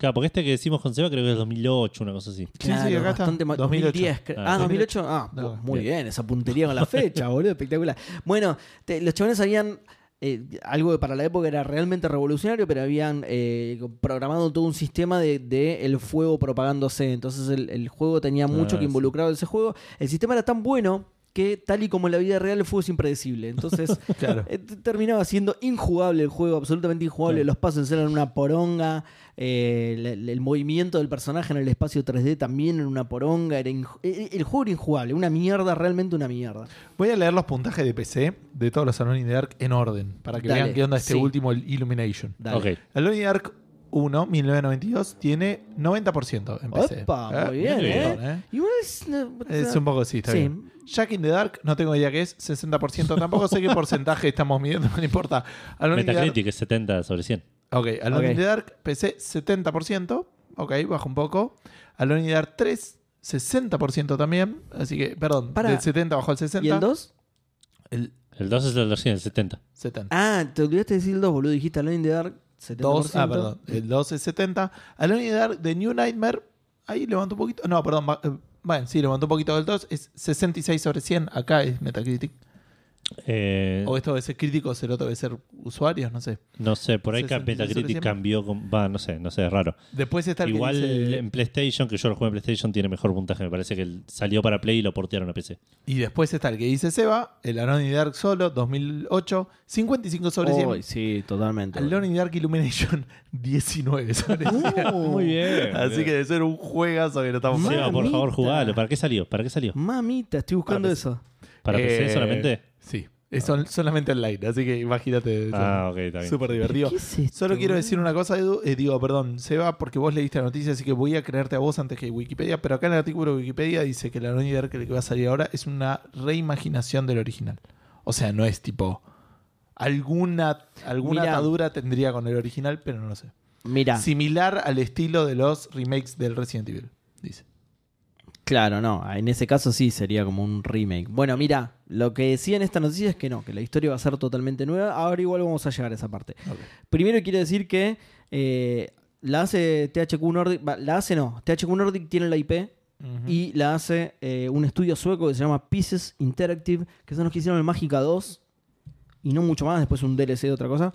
Claro, porque este que decimos con Seba creo que es 2008, una cosa así. Claro, sí, acá está. bastante ma- 2008. 2010. cre- Ah, Ah, 2008. Ah, No, muy bien. bien. esa puntería con la fecha, boludo, espectacular. Bueno, te- los chabones habían eh, algo que para la época era realmente revolucionario, pero habían eh, programado todo un sistema de, de el fuego propagándose. Entonces el, el juego tenía mucho Ah, que sí. involucrado ese juego. El sistema era tan bueno que tal y como en la vida real el fuego es impredecible. Entonces Claro. eh, terminaba siendo injugable el juego, absolutamente injugable. Claro. Los pasos eran una poronga. eh, el, el movimiento del personaje en el espacio 3D también era una poronga. Era inju- eh, el juego era injugable, una mierda, realmente una mierda. Voy a leer los puntajes de PC de todos los Alone in the Dark en orden. Para que Dale, vean qué onda este sí. último, el Illumination. Dale. Ok. Alone in the Dark 1, 1992, tiene 90% en PC. Opa, Eh, muy bien, ¿eh? montón, ¿eh? Igual es, no, Es un poco, sí, está Sí. bien. Jack in the Dark, no tengo idea qué es, 60%. Tampoco sé qué porcentaje estamos midiendo, no importa. Alone Metacritic es 70 sobre 100. ok, Alone Ok. in the Dark, PC 70%. Ok, baja un poco. Alone in the Dark 3, 60% también. Así que, perdón, Para. del 70 bajó al 60. ¿Y el 2? El El 2 es el de 100, el 70. 70. Ah, te olvidaste de decir el 2, boludo. Dijiste Alone in the Dark, 70%. 2, ah, perdón. El 2 es 70. Alone in the Dark de New Nightmare, ahí levantó un poquito. No, perdón. Bueno, sí, levantó un poquito del 2. Es 66 sobre 100. Acá es Metacritic. Eh, O esto debe ser críticos, el otro debe ser usuarios, no sé. no sé, por ahí 66 sobre Metacritic 100. cambió. con- Va, no sé, no sé, es raro. Después está el Igual que dice- en PlayStation, que yo lo juego en PlayStation, tiene mejor puntaje. Me parece que el- salió para Play y lo portearon a PC. Y después está el que dice Seba, el Alone Dark solo, 2008, 55 sobre 100. Uy, sí, totalmente. Alone in the Dark Illumination, 19 sobre 100. Muy bien. Así que debe ser un juegazo que lo estamos. Seba, por favor, jugalo. ¿Para qué salió? ¿Para qué salió? Mamita, estoy buscando Para eso. ¿Para PC Eh, solamente? Sí. Es sol- solamente online, así que imagínate. Ah, ok, está bien. Súper divertido. ¿Qué es esto, Solo quiero decir una cosa, Edu. Eh, digo, perdón, Seba, porque vos leíste la noticia, así que voy a creerte a vos antes que Wikipedia. Pero acá en el artículo de Wikipedia dice que la Dark que va a salir ahora es una reimaginación del original. O sea, no es tipo. Alguna, alguna Mirá. atadura tendría con el original, pero no lo sé. Mirá, Similar al estilo de los remakes del Resident Evil, dice. Claro, no. En ese caso sí sería como un remake. Bueno, mira, lo que decía en esta noticia es que no, que la historia va a ser totalmente nueva. Ahora igual vamos a llegar a esa parte. Primero quiero decir que eh, la hace THQ Nordic, la hace no, THQ Nordic tiene la IP y la hace eh, un estudio sueco que se llama Pieces Interactive, que son los que hicieron el Mágica 2 y no mucho más, después un DLC de otra cosa.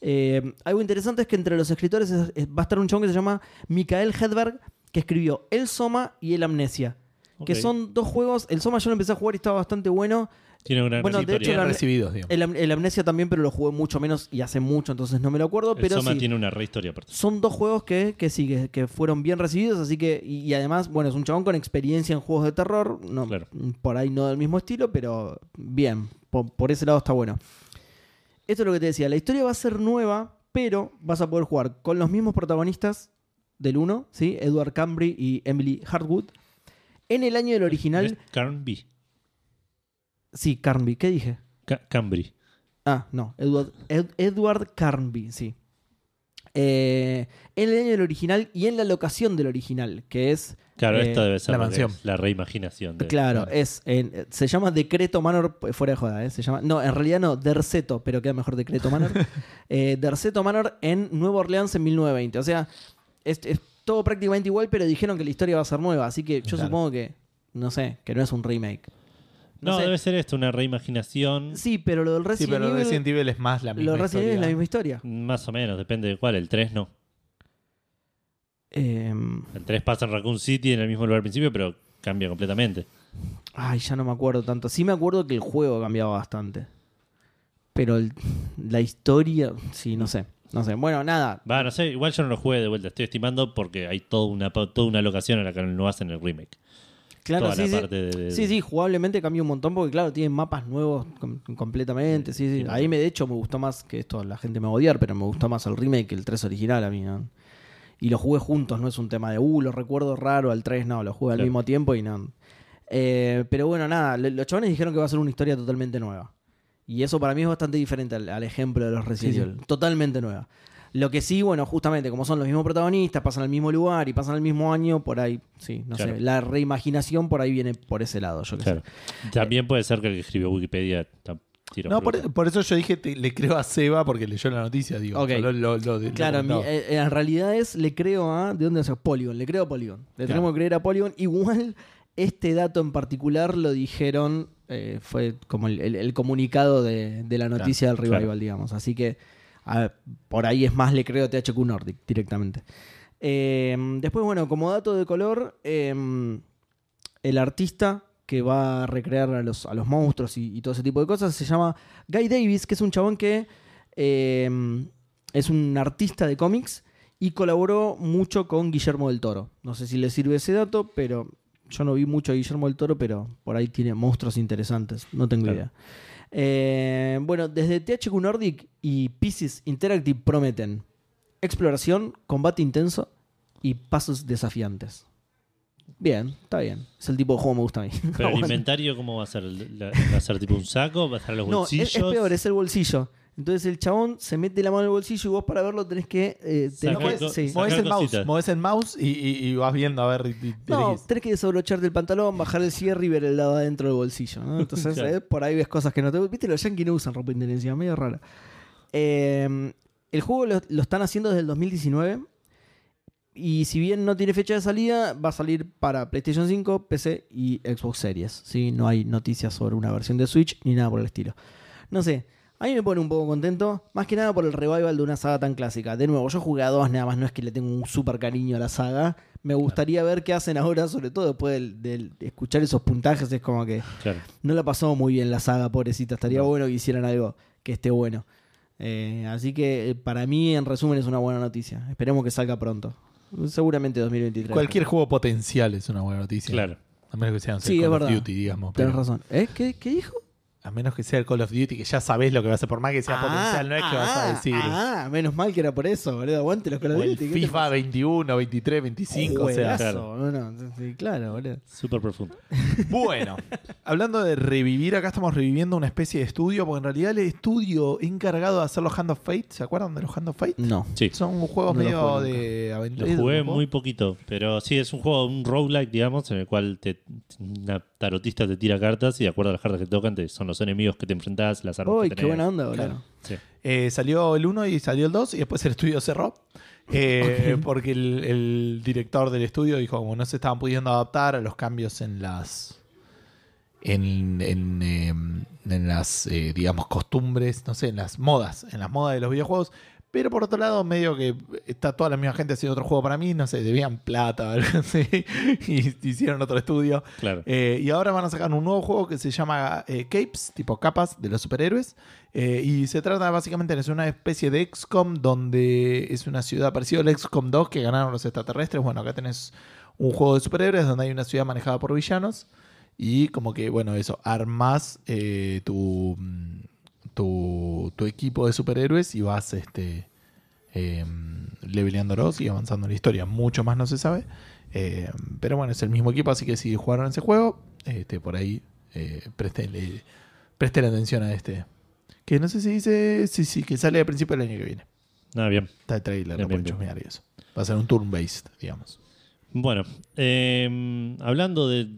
Eh, algo interesante es que entre los escritores es- es- va a estar un chabón que se llama Mikael Hedberg, que escribió El Soma y El Amnesia, que son dos juegos. El Soma yo lo empecé a jugar y estaba bastante bueno. Tiene una Bueno, de historia. hecho, la- recibidos. El, Am- el Amnesia también, pero lo jugué mucho menos y hace mucho, entonces no me lo acuerdo. El pero Soma sí, tiene una re historia aparte. son dos juegos que, que sí, que, que fueron bien recibidos, así que, y, y además, bueno, es un chabón con experiencia en juegos de terror, no, Claro. por ahí no del mismo estilo, pero bien, por, por ese lado está bueno. Esto es lo que te decía, la historia va a ser nueva, pero vas a poder jugar con los mismos protagonistas del 1, ¿sí? Edward Cambry y Emily Hartwood. En el año del original, Carnby. sí, Carnby, ¿qué dije? Ca- Cambry. Ah, no, Edward, Ed- Edward Carnby, sí. Eh, en el año del original y en la locación del original, que es. Claro, eh, esto debe ser la mansión. la reimaginación. de- Claro, es en- se llama Decreto Manor, eh, fuera de joda, ¿eh? se llama, no, en realidad no, Derceto, pero queda mejor Decreto Manor. eh, Derceto Manor en Nueva Orleans en 1920. O sea, es, es todo prácticamente igual, pero dijeron que la historia va a ser nueva, así que yo Claro. supongo que, no sé, que no es un remake. No, sé. debe ser esto, una reimaginación. Sí, pero lo del Sí, Resident pero Evil, Resident Evil es más la misma lo del Resident Evil es la historia. misma historia. Más o menos, depende de cuál. El 3 no. Em, El 3 pasa en Raccoon City en el mismo lugar al principio, pero cambia completamente. Ay, ya no me acuerdo tanto. Sí me acuerdo que el juego cambiaba bastante. Pero el- la historia, sí, no sé. No sé. Bueno, nada. Va, no sé, igual yo no lo jugué de vuelta. Estoy estimando porque hay toda una, toda una locación en la que no hacen el remake. Claro, toda sí, la sí. parte de, de- Sí, sí, jugablemente cambió un montón porque, claro, tienen mapas nuevos com- completamente. Sí, sí. Ahí, me, de hecho, me gustó más que esto, la gente me va a odiar, pero me gustó más el remake que el 3 original a mí. ¿no? Y lo jugué juntos, no es un tema de, uh, lo recuerdo raro al 3, no, lo jugué al mismo tiempo y no. Eh, pero bueno, nada, los chavales dijeron que va a ser una historia totalmente nueva. Y eso para mí es bastante diferente al, al ejemplo de los Resident Sí, sí. Evil. Totalmente nueva. Lo que sí, bueno, justamente como son los mismos protagonistas, pasan al mismo lugar y pasan al mismo año, por ahí, sí, no Claro. sé, la reimaginación por ahí viene por ese lado, yo qué Claro. También puede ser que el que escribió Wikipedia No, por, eso yo dije, te- le creo a Seba porque leyó la noticia, digo. Ok. Lo- lo- lo- lo Claro, mi- eh, en realidad es, le creo a, ¿de dónde es? Polygon, le creo a Polygon. Le Claro. tenemos que creer a Polygon. Igual, este dato en particular lo dijeron, eh, fue como el, el- el comunicado de, de la noticia del revival, claro. digamos. Así que a- por ahí es más, le creo a THQ Nordic directamente. Eh, después, bueno, como dato de color, eh, el artista que va a recrear a los, a los monstruos y, y todo ese tipo de cosas se llama Guy Davis, que es un chabón que eh, es un artista de cómics y colaboró mucho con Guillermo del Toro. No sé si le sirve ese dato, pero yo no vi mucho a Guillermo del Toro, pero por ahí tiene monstruos interesantes. No tengo Claro. idea. Eh, bueno, desde THQ Nordic y Pieces Interactive prometen exploración, combate intenso y pasos desafiantes. Bien, está bien. Es el tipo de juego que me gusta a mí. Pero el inventario, ¿cómo va a ser? ¿La- ¿Va a ser tipo un saco? ¿Va a estar en los No, es, bolsillos? es peor, es el bolsillo. Entonces el chabón se mete la mano en el bolsillo y vos para verlo tenés que... eh, tenés que- sí. el mouse, el mouse y, y- y vas viendo a ver. y- y- No, tenés que desabrocharte el pantalón, bajar el cierre y ver el lado adentro del bolsillo. ¿no? Entonces, Claro. eh, por ahí ves cosas que no te. Viste, los yankees no usan ropa interior encima, medio rara. Eh, el juego lo, lo están haciendo desde el 2019. Y si bien no tiene fecha de salida, va a salir para PlayStation 5, PC y Xbox Series. ¿sí? No hay noticias sobre una versión de Switch ni nada por el estilo. No sé, a mí me pone un poco contento, más que nada por el revival de una saga tan clásica. De nuevo, yo jugué a dos, nada más no es que le tengo un súper cariño a la saga. Me gustaría ver qué hacen ahora, sobre todo después del- del- de escuchar esos puntajes. Es como que Claro. no la pasó muy bien la saga, pobrecita. Estaría No. bueno que hicieran algo que esté bueno. Eh, así que eh, para mí, en resumen, es una buena noticia. Esperemos que salga pronto. Seguramente 2023. Cualquier juego potencial es una buena noticia. Claro. A menos que sea un Sí, Call of. Duty, digamos. Tenés pero- razón. ¿Eh? ¿Qué, qué dijo? A menos que sea el Call of Duty, que ya sabés lo que va a ser. Por más que sea potencial, no es que vas a ah, decir. Ah, menos mal que era por eso, boludo. Aguante los Call of Duty, ¿qué te FIFA 21, 23, 25, o sea. Claro. no, no, sí, claro, boludo. Súper profundo. Bueno, hablando de revivir, acá estamos reviviendo una especie de estudio, porque en realidad el estudio encargado de hacer los Hand of Fate, ¿se acuerdan de los Hand of Fate? No. Sí. Son juegos No lo medio de Lo aventura. jugué ¿no? muy poquito, pero sí, es un juego, un roguelike, digamos, en el cual te, una tarotista te tira cartas y de acuerdo a las cartas que tocan te- son los enemigos que te enfrentás, las armas Uy, que qué tenés. buena onda, boludo. Claro. Sí. Eh, salió el 1 y salió el 2 y después el estudio cerró. Eh, Porque el, el director del estudio dijo como no se estaban pudiendo adaptar a los cambios en las en, en, eh, en las eh, digamos costumbres, no sé, en las modas, en las modas de los videojuegos. Pero por otro lado, medio que está toda la misma gente haciendo otro juego para mí, no sé, debían plata o algo así, y hicieron otro estudio. Claro. Eh, y ahora van a sacar un nuevo juego que se llama eh, Capes, tipo capas de los superhéroes. Eh, y se trata básicamente de una especie de XCOM donde es una ciudad parecida al XCOM 2 que ganaron los extraterrestres. Bueno, acá tenés un juego de superhéroes donde hay una ciudad manejada por villanos. Y como que, bueno, eso, armas tu, mm, tu, tu equipo de superhéroes y vas este, eh, leveleándolos y avanzando en la historia. Mucho más no se sabe. Eh, pero bueno, es el mismo equipo, así que si jugaron ese juego, este, por ahí eh, prestenle, presten atención a este. Que no sé si dice, sí, sí, que sale a principio del año que viene. Nada, bien. Está el trailer, Bien, pueden bien, chusmear y eso. Va a ser un turn-based, digamos. Bueno, eh, hablando de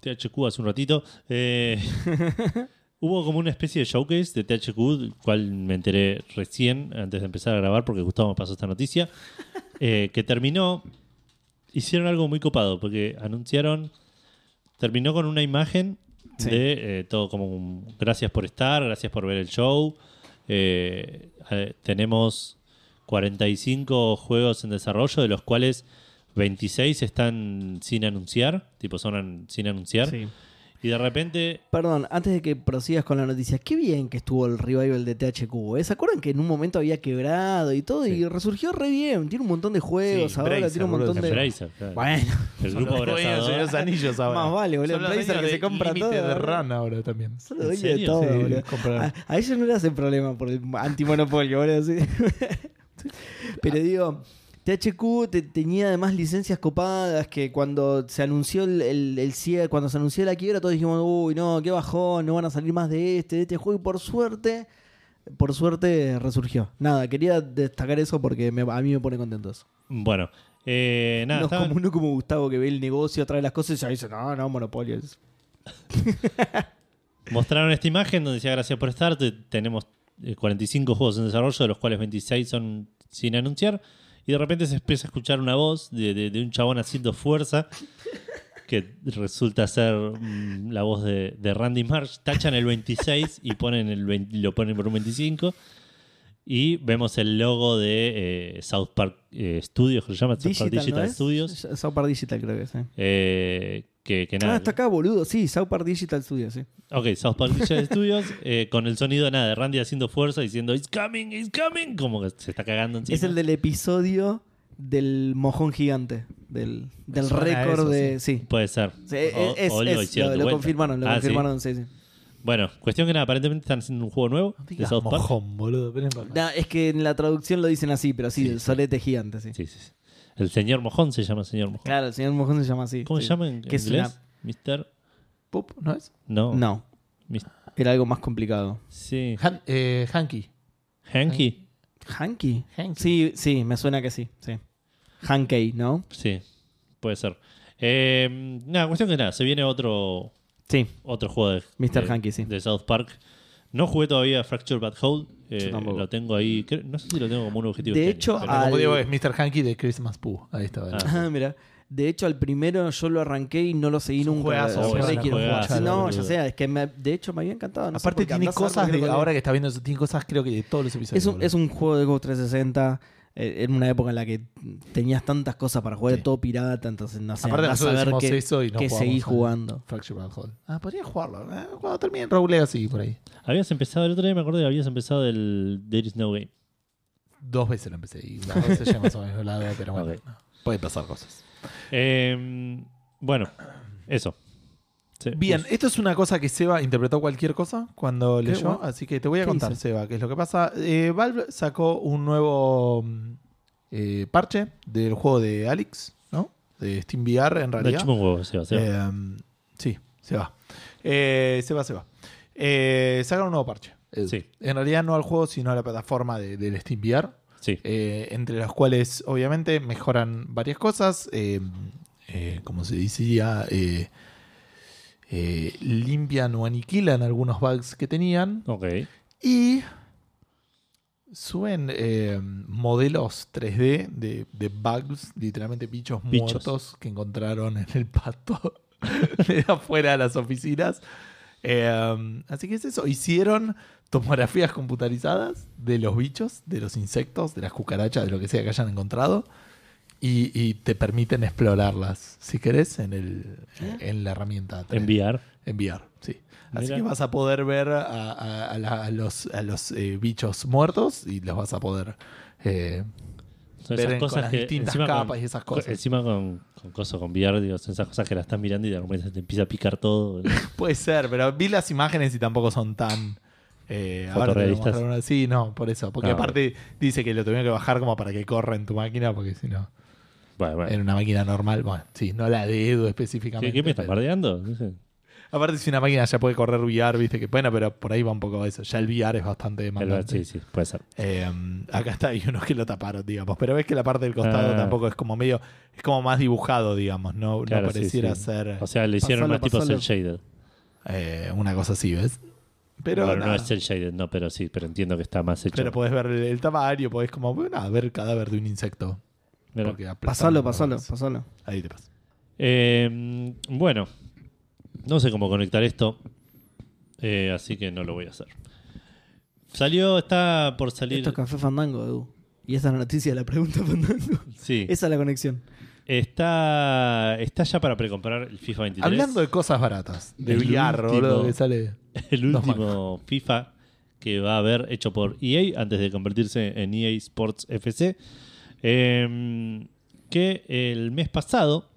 THQ hace un ratito, eh, hubo como una especie de showcase de THQ, del cual me enteré recién, antes de empezar a grabar, porque Gustavo me pasó esta noticia, eh, que terminó, hicieron algo muy copado, porque anunciaron, terminó con una imagen Sí. de eh, todo como un, gracias por estar, gracias por ver el show. Eh, eh, tenemos 45 juegos en desarrollo, de los cuales 26 están sin anunciar, tipo son an- sin anunciar. Sí. Y de repente, Perdón, antes de que prosigas con la noticia, qué bien que estuvo el revival de THQ. ¿eh? ¿Se acuerdan que en un momento había quebrado y todo? Y resurgió re bien. Tiene un montón de juegos, Sí, ahora Bracer, tiene un montón de. Embracer, claro. Bueno, el grupo de abrazador. los anillos ahora. Más vale, boludo. Son los Embracer dueños que se de compra todo, de. Run ahora también. son los ¿En dueños de todo, Sí, boludo. A, a ellos no le hacen problema por el antimonopolio, boludo. sí. Pero digo, THQ te- tenía además licencias copadas que cuando se anunció el, el, el cierre, cuando se anunció la quiebra, todos dijimos, uy, no, qué bajón, no van a salir más de este, de este juego. Y por suerte, por suerte resurgió. Nada, quería destacar eso porque me- a mí me pone contento eso. Bueno, eh, nada, no, estaban- como, como Gustavo que ve el negocio, trae las cosas y ya dice, no, no, monopolio. es- mostraron esta imagen donde decía gracias por estar. te- tenemos eh, 45 juegos en desarrollo, de los cuales 26 son sin anunciar. Y de repente se empieza a escuchar una voz de, de- un chabón haciendo fuerza. Que resulta ser mm, la voz de, de Randy Marsh. Tachan el 26 y ponen el 20 lo ponen por un 25. Y vemos el logo de eh, South Park eh, Studios, que se llama South Park Digital. Studios. South Park Digital creo que es. eh. eh, que, que nada. Ah, está acá, boludo. Sí, South Park Digital Studios, sí. Ok, South Park Digital Studios, eh, con el sonido nada, de Randy haciendo fuerza, diciendo It's coming, it's coming, como que se está cagando encima. Es el del episodio del mojón gigante. Del, del récord de. Sí. Puede ser. Sí, es, o es- lo, confirmaron, lo Ah, sí. confirmaron, sí, sí. Bueno, cuestión que nada, aparentemente están haciendo un juego nuevo No de South Park. mojón, boludo. Nah, es que en la traducción lo dicen así, pero sí, Sí, el sí. solete gigante, sí. Sí, sí, sí. El señor Mojón se llama señor Mojón. Claro, el señor mojón se llama así. ¿Cómo sí. se llama en es inglés? Mister. Pup, ¿no es? No. No, Mis- era algo más complicado. Sí. Han- eh, Hanky. Hanky. ¿Hanky? Hanky. Sí, sí, me suena que sí. sí. Hankey, ¿no? Sí, puede ser. Eh, nada, cuestión que nada, se viene otro, Sí. otro juego de, Mr. de- Hanky, sí. de South Park. No jugué todavía Fracture Bad Hole. eh, lo tengo ahí. no sé si lo tengo como un objetivo. De este hecho, Pero como Al- digo, es Mr. Hanky de Christmas Pooh. Ahí está. ¿verdad? Ah. Ah, mira. De hecho, al primero yo lo arranqué y no lo seguí nunca. juegazo, quiero jugar. Sí, no, ya sé, es que me- de hecho me había encantado. no Aparte tiene cosas de, ahora que está viendo eso, tiene cosas creo que de todos los episodios. Es un, es un juego de Xbox 360 eh, en una época en la que tenías tantas cosas para jugar, Sí. todo pirata, entonces no sé, Aparte a saber qué, eso y no qué seguís jugando. Fracture Bad Hole. Ah, podría jugarlo. eh, Cuando termine así, por ahí. Habías empezado, el otro día me acordé que habías empezado el There is no game. Dos veces lo empecé y las veces llegamos al mismo lado, pero bueno, Ok. no. puede pasar cosas. Eh, bueno, eso. Sí, Bien, pues, esto es una cosa que Seba interpretó cualquier cosa cuando leyó, así que te voy a ¿Qué contar, hice? Seba, qué es lo que pasa. Eh, Valve sacó un nuevo mm, eh, parche del juego de Alex, ¿no? De Steam VR, en realidad. huevo, Seba, Seba. Eh, sí, se va. Eh, se va, se va. Eh, sacaron un nuevo parche. Sí. En realidad no al juego, sino a la plataforma de- del Steam VR. sí. entre las cuales obviamente mejoran varias cosas. como se decía, eh, eh, limpian o aniquilan algunos bugs que tenían. Ok. Y suben eh, modelos 3D de, de bugs, literalmente bichos, Bichos. muertos que encontraron en el pasto de afuera de las oficinas. Eh, así que es eso. Hicieron tomografías computarizadas de los bichos, de los insectos, de las cucarachas, de lo que sea que hayan encontrado. Y, y te permiten explorarlas, si querés, en, el, en la herramienta. 3D. Enviar. Enviar, sí. Así Mira. que vas a poder ver a, a- a la- a los, a los eh, bichos muertos y los vas a poder eh, Son ver esas en- con las que. distintas encima con- capas y esas con- cosas. encima con, con cosas, con VR, digo, son esas cosas que la estás mirando y de repente se te empieza a picar todo. Puede ser, pero vi las imágenes y tampoco son tan. Eh, ahora te voy a Fotorrealistas. mostrar una- Sí, no, por eso. Porque Ah, aparte dice que lo tuvieron que bajar como para que corra en tu máquina, porque si no, bueno, bueno. en una máquina normal, bueno, sí, no la de Edu específicamente. ¿Qué, me estás bardeando? No sé. Aparte, si una máquina ya puede correr VR, viste que bueno, pero por ahí va un poco eso. Ya el VR es bastante El- demandante. sí, sí, puede ser. Eh, acá está, hay unos que lo taparon, digamos. Pero ves que la parte del costado Ah. tampoco es como medio. Es como más dibujado, digamos. No, Claro, no pareciera sí. ser O sea, le hicieron Pasalo, más tipo cel shaded. eh, una cosa así, ¿ves? Pero, Bueno, no es cel shaded, no, pero sí, pero entiendo que está más hecho. pero puedes ver el, el tamaño, podés como bueno, ver el cadáver de un insecto. Porque Pasalo, pasalo, pasalo. Ahí te pasa. Eh, bueno, no sé cómo conectar esto, eh, así que no lo voy a hacer. Salió, está por salir. Esto es Café Fandango, Edu. Y esta es la noticia de la pregunta Fandango. Sí, Esa es la conexión. está, está ya para precomprar el FIFA 23. Hablando de cosas baratas, de El VR, último. boludo, que sale. el último FIFA que va a haber hecho por EA antes de convertirse en EA Sports FC. Eh, que el mes pasado,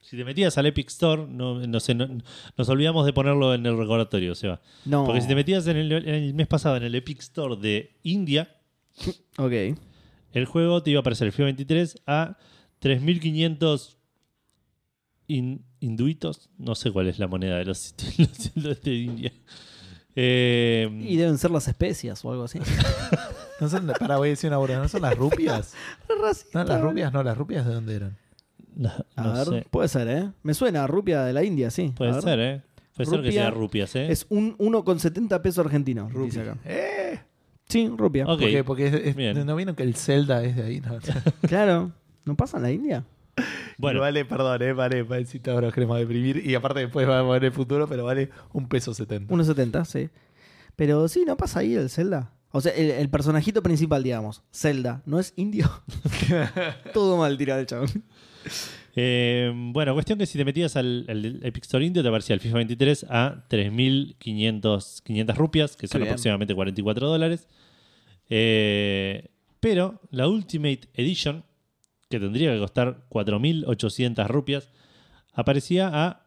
si te metías al Epic Store, no, no sé, no- nos olvidamos de ponerlo en el recordatorio, Seba. No. Porque si te metías en el, en el mes pasado en el Epic Store de India, Ok. el juego te iba a aparecer el FIFA 23 a 3.500 in- induitos. No sé cuál es la moneda de los, los- de India. Eh, Y deben ser las especias o algo así. No son, para, voy a decir una burla, ¿no son las rupias? Racista, No, las rupias, no, las rupias de dónde eran. no, A ver, sé. puede ser, ¿eh? Me suena a rupia de la India, sí. A Puede ver. ser, ¿eh? Puede ser que Rupia sea rupias, ¿eh? Es un 1,70 pesos argentinos. acá. Eh, Sí, rupia. Ok. porque, porque es- es- Bien. no vieron que el Zelda es de ahí, ¿no? Claro. ¿No pasa en la India? Bueno, vale, perdón, eh, vale, pancita ahora queremos deprimir. Y aparte después va a poner el futuro, pero vale un peso setenta. 1,70, sí. Pero sí, ¿no pasa ahí el Zelda? O sea, el, el personajito principal, digamos, Zelda, ¿no es indio? Todo mal tirado el chabón. eh, bueno, cuestión que si te metías al, al Epic Store Indio te aparecía el FIFA 23 a 3.500 500 rupias, que son bien. aproximadamente 44 dólares. Eh, pero la Ultimate Edition, que tendría que costar 4.800 rupias, aparecía a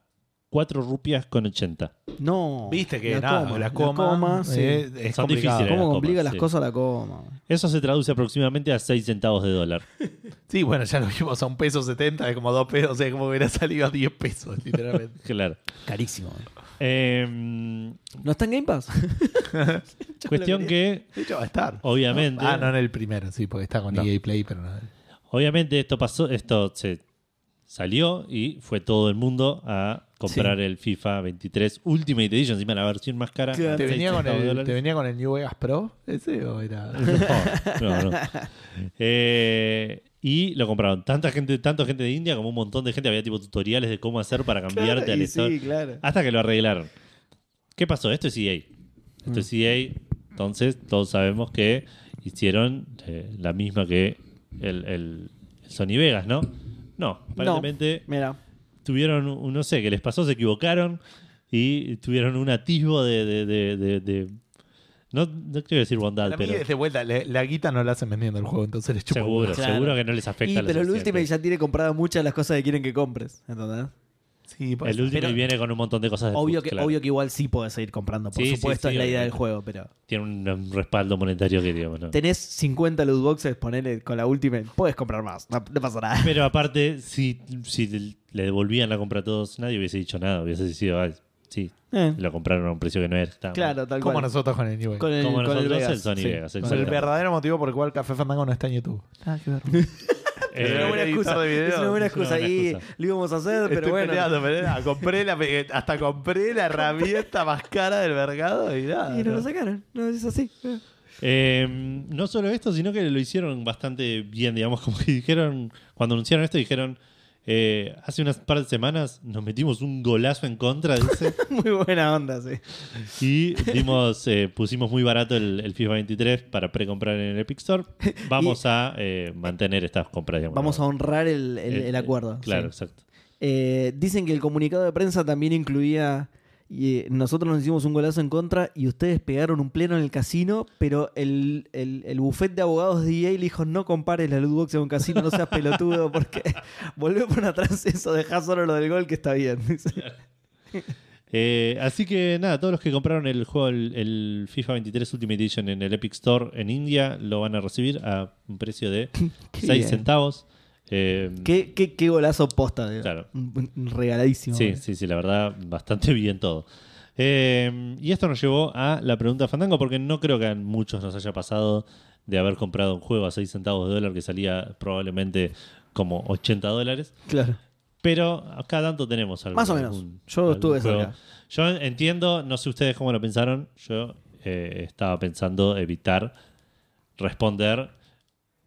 4 rupias con 80. No. Viste que la nada, coma, la coma, sí. eh, es Son complicado. difíciles. ¿Cómo la complica coma, las sí. cosas la coma? Eso se traduce aproximadamente a 6 centavos de dólar. Sí, bueno, ya lo vimos a un peso setenta, es como dos pesos, o sea, como hubiera salido a 10 pesos, literalmente. Claro. Carísimo. Eh, ¿No está en Game Pass? cuestión que, De hecho, va a estar. obviamente, Ah, no en el primero, sí, porque está con No. EA Play, pero no. obviamente esto pasó, esto se salió y fue todo el mundo a comprar el FIFA 23 Ultimate Edition, encima la versión más cara. Claro. ¿Te venía, con el. ¿Te venía con el New Vegas Pro ese o era.? No, no, no. Eh, y lo compraron tanta gente, tanto gente de India como un montón de gente. Había tipo tutoriales de cómo hacer para cambiarte al Y store. sí, claro. Hasta que lo arreglaron. ¿Qué pasó? Esto es EA. Esto es EA. Entonces, todos sabemos que hicieron eh, la misma que el, el- el Sony Vegas, ¿no? No, aparentemente Mira. tuvieron, un- no sé, qué les pasó, se equivocaron y tuvieron un atisbo de. de- de- de- de- no, no quiero decir bondad, mí, pero. de vuelta, la, la guita no la hacen vendiendo el juego, entonces les chupa Seguro. Claro. seguro que no les afecta. Y, lo pero el. Ultimate ya tiene compradas muchas de las cosas que quieren que compres. ¿Entendés? Sí, El último Pero- viene con un montón de cosas de Obvio food, que, claro. obvio que igual sí puedes seguir comprando. Por Sí, supuesto, sí, es la idea del juego, pero. Tiene un, un respaldo monetario que digamos, ¿no? Tenés 50 loot boxes, ponele con la Ultimate. Puedes comprar más. No, no pasa nada. Pero aparte, si, si le devolvían la compra a todos, nadie hubiese dicho nada. Hubiese sido, "Ay, sí, Eh, lo compraron a un precio que no era. mal". claro, tal Como cual. nosotros con el New. Con el, Como con el nosotros, Vegas, el Sony sí. Vegas, Con exacto. el verdadero motivo por el cual Café Fandango no está en YouTube. Ah, qué verdad. Eh, Es una buena editor excusa. de video. Es una buena Es una excusa. buena Y excusa. lo íbamos a hacer, pero Estoy bueno. peleando, pero compré la, hasta compré la herramienta más cara del mercado y nada. Y no no. lo sacaron. No, es así. eh, no solo esto, sino que lo hicieron bastante bien, digamos, como que dijeron, cuando anunciaron esto, dijeron, eh, hace unas par de semanas nos metimos un golazo en contra, dice, Muy buena onda, sí. y dimos, eh, pusimos muy barato el, el FIFA 23 para precomprar en el Epic Store. Vamos a eh, mantener estas compras, digamos. Vamos a honrar el, el- el acuerdo. Claro, sí. exacto. Eh, dicen que el comunicado de prensa también incluía. Y eh, nosotros nos hicimos un golazo en contra y ustedes pegaron un pleno en el casino, pero el, el, el buffet de abogados de EA le dijo: No compares la loot box a un casino, no seas pelotudo, porque volvió por atrás eso, dejá solo lo del gol que está bien. Eh, así que nada, todos los que compraron el juego, el, el FIFA 23 Ultimate Edition en el Epic Store en India, lo van a recibir a un precio de Qué 6 bien. centavos. Eh, ¿Qué, qué, qué golazo posta, de- Claro. regaladísimo. sí, eh. sí, sí, la verdad, bastante bien todo. Eh, y esto nos llevó a la pregunta de Fandango, porque no creo que a muchos nos haya pasado de haber comprado un juego a 6 centavos de dólar que salía probablemente como 80 dólares. Claro. Pero acá tanto tenemos algo. Más o menos. Yo estuve cerca. Yo entiendo, no sé ustedes cómo lo pensaron. Yo estaba pensando evitar responder.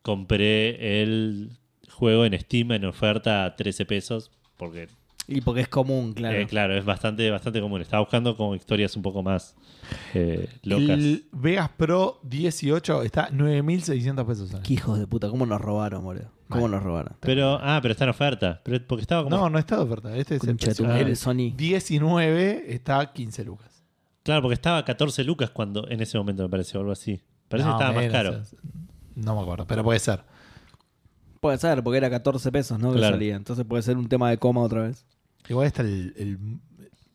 Compré el juego en Steam en oferta a 13 pesos. Porque, Y porque es común, claro. claro, claro es bastante, bastante común. Estaba buscando como historias un poco más eh, locas. El Vegas Pro 18 está 9.600 pesos. ¿sabes? Qué hijos de puta, ¿cómo nos robaron, boludo? ¿Cómo nos robaron? Pero, ah, pero está en oferta. Pero porque estaba como. No, no está de oferta. Este es el Concha de tu precio. madre, Sony. 19 está 15 lucas. Claro, porque estaba a 14 lucas cuando en ese momento me pareció algo así. Parece No, que estaba más caro. es- No me acuerdo, pero puede ser. Puede ser, porque era 14 pesos, ¿no? Que Claro. salía. Entonces puede ser un tema de coma otra vez. Igual está el, el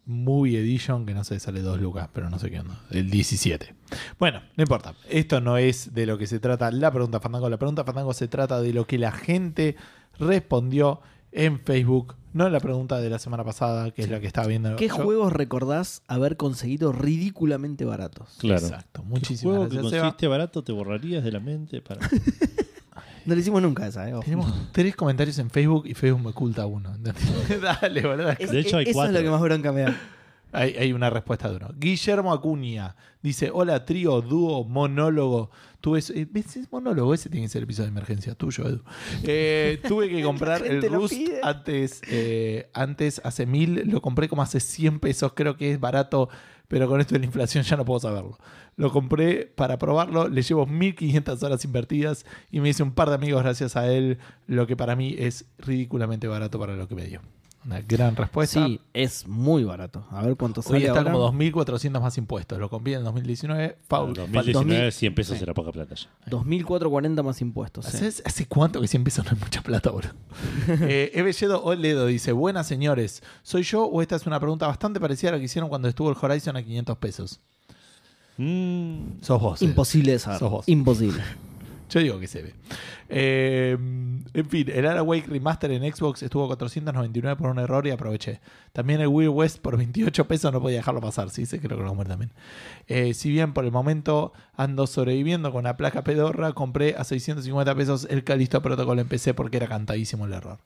Movie Edition, que no sé, sale 2 lucas, pero no sé qué onda. El 17. Bueno, no importa. Esto no es de lo que se trata la pregunta Fandango. La pregunta Fandango se trata de lo que la gente respondió en Facebook, No la pregunta de la semana pasada, que es la que estaba viendo. ¿Qué yo. juegos recordás haber conseguido ridículamente baratos? Claro. Exacto. ¿Qué Muchísimas juego que gracias, Seba. consiste barato te borrarías de la mente para... No le hicimos nunca esa, ¿eh? Ojo. Tenemos tres comentarios en Facebook y Facebook me oculta uno. Dale, boludo. Es- De hecho, hay eso cuatro. es lo que más bronca me da. Hay, hay una respuesta de uno. Guillermo Acuña dice: Hola, trío, dúo, monólogo. Tuve, eh, ¿ves? Es monólogo, ese tiene que ser el episodio de emergencia tuyo, Edu. Eh, tuve que comprar el gente lo Rust pide. antes, eh, antes, hace mil, lo compré como hace 100 pesos, creo que es barato, pero con esto de la inflación ya no puedo saberlo. Lo compré para probarlo, le llevo 1500 horas invertidas y me hice un par de amigos gracias a él, lo que para mí es ridículamente barato para lo que me dio. Una gran respuesta. Sí, es muy barato. A ver cuánto Hoy sale está ahora. como 2.400 más impuestos. Lo compré en el 2019. Faul. 2019, 2000, 100 pesos sí. era poca plata ya. 2.440 más impuestos. sí. ¿Hace, cuánto que 100 pesos no es mucha plata, bro? eh, Evelledo Oledo dice: Buenas señores, ¿soy yo o esta es una pregunta bastante parecida a la que hicieron cuando estuvo el Horizon a 500 pesos? Mm, Sos vos. eh. Imposible de saber. Sos vos. Imposible. Yo digo que se ve. Eh, en fin, el Alan Wake Remaster en Xbox estuvo a 499 por un error y aproveché. También el Weird West por 28 pesos no podía dejarlo pasar. Sí, sé que lo compré también. Eh, si bien por el momento ando sobreviviendo con la placa pedorra, compré a 650 pesos el Calisto Protocol en PC porque era cantadísimo el error.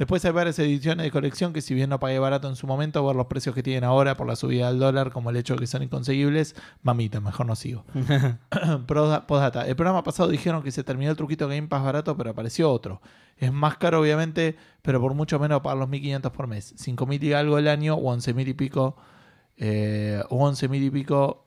Después hay varias ediciones de colección que si bien no pagué barato en su momento, ver los precios que tienen ahora por la subida del dólar, como el hecho de que son inconseguibles, mamita, mejor no sigo. Postdata. El programa pasado dijeron que se terminó el truquito Game Pass barato, pero apareció otro. Es más caro, obviamente, pero por mucho menos pagar los 1.500 por mes. 5.000 y algo el año, o 11.000 y pico, eh, o 11.000 y pico,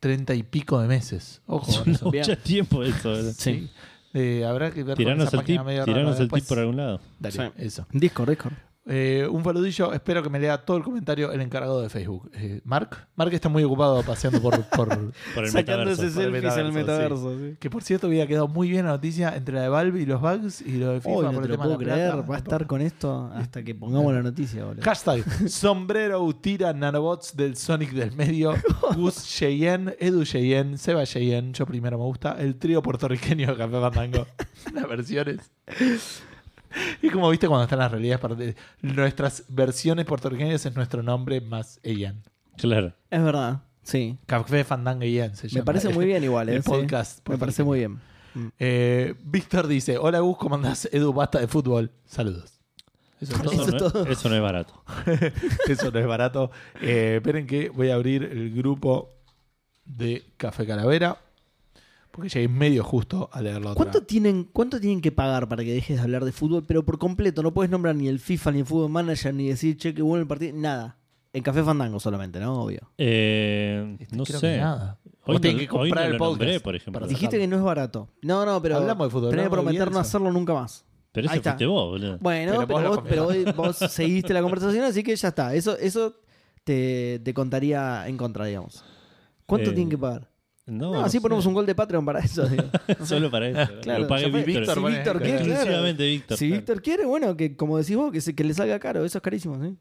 30 y pico de meses. Ojo, eso. Bien. mucho tiempo eso. ¿verdad? Sí. Eh, habrá que ver con Tiranos esa el página tip, medio tiranos el después. tip por algún lado. Dale, Sí. eso. Discord, Discord. Eh, un saludillo, espero que me lea todo el comentario el encargado de Facebook. Eh, Mark, Mark está muy ocupado paseando por, por, Por el Sacándose metaverso. Por el selfies en el metaverso, sí. Que por cierto hubiera quedado muy bien la noticia entre la de Valve y los bugs y lo de FIFA Uy, por no el de puedo plata. creer. Va a estar con esto hasta que pongamos la noticia, boludo. Hashtag sombrero tira nanobots del Sonic del medio. Gus Cheyenne, Edu Cheyenne, Seba Cheyenne, yo primero me gusta. El trío puertorriqueño de Café Fandango. Las versiones. Y como viste cuando están las realidades, parte- nuestras versiones puertorriqueñas es nuestro nombre más Ian. Claro. Es verdad. Sí. Café Fandango Ian se llama. Me parece muy bien igual, ¿eh? El Sí. podcast. Me parece muy bien. Eh, Víctor dice: Hola Gus, ¿cómo andás? Edu, basta de fútbol. Saludos. Eso es todo. Eso, Eso no, es todo. eso no es barato. Eso no es barato. Eh, esperen que voy a abrir el grupo de Café Calavera. Porque llegué medio justo a leerlo. otra. ¿Cuánto tienen, ¿Cuánto tienen que pagar para que dejes de hablar de fútbol? Pero por completo, no puedes nombrar ni el FIFA, ni el Fútbol Manager, ni decir, che, qué bueno el partido, nada. En Café Fandango solamente, ¿no? Obvio. Eh, Este, no creo que sé. nada. Hoy no- que comprar hoy no el lo podcast. nombré, por ejemplo. Dijiste que no es barato. No, no, pero Hablamos de fútbol, tenés que prometer no hacerlo nunca más. Pero está. fuiste vos, boludo. Bueno, Pero pero, vos pero vos, vos seguiste la conversación, así que ya está. Eso, eso te, te contaría en contra, digamos. ¿Cuánto Eh, tienen que pagar? No, No, así sé. ponemos un gol de Patreon para eso. digo. Solo para eso. Claro, lo pague. Víctor. Víctor, si Víctor quiere, claro. Exclusivamente Víctor. Si claro. Víctor quiere, bueno, que como decís vos, que, se- que le salga caro. Eso es carísimo, ¿sí?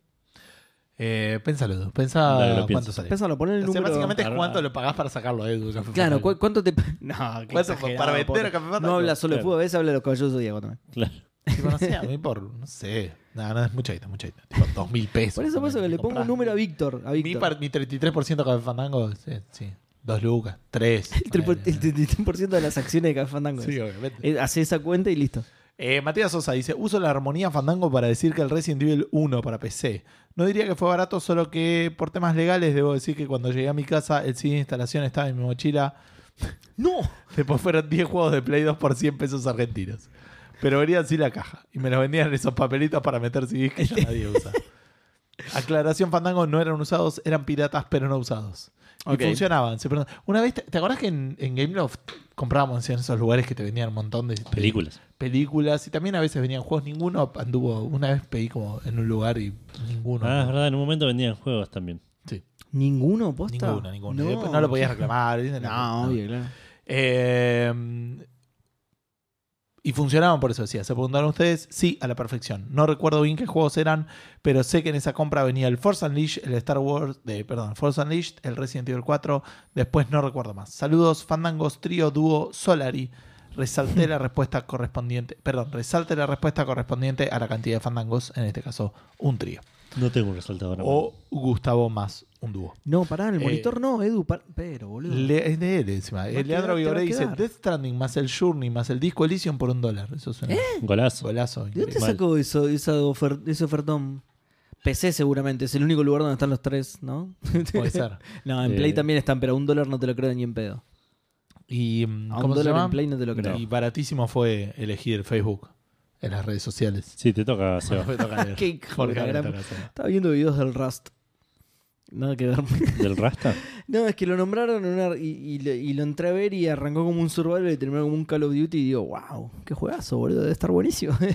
Eh, pénsalo, Edu. Pensá Dale, cuánto pienso. sale. Pensalo, poner el O sea, número. básicamente es cuánto lo pagás para sacarlo, Edu. Café Claro. ¿cu- ¿cuánto te.? No, qué ¿Cuánto para vender a Café? No habla solo de fútbol, a veces habla de los caballeros zodíacos también. Claro. Tipo, no sé, a mí por, no sé. No, no, es mucha guita, mucha guita. Tipo, dos mil pesos. Por eso pasa que le pongo un número a Víctor. A Mi, Víctor. par- mi 33% Café Fandango, sí, sí. Dos lucas, tres. El trepo- el 33% de las acciones de Café Fandango. Sí, obviamente. Eh, Hace esa cuenta y listo. Eh, Matías Sosa dice: Uso la armonía Fandango para decir que el Resident Evil 1 para PC. No diría que fue barato, solo que por temas legales debo decir que cuando llegué a mi casa el CD de instalación estaba en mi mochila. ¡No! Después fueron 10 juegos de Play 2 por 100 pesos argentinos. Pero venía así la caja. Y me los vendían en esos papelitos para meter CDs que ya nadie usa. Aclaración, Fandango no eran usados, eran piratas, pero no usados. Y funcionaban. Se Una vez, ¿te, acordás que en, en Gameloft comprábamos en esos lugares que te vendían un montón de Películas. películas y también a veces venían juegos? Ninguno anduvo. Una vez pedí como en un lugar y ninguno. Ah, es verdad, en un momento vendían juegos también. Sí, ¿Ninguno, posta? ninguno, ninguno. No, no lo podías reclamar. ¿viste? No, obvio, claro. Eh, y funcionaban por eso decía. Se preguntaron ustedes, sí, a la perfección. No recuerdo bien qué juegos eran, pero sé que en esa compra venía el Force Unleashed, el Star Wars, de, perdón, Force Unleashed, el Resident Evil 4. Después no recuerdo más. Saludos, Fandangos, Trío, Dúo, Solari. resalte la respuesta correspondiente, perdón, resalte la respuesta correspondiente a la cantidad de fandangos, en este caso un trío. No tengo un resaltador. O Gustavo más un dúo. No, pará, en el Eh, monitor no, Edu. par- Pero, boludo. Le- es de él encima. Eh, Leandro Vigoré dice. Death Stranding más el Journey más el disco Elysium por un dólar. Eso suena un Golazo. golazo. ¿De dónde sacó eso, esa ofer- ese ofertón? PC seguramente, es el único lugar donde están los tres, ¿no? Puede ser. No, en Eh. Play también están, pero a un dólar no te lo creo ni en pedo. Y, mm, A un ¿cómo se dólar llama? en Play no te lo creo. Y baratísimo fue elegir Facebook en las redes sociales. Sí, te toca, Seba. Me toca leer. Qué hijo Porque de la me gran- toca. Estaba viendo videos del Rust. Nada que ver. ¿Del Rasta? No, es que lo nombraron en una- y, y lo- y lo entré a ver y arrancó como un survival y terminó como un Call of Duty y digo, wow, qué juegazo, boludo, debe estar buenísimo.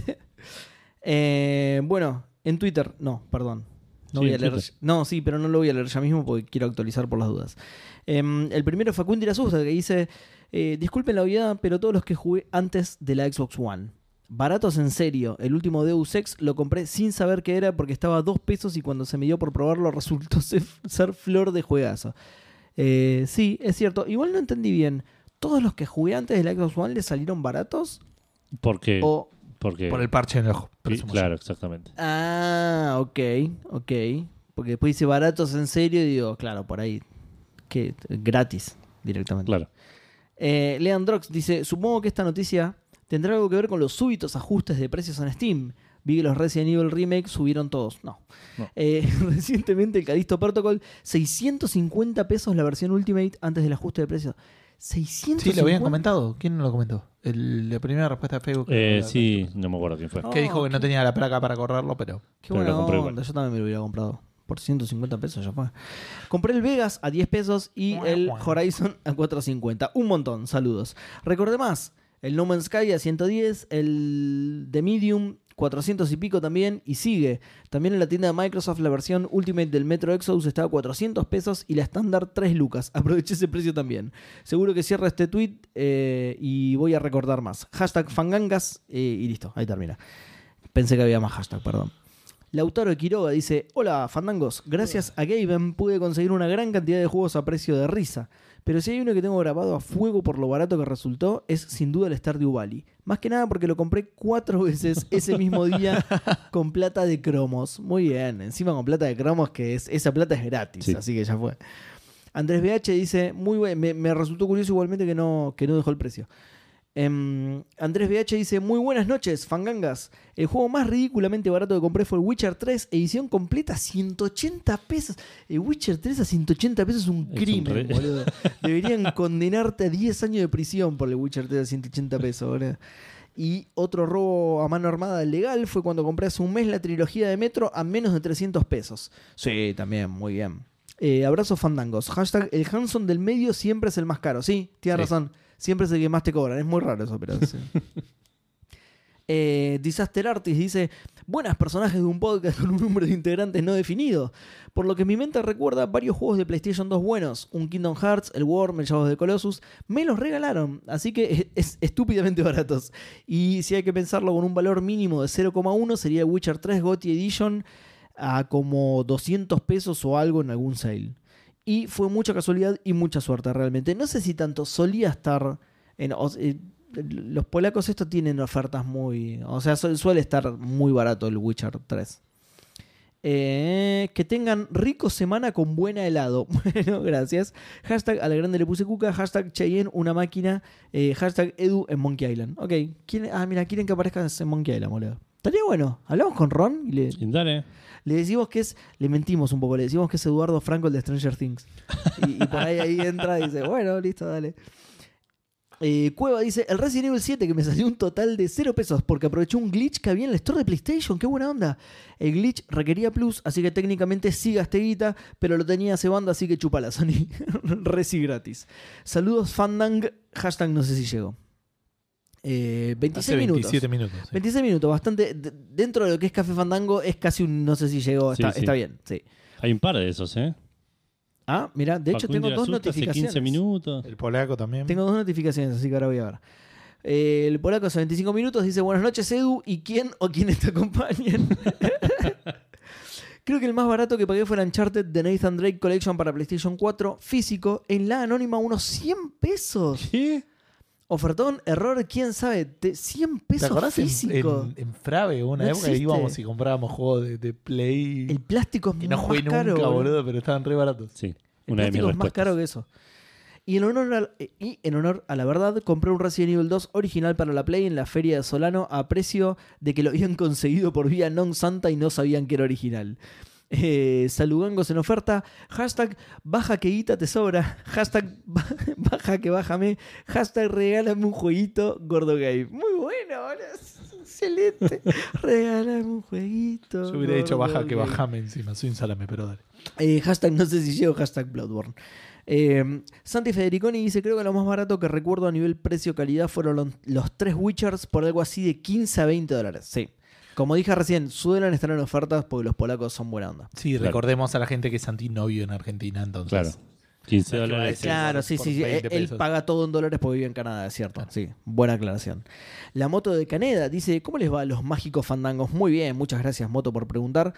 Eh, bueno, en Twitter, no, perdón. No Sí, voy a en leer. Twitter. No, sí, pero no lo voy a leer ya mismo porque quiero actualizar por las dudas. Em, el primero Facundo Irasusta que dice: eh, Disculpen la obviedad, pero todos los que jugué antes de la Xbox One. Baratos en serio. El último Deus Ex lo compré sin saber qué era porque estaba a dos pesos y cuando se me dio por probarlo resultó ser, flor de juegazo. Eh, sí, es cierto. Igual no entendí bien. ¿Todos los que jugué antes de la Xbox One le salieron baratos? Porque. O porque Por el parche en el ojo. Claro, exactamente. Ah, ok, ok. Porque después dice baratos en serio y digo, claro, por ahí. Que gratis directamente. Claro. Eh, Leandrox dice: Supongo que esta noticia tendrá algo que ver con los súbitos ajustes de precios en Steam. Vi que los Resident Evil Remake subieron todos. No. No. Eh, recientemente el Callisto Protocol, 650 pesos la versión Ultimate antes del ajuste de precios. 650. Sí, lo habían comentado. ¿Quién no lo comentó? El- la primera respuesta de Facebook. Eh, sí, no me acuerdo quién fue. Oh, Que dijo que no qué- tenía la placa para correrlo, pero. Qué Pero buena lo compré onda, igual. yo también me lo hubiera comprado. Por 150 pesos ya fue. Compré el Vegas a 10 pesos y el Horizon a 450. Un montón, saludos. Recordé más. El No Man's Sky a 110, el The Medium 400 y pico también y sigue. También en la tienda de Microsoft la versión Ultimate del Metro Exodus estaba a 400 pesos y la estándar 3 lucas. Aproveché ese precio también. Seguro que cierra este tweet eh, y voy a recordar más. Hashtag fangangas eh, y listo, ahí termina. Pensé que había más hashtag, perdón. Lautaro Quiroga dice: Hola, fandangos. Gracias a Gaben pude conseguir una gran cantidad de juegos a precio de risa. Pero si hay uno que tengo grabado a fuego por lo barato que resultó, es sin duda el Stardew Valley. Más que nada porque lo compré cuatro veces ese mismo día con plata de cromos. Muy bien, encima con plata de cromos, que es, esa plata es gratis, Sí. así que ya fue. Andrés BH dice: Muy buen, me, me resultó curioso igualmente que no, que no dejó el precio. Em, Andrés BH dice: Muy buenas noches, fangangas. El juego más ridículamente barato que compré fue el Witcher 3, edición completa, 180 pesos. El Witcher 3 a 180 pesos es un Es crimen, boludo. Deberían condenarte a 10 años de prisión por el Witcher 3 a 180 pesos, boludo. Y otro robo a mano armada legal fue cuando compré hace un mes la trilogía de Metro a menos de 300 pesos. Sí, también, muy bien. Eh, abrazos fandangos. Hashtag el Hanson del medio siempre es el más caro. Sí, tiene Sí. razón. Siempre es el que más te cobran. Es muy raro eso, pero sí. Eh, Disaster Artist dice: Buenas personajes de un podcast con un número de integrantes no definido. Por lo que mi mente recuerda varios juegos de PlayStation 2 buenos: un Kingdom Hearts, el Worm, el Shadow de Colossus. Me los regalaron, así que es, es estúpidamente baratos. Y si hay que pensarlo con un valor mínimo de 0,1, sería Witcher 3 GOTY Edition a como 200 pesos o algo en algún sale. Y fue mucha casualidad y mucha suerte realmente. No sé si tanto solía estar en... eh, los polacos esto tienen ofertas muy... O sea, su- suele estar muy barato el Witcher 3. Eh, que tengan rico semana con buena helado. Bueno, gracias. Hashtag a la grande le puse cuca. Hashtag Cheyenne una máquina. eh, hashtag Edu en Monkey Island. Ok. ¿Quieren- ah, mira, quieren que aparezcas en Monkey Island, boludo. Estaría bueno. Hablamos con Ron y le, Dale. le decimos que es, le mentimos un poco, le decimos que es Eduardo Franco el de Stranger Things. Y, y por ahí, ahí entra y dice, bueno, listo, dale. Eh, Cueva dice, el Resident Evil 7 que me salió un total de 0 pesos porque aprovechó un glitch que había en la store de PlayStation, qué buena onda. El glitch requería plus, así que técnicamente sí gasté guita, pero lo tenía hace banda, así que chupala Sony. Reci gratis. Saludos Fandang, hashtag no sé si llegó. Eh, 26 Hace minutos. 27 minutos. sí. 26 minutos, bastante. d- Dentro de lo que es Café Fandango, es casi un. No sé si llegó. Sí, Está, sí. está bien, sí. Hay un par de esos, ¿eh? Ah, mira, de hecho Facundo tengo dos Irasusta hace notificaciones. 15 minutos. El polaco también. Tengo dos notificaciones, así que ahora voy a ver. Eh, el polaco hace 25 minutos dice: Buenas noches, Edu. ¿Y quién o quiénes te acompañan? Creo que el más barato que pagué fue el Uncharted de Nathan Drake Collection para PlayStation 4 físico en la anónima unos 100 pesos. ¿Qué? Ofertón, error, quién sabe, te- 100 ¿Te pesos acordás en, físico. en, en Frave, una No época que existe. íbamos y comprábamos juegos de, de Play El plástico es que no más jugué caro. nunca, boludo. pero estaban re baratos? Sí, El una de mis plástico es más caro que eso. Y en, honor al- y en honor a la verdad, compré un Resident Evil 2 original para la Play en la feria de Solano a precio de que lo habían conseguido por vía non santa y no sabían que era original. Eh, salugangos en oferta. Hashtag baja que guita te sobra. Hashtag ba- baja que bájame. Hashtag regálame un jueguito gordo game. Muy bueno, ahora excelente. regálame un jueguito. Yo hubiera dicho baja que game. bajame encima, soy un salame, pero dale. Eh, hashtag no sé si llego, hashtag Bloodborne. Eh, Santi Federiconi dice, creo que lo más barato que recuerdo a nivel precio-calidad fueron lo- los tres Witchers por algo así de 15 a 20 dólares. Sí. Como dije recién, suelen estar en ofertas porque los polacos son buena onda. Sí, Claro. recordemos a la gente que Santi no vive en Argentina, entonces. Claro. 15 No, que va a dólares. decir- Claro, sí, por sí, sí. 20 Él pesos. paga todo en dólares porque vive en Canadá, es cierto. Sí, buena aclaración. La moto de Caneda dice, ¿cómo les va a los mágicos fandangos? Muy bien, muchas gracias Moto por preguntar.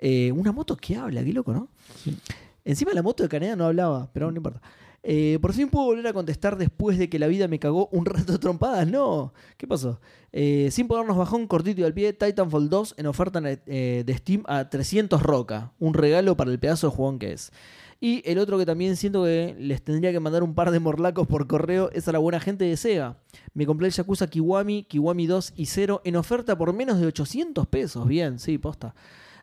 Eh, una moto que habla, qué loco, ¿no? Sí. Encima la moto de Caneda no hablaba, pero no importa. Eh, por fin puedo volver a contestar después de que la vida me cagó un rato trompadas. No, ¿qué pasó? Eh, sin ponernos bajón, cortito y al pie, Titanfall 2 en oferta eh, de Steam a 300 roca. Un regalo para el pedazo de jugón que es. Y el otro que también siento que les tendría que mandar un par de morlacos por correo es a la buena gente de Sega. Me compré el Yakuza Kiwami, Kiwami 2 y 0 en oferta por menos de 800 pesos. Bien, sí, posta.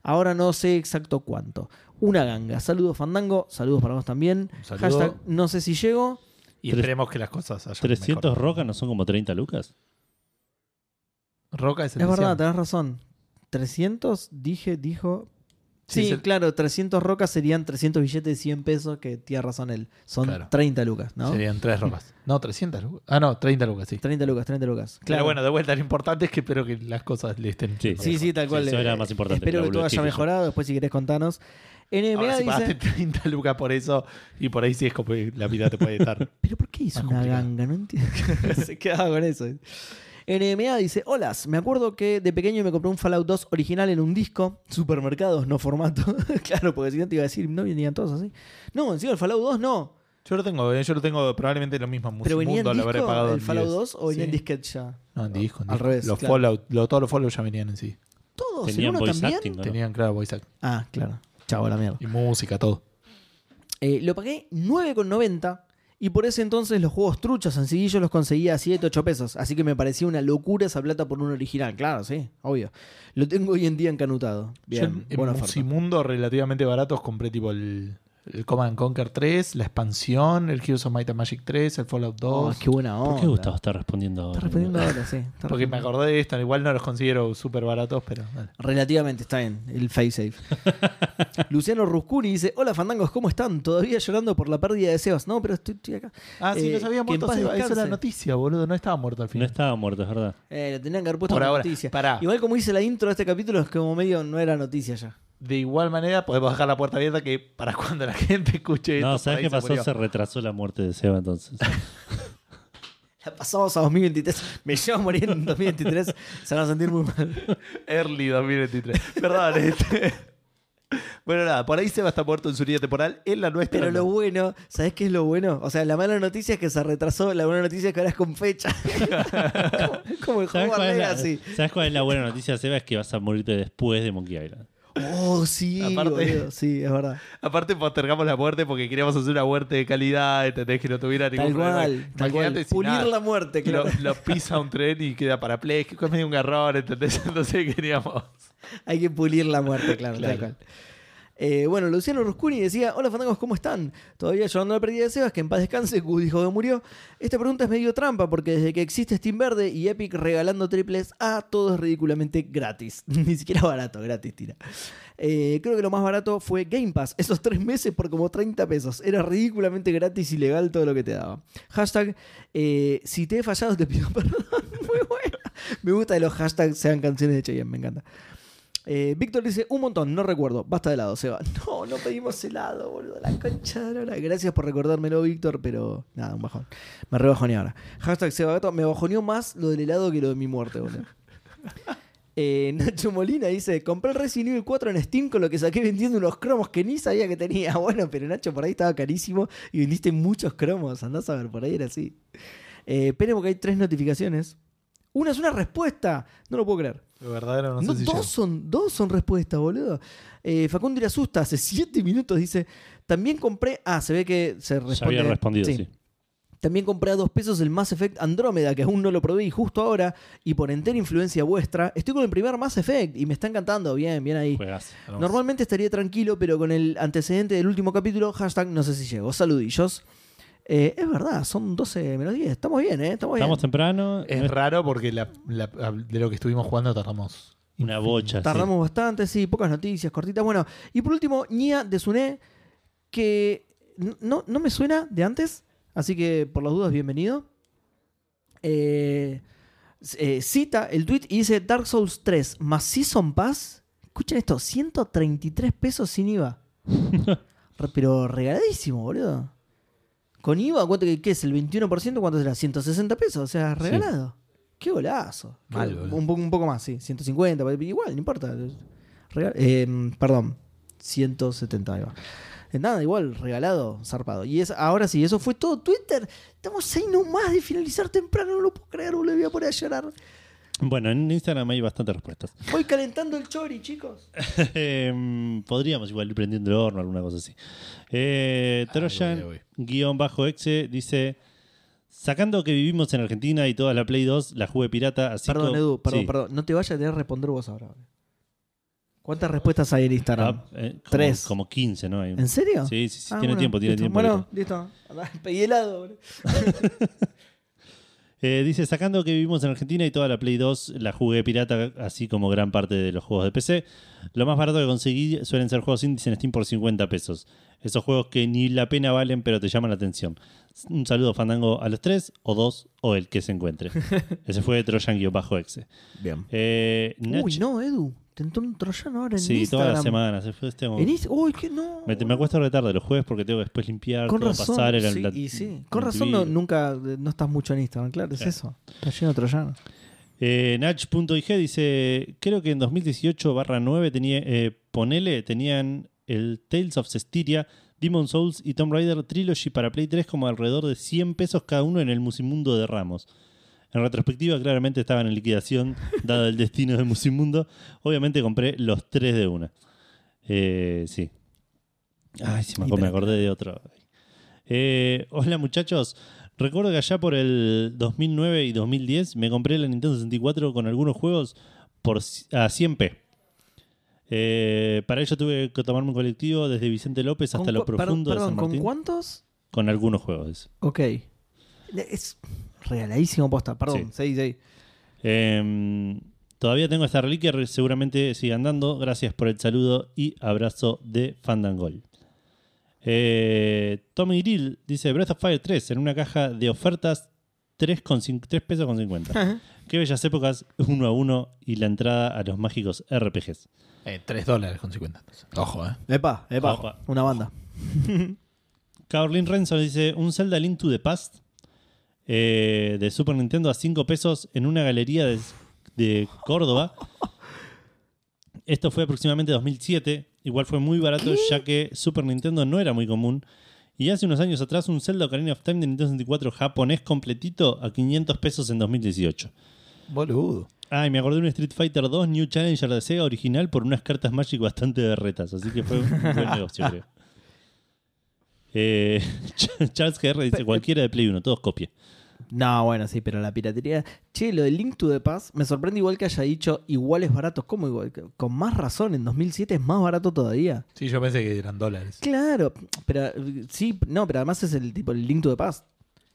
Ahora no sé exacto cuánto. Una ganga. Saludos Fandango, saludos para vos también. Saludo. Hashtag no sé si llego. Y Tres- esperemos que las cosas hayan 300 mejor. rocas no son como 30 lucas. Roca es el Es verdad, tenés razón. 300, dije, dijo. Sí, Sí, claro, 300 rocas serían 300 billetes de 100 pesos, que tiene razón él. Son Claro. 30 lucas, ¿no? Serían tres rocas. No, 300 lucas. Ah, no, 30 lucas, sí. 30 lucas, 30 lucas. Pero Claro. bueno, de vuelta, lo importante es que espero que las cosas le estén. Sí. Sí, sí, tal cual. eso eh, era más importante que Espero la que todo haya que mejorado. Después, si querés, contanos. NMA Ahora, si dice. pagaste 30 lucas por eso, y por ahí sí es como que la vida te puede estar. ¿Pero por qué hizo una complicado. ganga? No entiendo. Se quedaba con eso. NMA dice, hola, me acuerdo que de pequeño me compré un Fallout 2 original en un disco, supermercados, no formato. claro, porque si no te iba a decir, no venían todos así. No, encima el Fallout 2 no. Yo lo tengo, eh, yo lo tengo probablemente lo mismo en Pero venía en Musimundo, lo habré disco pagado el en Fallout 10. 2 o venía en Sí. disquete ya. No, en disco. en Al revés, Los claro. Fallout, lo- todos los Fallout ya venían en sí. Todos, ¿en Tenían uno voice también? acting. Tenían, claro, voice act. Ah, claro. Chavo la mierda. Y música, todo. Eh, lo pagué 9,90 y por ese entonces los juegos truchos sencillillos los conseguía a 7, 8 pesos. Así que me parecía una locura esa plata por un original. Claro, sí, obvio. Lo tengo hoy en día encanutado. Yo Bien, en, buena en. Musimundo relativamente baratos compré tipo el, el Command Conquer 3, la expansión, el Heroes of Might and Magic 3, el Fallout 2. Oh, qué buena onda. ¿Por qué Gustavo está respondiendo ahora? Está respondiendo ahora, sí. está porque me acordé de esto, igual no los considero súper baratos, pero. Relativamente está bien, el face safe. Luciano Ruscuni dice: Hola fandangos, ¿cómo están? Todavía llorando por la pérdida de Sebas. No, pero estoy, estoy acá. Ah, sí, Eh, no se había muerto paz Seba, Eso era descanse. noticia, boludo. No estaba muerto al No final. estaba muerto, es verdad. Eh, lo tenían que haber puesto Por ahora, noticia. pará. Igual como hice la intro de este capítulo, es como medio no era noticia ya. De igual manera, podemos dejar la puerta abierta que para cuando la gente escuche esto. No, ¿sabes qué se pasó? murió. Se retrasó la muerte de Seba entonces. La pasamos a 2023. Me llevo a morir en 2023. Se van a sentir muy mal. Early 2023. Perdón, este. Bueno, nada, por ahí Seba está muerto en su línea temporal. En la nuestra. Pero no. lo bueno, ¿sabes qué es lo bueno? O sea, la mala noticia es que se retrasó, la buena noticia es que ahora es con fecha. como, como el ¿Sabes juego cuál, es la, Legacy. ¿Sabes cuál es la buena noticia, Seba? Es que vas a morirte después de Monkey Island. Oh, sí, Aparte- boludo, sí, es verdad. Aparte postergamos la muerte porque queríamos hacer una muerte de calidad, ¿entendés? Que no tuviera ningún Tal problema. cual, tal cual. Pulir nada, la muerte, lo, claro. lo pisa un tren y queda parapléjico, es medio un garrón, ¿entendés? Entonces queríamos... Hay que pulir la muerte, claro, Claro. tal cual. Eh, bueno, Luciano Ruscuni decía, hola fandangos, ¿cómo están? Todavía llorando la pérdida de Sebas, que en paz descanse, Gus dijo que murió. Esta pregunta es medio trampa, porque desde que existe Steam Verde y Epic regalando triples A, todo es ridículamente gratis. Ni siquiera barato, gratis, tira. Eh, creo que lo más barato fue Game Pass, esos tres meses por como 30 pesos. Era ridículamente gratis y legal todo lo que te daba. Hashtag, eh, si te he fallado te pido perdón. Muy buena. Me gusta que los hashtags sean canciones de Cheyenne, me encanta. Eh, Víctor dice, un montón, no recuerdo. Basta de helado, Seba. No, no pedimos helado, boludo. La concha de la. Gracias por recordármelo, Víctor, pero nada, un bajón. Me rebajoneé ahora. Hashtag Seba Gato. Me bajoneó más lo del helado que lo de mi muerte, boludo. Eh, Nacho Molina dice, compré el Resident Evil 4 en Steam con lo que saqué vendiendo unos cromos que ni sabía que tenía. Bueno, pero Nacho, por ahí estaba carísimo y vendiste muchos cromos. Andás a ver, por ahí era así. Eh, esperen que hay tres notificaciones. Una es una respuesta. No lo puedo creer. Lo verdadero no, No, sé si dos, son, dos son respuestas, boludo. Eh, Facundo Irasusta hace siete minutos dice: También compré. Ah, se ve que se Ya responde. había respondido, sí. También compré a dos pesos el Mass Effect Andrómeda, que aún no lo probé y justo ahora, y por entera influencia vuestra, estoy con el primer Mass Effect y me está encantando. Bien, bien ahí. Juegas. Normalmente estaría tranquilo, pero con el antecedente del último capítulo, hashtag no sé si llego. Saludillos. Eh, es verdad, son 12 menos 10. Estamos bien, ¿eh? Estamos bien. Estamos temprano. Es raro porque la- la- de lo que estuvimos jugando tardamos. una bocha. sí. Tardamos bastante, sí, pocas noticias, cortitas. Bueno, y por último, Nia de Sune, que n- no, no me suena de antes, así que por las dudas, bienvenido. Eh, eh, cita el tweet y dice Dark Souls 3 más Season Pass. Escuchen esto, 133 pesos sin IVA. Re- Pero regaladísimo, boludo. Con IVA, ¿cuánto que qué es? ¿El 21%? ¿Cuánto será? 160 pesos, o sea, regalado. Qué golazo. Qué- Mal, boludo. un, poco, un poco más, sí. 150, igual, no importa. Regal- eh, perdón, 170, ahí va. Eh, Nada, igual, regalado, zarpado. Y es, ahora sí, eso fue todo Twitter. Estamos ahí nomás de finalizar temprano, no lo puedo creer, boludo, voy a poner a llorar. Bueno, en Instagram hay bastantes respuestas. Voy calentando el chori, chicos. Em, podríamos igual ir prendiendo el horno, alguna cosa así. Eh, Ahí Trojan, voy, ahí guion bajo exe, dice: Sacando que vivimos en Argentina y toda la Play 2 la jugué pirata, así Perdón, como- Edu, perdón, Sí. perdón. No te vayas a tener que responder vos ahora. ¿Cuántas respuestas hay en Instagram? Ah, eh, como, Tres. Como 15, ¿no? Hay un- ¿En serio? Sí, sí, sí, Ah, tiene bueno, tiempo, tiene listo. tiempo. Bueno, listo. Pedí helado, boludo. Eh, dice, sacando que vivimos en Argentina y toda la Play 2 la jugué pirata, así como gran parte de los juegos de PC. Lo más barato que conseguí suelen ser juegos indies en Steam por 50 pesos. Esos juegos que ni la pena valen, pero te llaman la atención. Un saludo fandango a los tres, o dos, o el que se encuentre. Ese fue Trojan-exe. Bien. Eh, Nach- Uy, no, Edu. Tentó un troyano ahora en sí, Instagram. todas las semanas. Se fue este- En Inst- Uy, que no. me, me acuesto retarde los jueves porque tengo que después limpiar, Con razón. pasar. era sí, la- y sí. la Con razón no, TV. nunca eh, no estás mucho en Instagram, claro, es Claro. eso. Está lleno de troyanos. Eh, Nach.ig dice: Creo que en 2018-9 tenía, eh, ponele, tenían el Tales of Cestiria, Demon Souls y Tomb Raider Trilogy para Play 3 como alrededor de 100 pesos cada uno en el Musimundo de Ramos. En retrospectiva, claramente estaban en liquidación, dado el destino de Musimundo. Obviamente compré los tres de una. Eh, sí. Ay, sí, me, acordé de otro. Eh, hola muchachos, recuerdo que allá por el 2009 y 2010 me compré la Nintendo 64 con algunos juegos por a 100p. Eh, para ello tuve que tomarme un colectivo desde Vicente López hasta lo profundo perdón, de San ¿con cuántos? Con algunos juegos. Ok. Es regaladísimo posta, perdón. Sí. Seis, seis. Eh, todavía tengo esta reliquia, re- seguramente sigue andando. Gracias por el saludo y abrazo de Fandangol. Eh, Tommy Grill dice Breath of Fire 3 en una caja de ofertas 3, con cin- 3 pesos con 50. Qué bellas épocas, uno a uno y la entrada a los mágicos RPGs. Eh, 3 dólares con 50. entonces. Ojo, eh. Epa, epa. Opa. Una banda. Caroline Renzo dice un Zelda Link to the Past eh, de Super Nintendo a 5 pesos en una galería de, de Córdoba. Esto fue aproximadamente 2007. Igual fue muy barato ya que Super Nintendo no era muy común. Y hace unos años atrás un Zelda Ocarina of Time de Nintendo 64 japonés completito a 500 pesos en 2018. Boludo. Ah, y me acordé de un Street Fighter 2 New Challenger de Sega original por unas cartas Magic bastante berretas. Así que fue un buen negocio, creo. Eh, Charles GR dice cualquiera de Play 1, todos copia. No, bueno, sí, pero la piratería. Che, lo del Link to the Past me sorprende igual que haya dicho iguales baratos. ¿Cómo igual? Con más razón, en 2007 es más barato todavía. Sí, yo pensé que eran dólares. Claro, pero sí, no, pero además es el tipo el Link to the Past.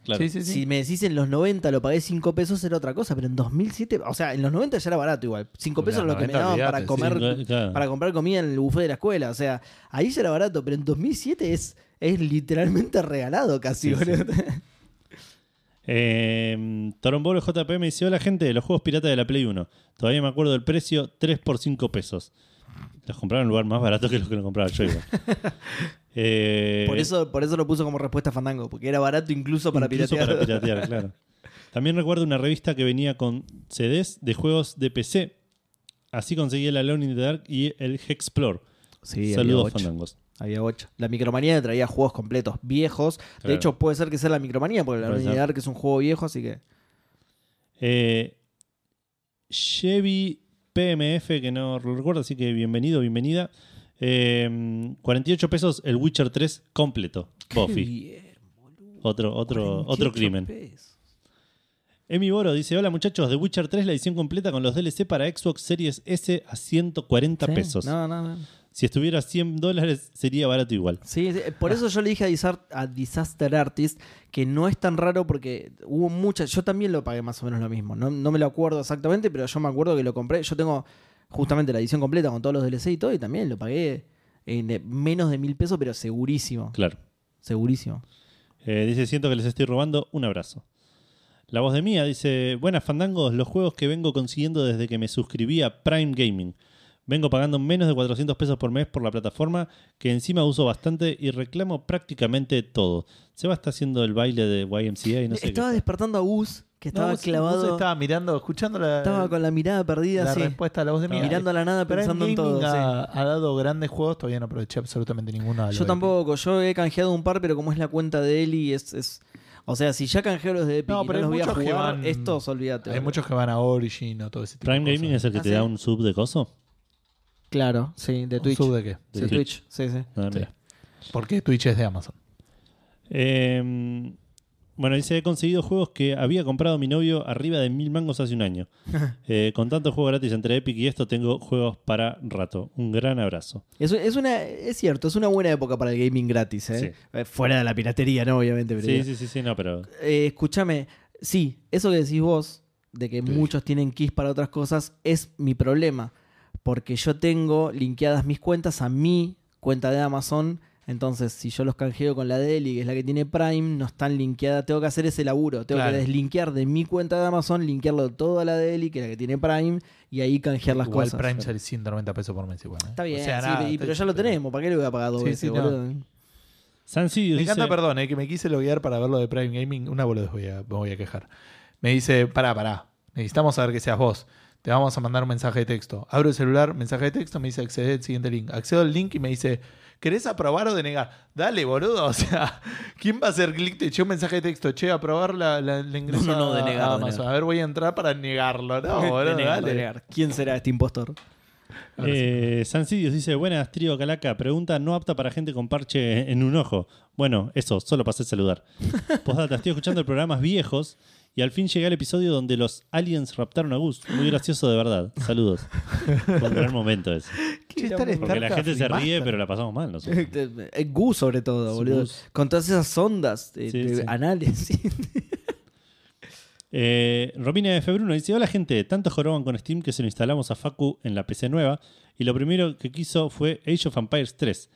Claro. Sí, sí, sí. Si me decís en los 90 lo pagué 5 pesos era otra cosa, pero en 2007, o sea, en los 90 ya era barato igual. 5 pesos era lo que me 90 daban para comer Sí, claro. para comprar comida en el buffet de la escuela, o sea, ahí ya era barato, pero en 2007 es es literalmente regalado casi, boludo. Eh, Torombolo JP me dice: Hola, gente los juegos piratas de la Play 1. Todavía me acuerdo del precio: 3 por 5 pesos. Los compraron en un lugar más barato que los que lo compraba yo igual. Eh, Por eso, por eso lo puso como respuesta Fandango, porque era barato incluso para incluso piratear. para piratear, claro. También recuerdo una revista que venía con CDs de juegos de PC. Así conseguí el Alone in the Dark y el Hexplore. Sí, Saludos, fandangos. Había 8. La micromanía traía juegos completos viejos. De hecho, puede ser que sea la micromanía, porque la ser. que es un juego viejo, así que. Eh, Chevy PMF, que no lo recuerdo, así que bienvenido, bienvenida. Eh, 48 pesos el Witcher 3 completo. Qué Buffy. bien. Otro, otro, 48 otro crimen. pesos. Emi Boro dice: Hola muchachos, The Witcher 3, la edición completa con los DLC para Xbox Series S a 140 Sí, pesos. No, no, no. Si estuviera a 100 dólares sería barato igual. Sí, sí, por eso yo le dije a, Disar- a Disaster Artist que no es tan raro porque hubo muchas. Yo también lo pagué más o menos lo mismo. No, no me lo acuerdo exactamente, pero yo me acuerdo que lo compré. Yo tengo justamente la edición completa con todos los DLC y todo, y también lo pagué en menos de mil pesos, pero segurísimo. Claro. Segurísimo. Eh, dice, siento que les estoy robando. Un abrazo. La voz de Mía dice, buenas fandangos, los juegos que vengo consiguiendo desde que me suscribí a Prime Gaming. Vengo pagando menos de 400 pesos por mes por la plataforma, que encima uso bastante y reclamo prácticamente todo. Seba está haciendo el baile de YMCA y no sé estaba qué. despertando a Gus, que estaba No, clavado. vos estaba mirando, escuchando la, estaba con la mirada perdida, la sí. respuesta a la voz de Mía. Mirando a la nada, Prime pensando en todo. Gaming sí. ha, ha dado grandes juegos, todavía no aproveché absolutamente ninguno. Yo tampoco, yo he canjeado un par, pero como es la cuenta de Eli, es. es o sea, si ya canjeo los de Epic No, y pero no hay los voy a muchos que jugar, van- estos olvídate. Hay muchos que van a Origin o todo ese tipo Prime de Gaming cosas. es el que ¿Ah, te sí? da un sub de coso. Claro, sí, de ¿Un Twitch. sub de qué? De Twitch, sí, sí. Ah, Sí. mira. Porque Twitch es de Amazon. Eh, bueno, dice, he conseguido juegos que había comprado mi novio arriba de mil mangos hace un año. Eh, con tantos juegos gratis entre Epic y esto, tengo juegos para rato. Un gran abrazo. Es, es una, es cierto, es una buena época para el gaming gratis, ¿eh? Eh, Fuera de la piratería, ¿no? Obviamente, pero. Sí, sí, sí, sí, no, pero... Eh, escúchame, sí, eso que decís vos, de que muchos tienen keys para otras cosas, es mi problema. Porque yo tengo linkeadas mis cuentas a mi cuenta de Amazon. Entonces, si yo los canjeo con la de Eli, que es la que tiene Prime, no están linkeadas. Tengo que hacer ese laburo. Tengo Claro. que deslinkear de mi cuenta de Amazon, linkearlo todo a la de Eli, que es la que tiene Prime, y ahí canjear las Igual cosas. Prime sale 190 pesos por mes igual. ¿eh? Está bien, O sea, sí, nada, y- pero ya lo tenemos. ¿Para qué le voy a pagar dos Sí, veces, sí, no. boludo? Me dice... encanta, perdón, eh, que me quise loguear para ver lo de Prime Gaming. Una boludez voy a, me voy a quejar. Me dice, pará, pará. Necesitamos saber que seas vos. Te vamos a mandar un mensaje de texto. Abro el celular, mensaje de texto, me dice acceder al siguiente link. Accedo al link y me dice, ¿querés aprobar o denegar? Dale, boludo. O sea, ¿quién va a hacer clic? Te echó un mensaje de texto. Che, aprobar la, la, la ingreso No, no, no, a- denegar, a Amazon. denegar. A ver, voy a entrar para negarlo. No, boludo, Denegar, dale. denegar. ¿Quién será este impostor? Eh, San Sidious dice, buenas, trío Calaca, pregunta no apta para gente con parche en un ojo. Bueno, eso, solo pasé a saludar. Postdata, estoy escuchando programas viejos y al fin llegué al episodio donde los aliens raptaron a Gus. Muy gracioso de verdad. Saludos. Fue un gran momento ese. Che, el Porque la StarCraft gente se ríe, Remaster. pero la pasamos mal nosotros. Eh, Gus sobre todo, boludo. Gus. Con todas esas ondas Sí, de sí. anales. sí. Eh, Romina de Februno dice: Hola gente, tanto joroban con Steam que se lo instalamos a Facu en la PC nueva. Y lo primero que quiso fue Age of Empires 3.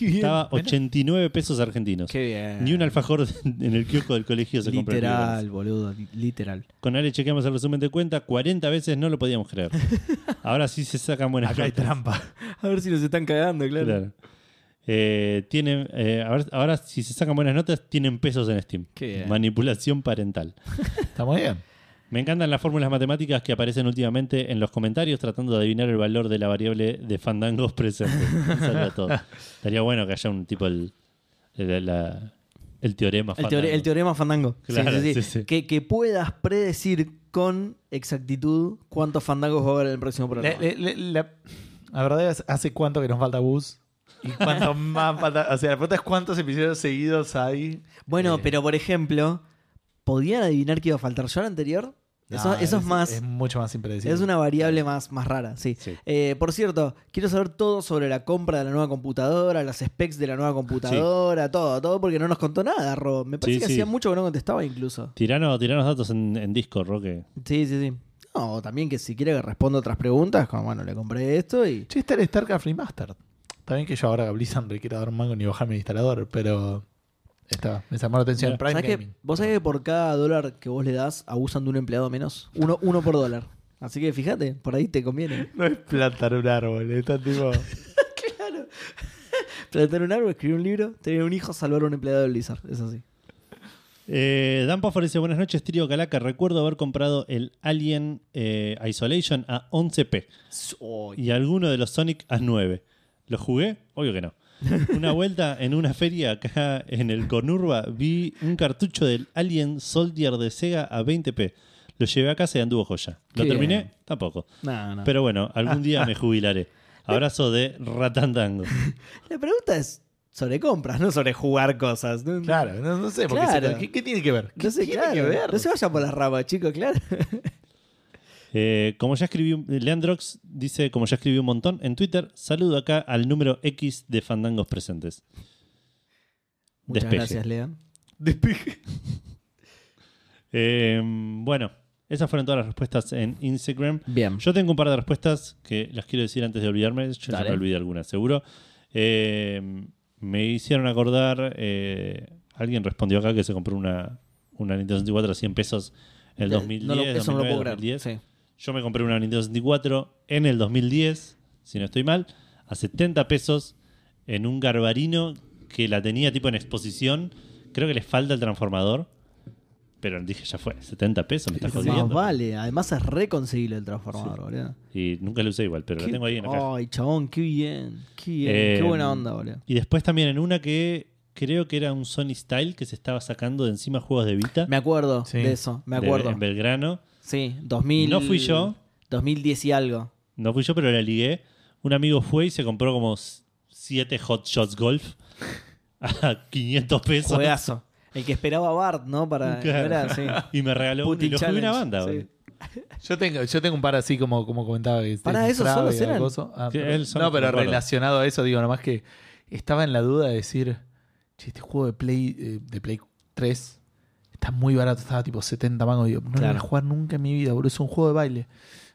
Estaba 89 pesos argentinos. Qué bien. Ni un alfajor en el kiosco del colegio se compró. Literal, boludo. li- Literal. Con Ale chequeamos el resumen de cuenta, 40 veces no lo podíamos creer. Ahora sí se sacan buenas Acá hay notas. trampa. A ver si nos están cagando, claro. Claro. Eh, tienen, eh, a ver, ahora si se sacan buenas notas, tienen pesos en Steam. Qué bien. Manipulación parental. Está muy bien. Me encantan las fórmulas matemáticas que aparecen últimamente en los comentarios tratando de adivinar el valor de la variable de fandangos presente. Un saludo a todos. Estaría bueno que haya un tipo el, el, la- el teorema El, fandango. teore- el teorema fandango. Sí, Claro, sí, sí. sí, sí. Que, que puedas predecir con exactitud cuántos fandangos va a haber en el próximo programa. La verdad es, ¿hace cuánto que nos falta bus? ¿Y cuánto más falta? O sea, la pregunta es cuántos episodios seguidos hay. bueno, Eh, pero por ejemplo, ¿podían adivinar que iba a faltar yo al anterior? Eso, eso es, más. Es mucho más impredecible. Es una variable más, más rara, sí. Sí. Eh, por cierto, quiero saber todo sobre la compra de la nueva computadora, las specs de la nueva computadora, todo, todo, porque no nos contó nada, Rob. Me parece Sí, que hacía mucho que no contestaba incluso. Tiranos, tiranos datos en, en Discord, Roque. Sí, sí, sí. No, también que si quiere que responda otras preguntas, como bueno, le compré esto y. Che, está el StarCraft Remastered. Bien que yo ahora a Blizzard no le quiero dar un mango ni bajarme el instalador, pero está, me llamó la atención. Mira, Prime ¿Sabés que, Gaming. vos sabés que por cada dólar que vos le das, abusan de un empleado menos? Uno, uno por dólar. Así que fíjate, por ahí te conviene. No es plantar un árbol, está tipo. Plantar un árbol, escribir un libro, tener un hijo, salvar a un empleado de Blizzard. Es así. Eh, Dan Puffer dice: Buenas noches, Trío Calaca. Recuerdo haber comprado el Alien eh, Isolation a 11p y alguno de los Sonic a 9. ¿Lo jugué? Obvio que no. Una vuelta en una feria acá en el Conurba vi un cartucho del Alien Soldier de Sega a 20p. Lo llevé a casa y anduvo joya. ¿Lo Qué terminé? bien. Tampoco. No, no. Pero bueno, algún día me jubilaré. Abrazo de Ratandango. La pregunta es sobre compras, no sobre jugar cosas. No, Claro, no, no sé, porque Claro. se- ¿qué, qué tiene que ver? ¿Qué no sé, tiene claro. que ver? No se vayan por las ramas, chicos, claro. Eh, como ya escribí, un- Leandrox dice, como ya escribí un montón en Twitter, saludo acá al número X de fandangos presentes. Muchas Despeje. gracias, Lean. Despeje. Eh, bueno, esas fueron todas las respuestas en Instagram. Bien. Yo tengo un par de respuestas que las quiero decir antes de olvidarme. Yo ya Dale. me olvidé algunas, seguro. Eh, me hicieron acordar. eh, alguien respondió acá que se compró una, una Nintendo 64 a 100 pesos en el 2010. No lo- eso no lo 2009, puedo creer. 2010. Sí. Yo me compré una Nintendo 64 en el 2010, si no estoy mal, a 70 pesos en un garbarino que la tenía tipo en exposición. Creo que le falta el transformador. Pero dije, ya fue, 70 pesos, me estás Más jodiendo. vale. Además es reconseguible el transformador, boludo. Y nunca lo usé igual, pero la Qué- tengo ahí en la caja. Ay, chabón, qué bien. Qué bien. Eh, qué buena onda, boludo. Y después también en una que creo que era un Sony Style que se estaba sacando de encima juegos de Vita. Me acuerdo Sí. de eso, me de- acuerdo. en Belgrano. Sí, 2000. No fui yo. 2010 y algo. No fui yo, pero la ligué. Un amigo fue y se compró como 7 Hot Shots Golf a 500 pesos. Juegazo. El que esperaba a Bart, ¿no? Para. Claro. era, sí. Y me regaló uno y Putin lo jugué una banda. sí. Yo tengo, yo tengo un par así como, como comentaba. Que Pará, este, ¿esos Frave solos y eran? Ah, Sí, pero- no, pero relacionado a eso, digo, nomás que estaba en la duda de decir, che, este juego de Play, eh, de Play 3 está muy barato, estaba tipo 70 mangos. Digo, no lo voy Claro. a jugar nunca en mi vida, boludo. Es un juego de baile.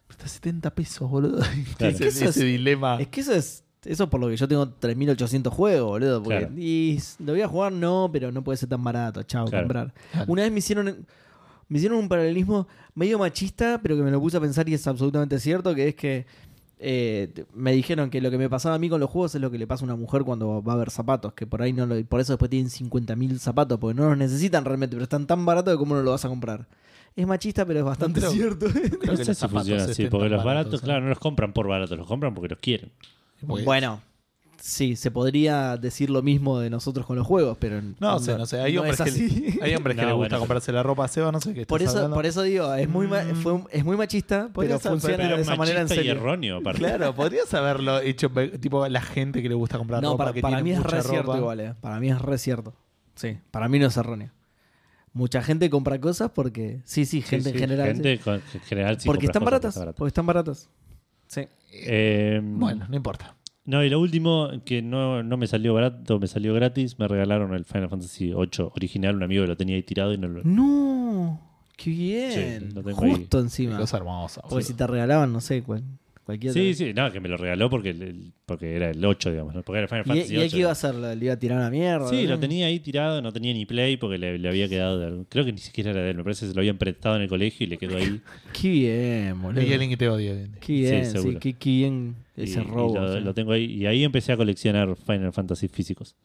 Pero está 70 pesos, boludo. Claro. Ese, Eso es- ese dilema. Es que eso es. Eso por lo que yo tengo 3800 juegos, boludo. Porque, Claro. y lo voy a jugar, no, pero no puede ser tan barato. Chao, Claro. comprar. Claro. Una vez me hicieron. Me hicieron un paralelismo medio machista, pero que me lo puse a pensar y es absolutamente cierto, que es que eh, me dijeron que lo que me pasaba a mí con los juegos es lo que le pasa a una mujer cuando va a ver zapatos, que por ahí no lo, por eso después tienen 50.000 zapatos, porque no los necesitan realmente, pero están tan baratos que cómo no lo vas a comprar. Es machista, pero es bastante creo- cierto. Creo No que sé los si zapatos funciona así, porque los baratos, baratos, ¿eh? claro, no los compran por baratos, los compran porque los quieren. Bueno, sí, se podría decir lo mismo de nosotros con los juegos, pero No sé, no sé. Hay no hombres, es que, así. hay hombres que No, les gusta bueno, comprarse la ropa a Seba, no sé qué Por eso, hablando. por eso digo, es muy, ma- Mm. fue- es muy machista, Podría pero ser, funciona Pero de esa manera en y serio. erróneo, aparte. Claro, podrías haberlo hecho tipo la gente que le gusta comprar No, ropa. para, que para tiene mí es re cierto igual, eh. Para mí es re cierto. Sí, para mí no es erróneo. Mucha gente compra cosas porque... Sí, sí, gente Sí, en sí, general. Gente sí. con- en general sí porque están baratas. Porque están baratas. Sí. Eh, Bueno, no importa. No, y lo último, que no, no me salió barato, me salió gratis, me regalaron el Final Fantasy VIII original, un amigo que lo tenía ahí tirado y no lo... No, qué bien. Sí, lo tengo Justo Qué encima. cosa hermosa. Porque si te regalaban, no sé, cual, cualquier... Sí, sí, no, que me lo regaló porque, el- porque era el 8, digamos, ¿no? porque era el Final ¿Y, Fantasy y 8. qué iba a hacer? ¿Le iba a tirar una mierda? Sí, ¿no? lo tenía ahí tirado, no tenía ni play porque le, le había quedado de Creo que ni siquiera era de él, me parece que se lo habían prestado en el colegio y le quedó ahí. Qué bien, boludo. Hay alguien que te odia. bien. Qué bien, sí, seguro. qué, qué bien y, ese y robo. lo, sí. lo tengo ahí. Y ahí empecé a coleccionar Final Fantasy físicos.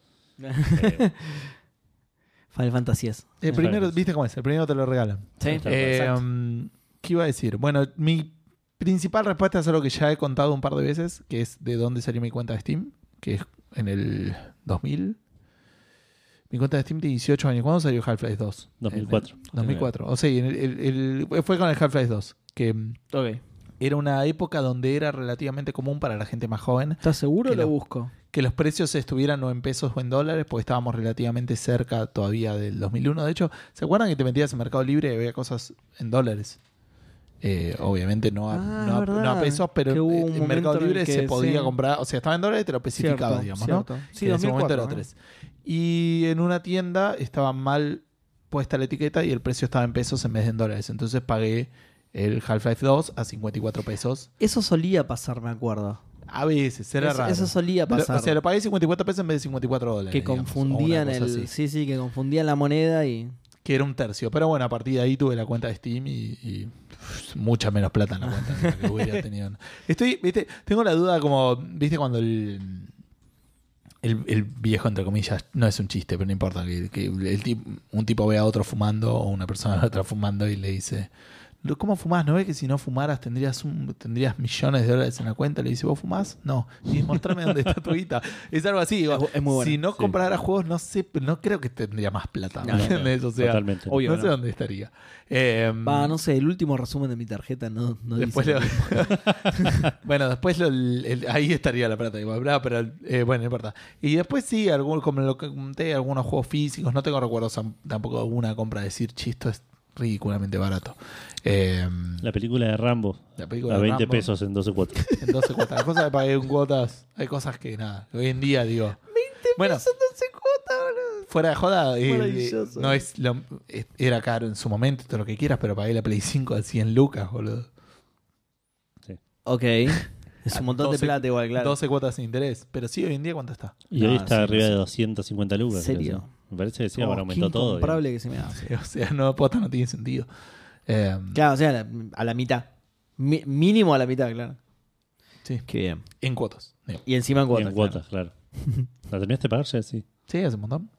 Eh, Final Fantasy es. El primero, ¿viste cómo es? El primero te lo regalan. Sí, Claro, Eh, um, ¿Qué iba a decir? Bueno, mi principal respuesta es algo que ya he contado un par de veces, que es de dónde salió mi cuenta de Steam, que es en el 2000. Mi cuenta de Steam tiene 18 años. ¿Cuándo salió Half-Life 2? 2004. En el 2004. O sea, en el- el- el- fue con el Half-Life 2, que mm, Ok. Era una época donde era relativamente común para la gente más joven ¿Estás seguro? Que Lo lo- busco. que los precios estuvieran o en pesos o en dólares, porque estábamos relativamente cerca todavía del 2001. De hecho, ¿se acuerdan que te metías en Mercado Libre y había cosas en dólares? Eh, obviamente no a, Ah, no a- verdad. no a pesos, pero en- Mercado en Libre que se podía sí. comprar, o sea, estaba en dólares y te lo especificaba, Cierto, digamos, ¿no? Sí, Que en ese momento 2004, era ¿eh? 3. Y en una tienda estaba mal puesta la etiqueta y el precio estaba en pesos en vez de en dólares. Entonces pagué el Half-Life 2 a 54 pesos. Eso solía pasar, me acuerdo. A veces, era eso, raro. eso solía Lo- pasar. O sea, lo pagué 54 pesos en vez de 54 dólares. que digamos, confundían el. así. Sí, sí, que confundían la moneda y. Que era un tercio. Pero bueno, a partir de ahí tuve la cuenta de Steam y, mucha menos plata en la cuenta de lo que hubiera tenido. Estoy, viste, tengo la duda como, viste, cuando el, el, el viejo, entre comillas, no es un chiste, pero no importa, que, que el tip- un tipo ve a otro fumando o una persona a otra fumando y le dice, lo- ¿cómo fumás? ¿No ves que si no fumaras tendrías un, tendrías millones de dólares en la cuenta? Le dice, ¿vos fumás? No. Y mostrame dónde está tu guita. Es algo así. Es- es muy bueno. Si no Sí. comprara juegos, no sé, no creo que tendría más plata. ¿me No, no, entendés? O sea, Totalmente. Obvio no sé no. dónde estaría. Eh, Va, no sé, el último resumen de mi tarjeta no, no Después dice lo- bueno, después lo- el- el- ahí estaría la plata igual, ¿verdad? pero eh, bueno, no importa. Y después sí, algún, como lo que conté, algunos juegos físicos, no tengo recuerdos tam- tampoco de alguna compra de decir, chisto es ridículamente barato. Eh, La película de Rambo. la película A de 20 Rambo, pesos en 12 cuotas. En 12 cuotas. Las cosas que pagué en cuotas, hay cosas que nada, hoy en día digo. 20 bueno, Son 12 cuotas, boludo. fuera de joda, eh, Maravilloso. no es lo, era caro en su momento, todo lo que quieras, pero pagué la Play 5 de 100 lucas, boludo. Ok. Es Ah, un montón 12 de plata igual, claro. 12 cuotas sin interés. Pero sí, hoy en día, ¿cuánto está? Y No, hoy está sí, arriba no de sé. 250 lucas. ¿En serio? Me parece que sí, Oh, ahora qué aumentó todo. incomparable que se me hace. O sea, no, posta no tiene sentido. Eh, Claro, o sea, a la, a la mitad. Mi- mínimo a la mitad, claro. sí, Qué bien. en cuotas. digo. Y encima en Y cuotas. en cuotas, claro. ¿La terminaste de pagar ya? Sí. Sí, hace un montón.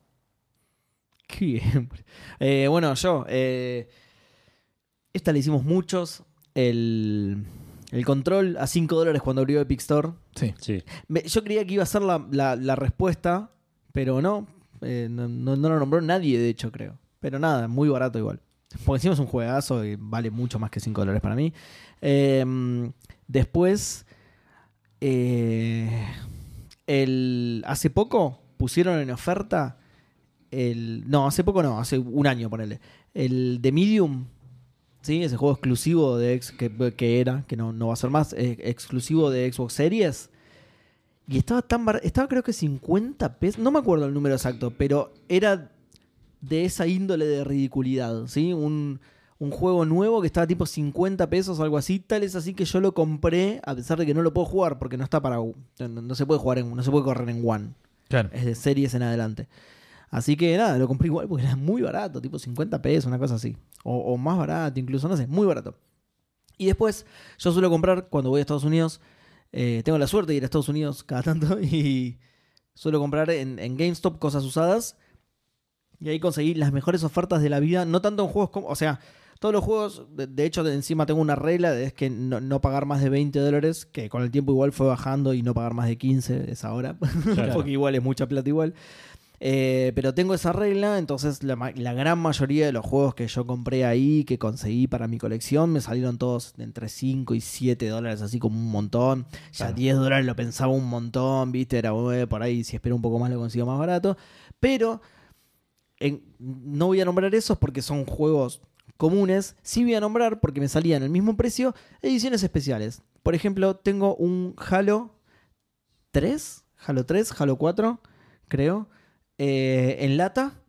Qué bien. Eh, bueno, yo. eh, esta le hicimos muchos. El, el control a 5 dólares cuando abrió Epic Store. Sí. Sí. Me- yo creía que iba a ser la, la- la respuesta, pero no. Eh, no, no- lo nombró nadie, de hecho, creo. Pero nada, muy barato igual. Porque encima es un juegazo y vale mucho más que 5 dólares para mí. Eh, después, eh, el, hace poco pusieron en oferta el... No, hace poco no, hace un año, ponele. El The Medium, ¿sí? Ese juego exclusivo de ex, que, que era, que no, no va a ser más, eh, exclusivo de Xbox Series. Y estaba tan bar- estaba creo que 50 pesos, no me acuerdo el número exacto, pero era de esa índole de ridiculidad, ¿sí? Un, un juego nuevo que estaba tipo 50 pesos, algo así, tal es así que yo lo compré a pesar de que no lo puedo jugar porque no está para no, no se puede jugar en no se puede correr en One, Claro. es de series en adelante. Así que nada, lo compré igual porque era muy barato, tipo 50 pesos, una cosa así. O, o más barato, incluso, no sé, muy barato. Y después, yo suelo comprar cuando voy a Estados Unidos. Eh, tengo la suerte de ir a Estados Unidos cada tanto y suelo comprar en, en GameStop cosas usadas. Y ahí conseguí las mejores ofertas de la vida. No tanto en juegos como. O sea, todos los juegos. De, de hecho, de encima tengo una regla: de es que no, no pagar más de 20 dólares. Que con el tiempo igual fue bajando y no pagar más de 15 es ahora. Claro. Porque igual es mucha plata igual. Eh, pero tengo esa regla, entonces la, gran mayoría de los juegos que yo compré ahí, que conseguí para mi colección, me salieron todos de entre 5 y 7 dólares, así como un montón. Ya Claro. 10 dólares lo pensaba un montón, viste, era "Ué, por ahí, si espero un poco más lo consigo más barato. Pero en- no voy a nombrar esos porque son juegos comunes. Sí voy a nombrar porque me salían el mismo precio ediciones especiales. Por ejemplo, tengo un Halo 3, Halo 3, Halo 4, creo, eh, en lata,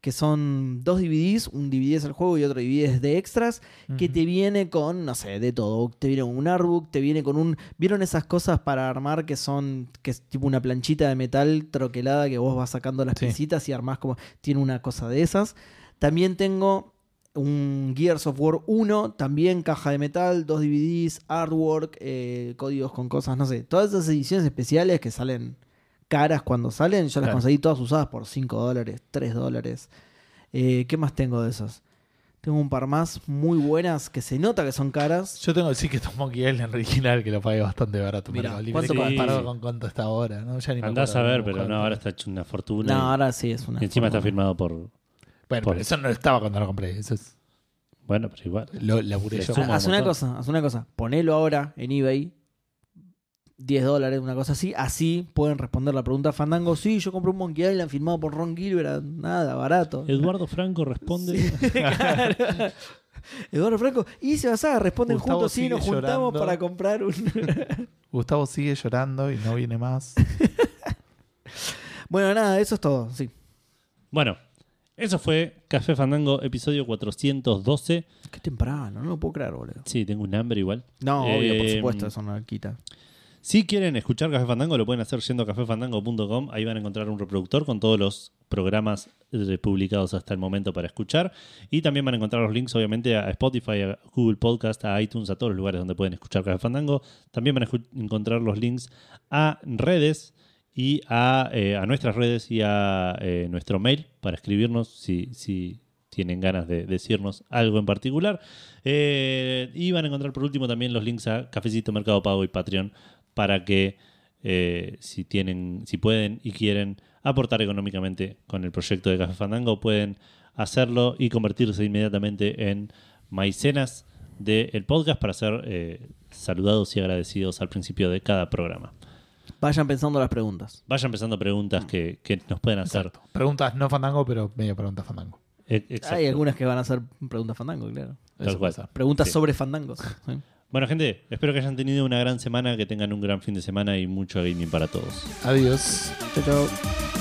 que son dos DVDs, un DVD es el juego y otro DVD es de extras, que te viene con, no sé, de todo. Te viene con un artbook, te viene con un... ¿Vieron esas cosas para armar que son, que es tipo una planchita de metal troquelada que vos vas sacando las Sí. piecitas y armás como... Tiene una cosa de esas. También tengo un Gears of War 1, también caja de metal, dos DVDs, artwork, eh, códigos con cosas, no sé. Todas esas ediciones especiales que salen caras cuando salen, yo las Claro. conseguí todas usadas por 5 dólares, 3 dólares. Eh, ¿Qué más tengo de esas? Tengo un par más muy buenas que se nota que son caras. Yo tengo que decir que estos Monkey Island original que lo pagué bastante barato. Libre, ¿cuánto comparado cuesta? con cuánto está ahora. ¿no? Ya ni me Andás a ver, pero no, ahora está hecho una fortuna. No, ahora sí es una. y encima está firmado por. Bueno, Por- pero eso no estaba cuando lo compré. Eso es. Bueno, pero igual. Lo laburé yo. suma. Haz un una cosa, haz una cosa. Ponelo ahora en eBay. 10 dólares, una cosa así. Así pueden responder la pregunta Fandango. Sí, yo compré un Monkey Island firmado por Ron Gilbert. Nada, barato. Eduardo Franco responde. Claro. Eduardo Franco y se Basaga responden Gustavo juntos. Sí, nos juntamos llorando. para comprar un. Gustavo sigue llorando y no viene más. bueno, nada, eso es todo. Sí. bueno, eso fue Café Fandango, episodio 412. Qué temprano, no lo puedo creer, boludo. Sí, tengo un hambre igual. No, obvio, por Eh, supuesto, eso no lo quita. Si quieren escuchar Café Fandango, lo pueden hacer yendo a cafefandango.com. Ahí van a encontrar un reproductor con todos los programas eh, publicados hasta el momento para escuchar. Y también van a encontrar los links, obviamente, a Spotify, a Google Podcast, a iTunes, a todos los lugares donde pueden escuchar Café Fandango. También van a encontrar los links a redes y a, eh, nuestras redes y a eh, nuestro mail para escribirnos si, tienen ganas de decirnos algo en particular. Y van a encontrar por último también los links a Cafecito, Mercado Pago y Patreon para que eh, si tienen, si pueden y quieren aportar económicamente con el proyecto de Café Fandango, pueden hacerlo y convertirse inmediatamente en maicenas del podcast para ser eh, saludados y agradecidos al principio de cada programa. Vayan pensando las preguntas. Vayan empezando preguntas que, que nos pueden hacer. Exacto. Preguntas no fandango, pero medio preguntas fandango. E- exacto. Hay algunas que van a ser preguntas fandango, claro. Tal cual. Preguntas Sí. sobre fandangos. ¿sí? Bueno, gente, espero que hayan tenido una gran semana, que tengan un gran fin de semana y mucho gaming para todos. Adiós. Chau, chau.